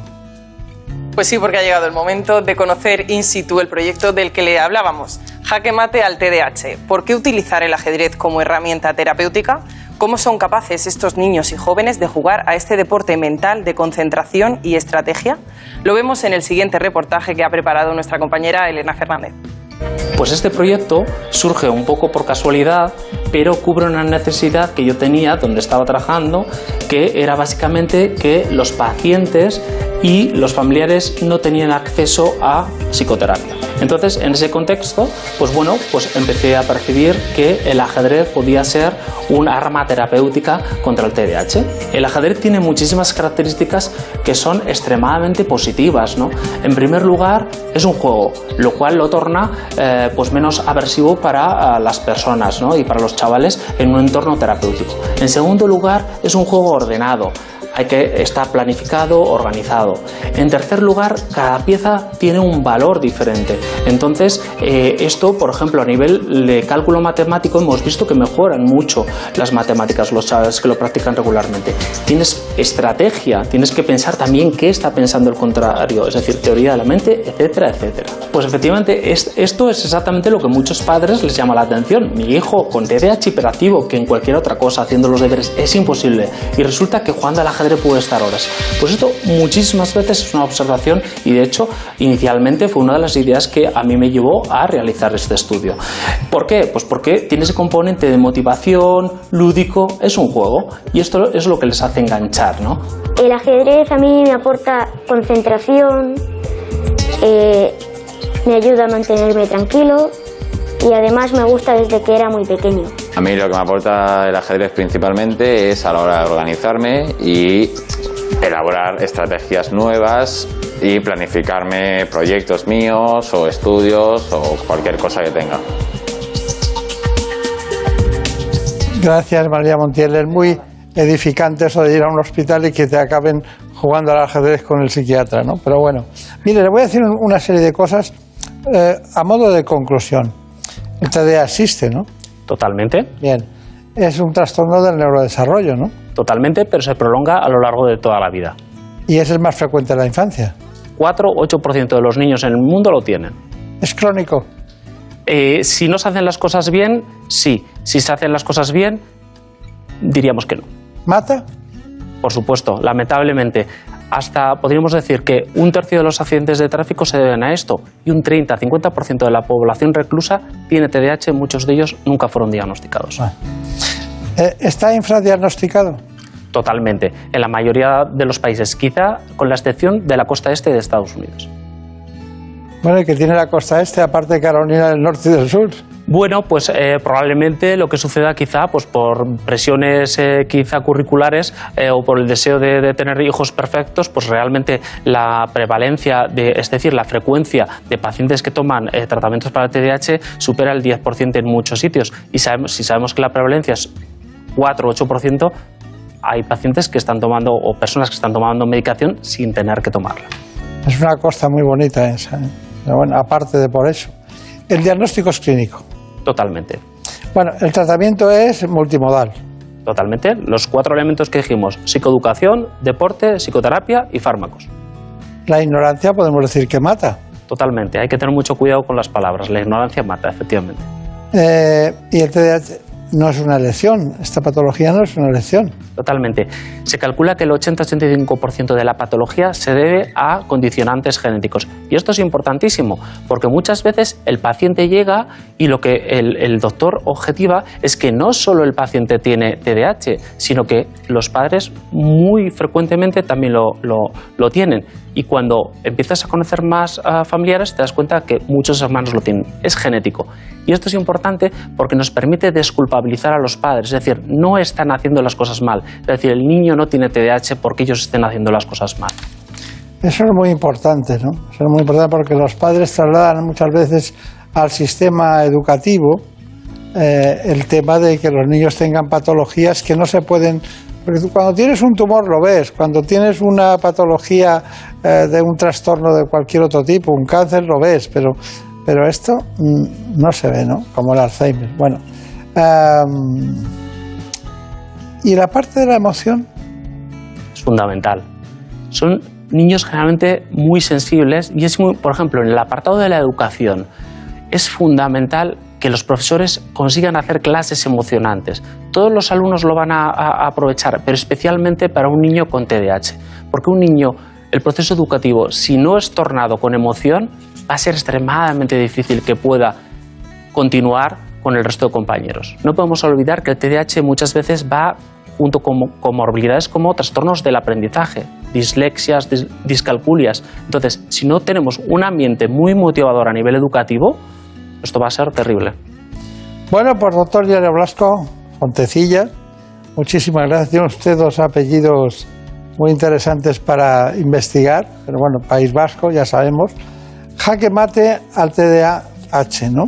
S16: Pues sí, porque ha llegado el momento de conocer in situ el proyecto del que le hablábamos. Jaque mate al TDAH. ¿Por qué utilizar el ajedrez como herramienta terapéutica? ¿Cómo son capaces estos niños y jóvenes de jugar a este deporte mental de concentración y estrategia? Lo vemos en el siguiente reportaje que ha preparado nuestra compañera Elena Fernández.
S32: Pues este proyecto surge un poco por casualidad, pero cubre una necesidad que yo tenía donde estaba trabajando, que era básicamente que los pacientes y los familiares no tenían acceso a psicoterapia. Entonces, en ese contexto, pues bueno, pues empecé a percibir que el ajedrez podía ser un arma terapéutica contra el TDAH. El ajedrez tiene muchísimas características que son extremadamente positivas, ¿no? En primer lugar, es un juego, lo cual lo torna eh, pues menos aversivo para ah, las personas, ¿no? Y para los chavales en un entorno terapéutico. En segundo lugar, es un juego ordenado hay que estar planificado, organizado. En tercer lugar, cada pieza tiene un valor diferente. Entonces, eh, esto, por ejemplo, a nivel de cálculo matemático, hemos visto que mejoran mucho las matemáticas los chavales que lo practican regularmente. Tienes estrategia, tienes que pensar también qué está pensando el contrario, es decir, teoría de la mente, etcétera, etcétera. Pues efectivamente, es- esto es exactamente lo que muchos padres les llama la atención. Mi hijo con TDAH hiperactivo, que en cualquier otra cosa, haciendo los deberes, es imposible. Y resulta que jugando al puede estar horas. Pues esto muchísimas veces es una observación y de hecho inicialmente fue una de las ideas que a mí me llevó a realizar este estudio. ¿Por qué? Pues porque tiene ese componente de motivación, lúdico, es un juego y esto es lo que les hace enganchar, ¿no?
S34: El ajedrez a mí me aporta concentración, eh, me ayuda a mantenerme tranquilo y además me gusta desde que era muy pequeño.
S35: A mí lo que me aporta el ajedrez principalmente es a la hora de organizarme y elaborar estrategias nuevas y planificarme proyectos míos o estudios o cualquier cosa que tenga.
S1: Gracias, María Montiel. Es muy edificante eso de ir a un hospital y que te acaben jugando al ajedrez con el psiquiatra, ¿no? Pero bueno, mire, le voy a decir un- una serie de cosas eh, a modo de conclusión. El TDA existe, ¿no?
S32: Totalmente.
S1: Bien. Es un trastorno del neurodesarrollo, ¿no?
S32: Totalmente, pero se prolonga a lo largo de toda la vida.
S1: Y es el más frecuente en la infancia.
S32: 4-8% de los niños en el mundo lo tienen.
S1: Es crónico.
S32: Eh, si no se hacen las cosas bien, sí. Si se hacen las cosas bien, diríamos que no.
S1: ¿Mata?
S32: Por supuesto, lamentablemente. Hasta podríamos decir que un tercio de los accidentes de tráfico se deben a esto y un 30-50% de la población reclusa tiene TDAH, muchos de ellos nunca fueron diagnosticados.
S1: Eh, ¿Está infradiagnosticado?
S32: Totalmente, en la mayoría de los países, quizá con la excepción de la costa este de Estados Unidos.
S1: Bueno, y que tiene la costa este, aparte de Carolina del Norte y del Sur.
S32: Bueno, pues eh, probablemente lo que suceda quizá pues por presiones eh, quizá curriculares eh, o por el deseo de, tener hijos perfectos, pues realmente la prevalencia, de, es decir, la frecuencia de pacientes que toman tratamientos para el TDAH supera el 10% en muchos sitios. Y sabemos, si sabemos que la prevalencia es 4 o 8%, hay pacientes que están tomando o personas que están tomando medicación sin tener que tomarla.
S1: Es una costa muy bonita esa. Pero bueno, aparte de por eso. El diagnóstico es clínico.
S32: Totalmente.
S1: Bueno, el tratamiento es multimodal.
S32: Totalmente. Los cuatro elementos que dijimos, psicoeducación, deporte, psicoterapia y fármacos.
S1: La ignorancia podemos decir que mata.
S32: Totalmente. Hay que tener mucho cuidado con las palabras. La ignorancia mata, efectivamente.
S1: Eh, y el TDAH no es una elección. Esta patología no es una elección.
S32: Totalmente. Se calcula que el 80-85% de la patología se debe a condicionantes genéticos. Y esto es importantísimo, porque muchas veces el paciente llega y lo que el, el doctor objetiva es que no solo el paciente tiene TDAH, sino que los padres muy frecuentemente también lo, lo, lo tienen. Y cuando empiezas a conocer más uh, familiares, te das cuenta que muchos hermanos lo tienen. Es genético. Y esto es importante porque nos permite desculpabilizar a los padres. Es decir, no están haciendo las cosas mal. Es decir, el niño no tiene TDAH porque ellos estén haciendo las cosas mal.
S1: Eso es muy importante, ¿no? Eso es muy importante porque los padres trasladan muchas veces al sistema educativo eh, el tema de que los niños tengan patologías que no se pueden cuando tienes un tumor lo ves, cuando tienes una patología eh, de un trastorno de cualquier otro tipo, un cáncer, lo ves, pero, pero esto mm, no se ve, ¿no? Como el Alzheimer. Bueno. Um, ¿Y la parte de la emoción?
S32: Es fundamental. Son niños generalmente muy sensibles y es muy, por ejemplo, en el apartado de la educación, es fundamental que los profesores consigan hacer clases emocionantes. Todos los alumnos lo van a, aprovechar, pero especialmente para un niño con TDAH, porque un niño, el proceso educativo, si no es tornado con emoción, va a ser extremadamente difícil que pueda continuar con el resto de compañeros. No podemos olvidar que el TDAH muchas veces va junto con comorbilidades como trastornos del aprendizaje, dislexias, dis discalculias. Entonces, si no tenemos un ambiente muy motivador a nivel educativo, esto va a ser terrible.
S1: Bueno, pues doctor Diario Blasco, Fontecilla, muchísimas gracias. Tiene usted dos apellidos muy interesantes para investigar, pero bueno, País Vasco, ya sabemos. Jaque mate al TDAH, ¿no?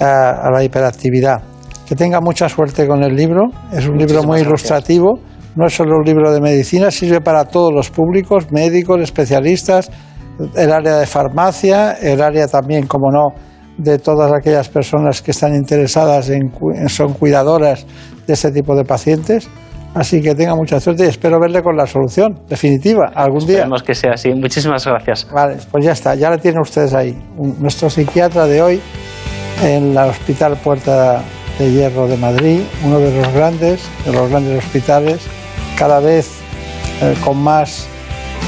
S1: A, a la hiperactividad. Que tenga mucha suerte con el libro. Es un libro muy ilustrativo. No es solo un libro de medicina, sirve para todos los públicos, médicos, especialistas, el área de farmacia, el área también, como no, de todas aquellas personas que están interesadas en, son cuidadoras de este tipo de pacientes. Así que tenga mucha suerte y espero verle con la solución definitiva algún día.
S32: Esperemos que sea así. Muchísimas gracias.
S1: Vale, pues ya está, ya la tienen ustedes ahí. Nuestro psiquiatra de hoy en el Hospital Puerta de Hierro de Madrid, uno de los grandes, de los grandes hospitales, cada vez eh, con más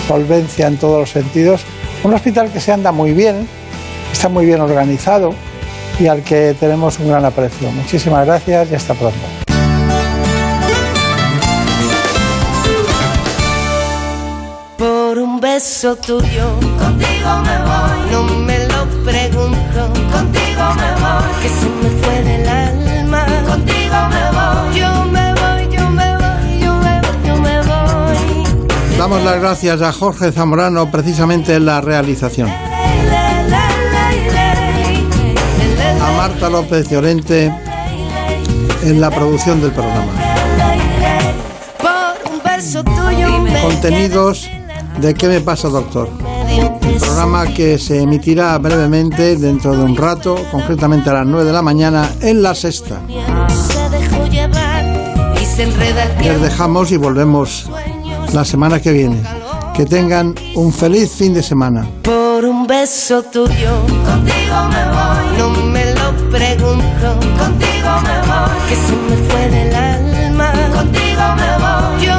S1: solvencia en todos los sentidos. Un hospital que se anda muy bien, está muy bien organizado y al que tenemos un gran aprecio. Muchísimas gracias y hasta pronto.
S19: Por un beso tuyo, contigo me voy. No me lo pregunto, contigo me voy. Que se me fue del alma, contigo me voy. Yo me voy, yo me voy, yo me voy, yo me voy.
S1: Damos las gracias a Jorge Zamorano precisamente en la realización. A Marta López Llorente en la producción del programa.
S19: Por un beso tuyo, me
S1: Contenidos de ¿Qué me pasa, doctor? El programa que se emitirá brevemente dentro de un rato, concretamente a las 9 de la mañana, en la sexta. Les dejamos y volvemos la semana que viene. Que tengan un feliz fin de semana.
S19: Por un beso tuyo, contigo me voy. No me Que se me fue del alma, contigo me voy.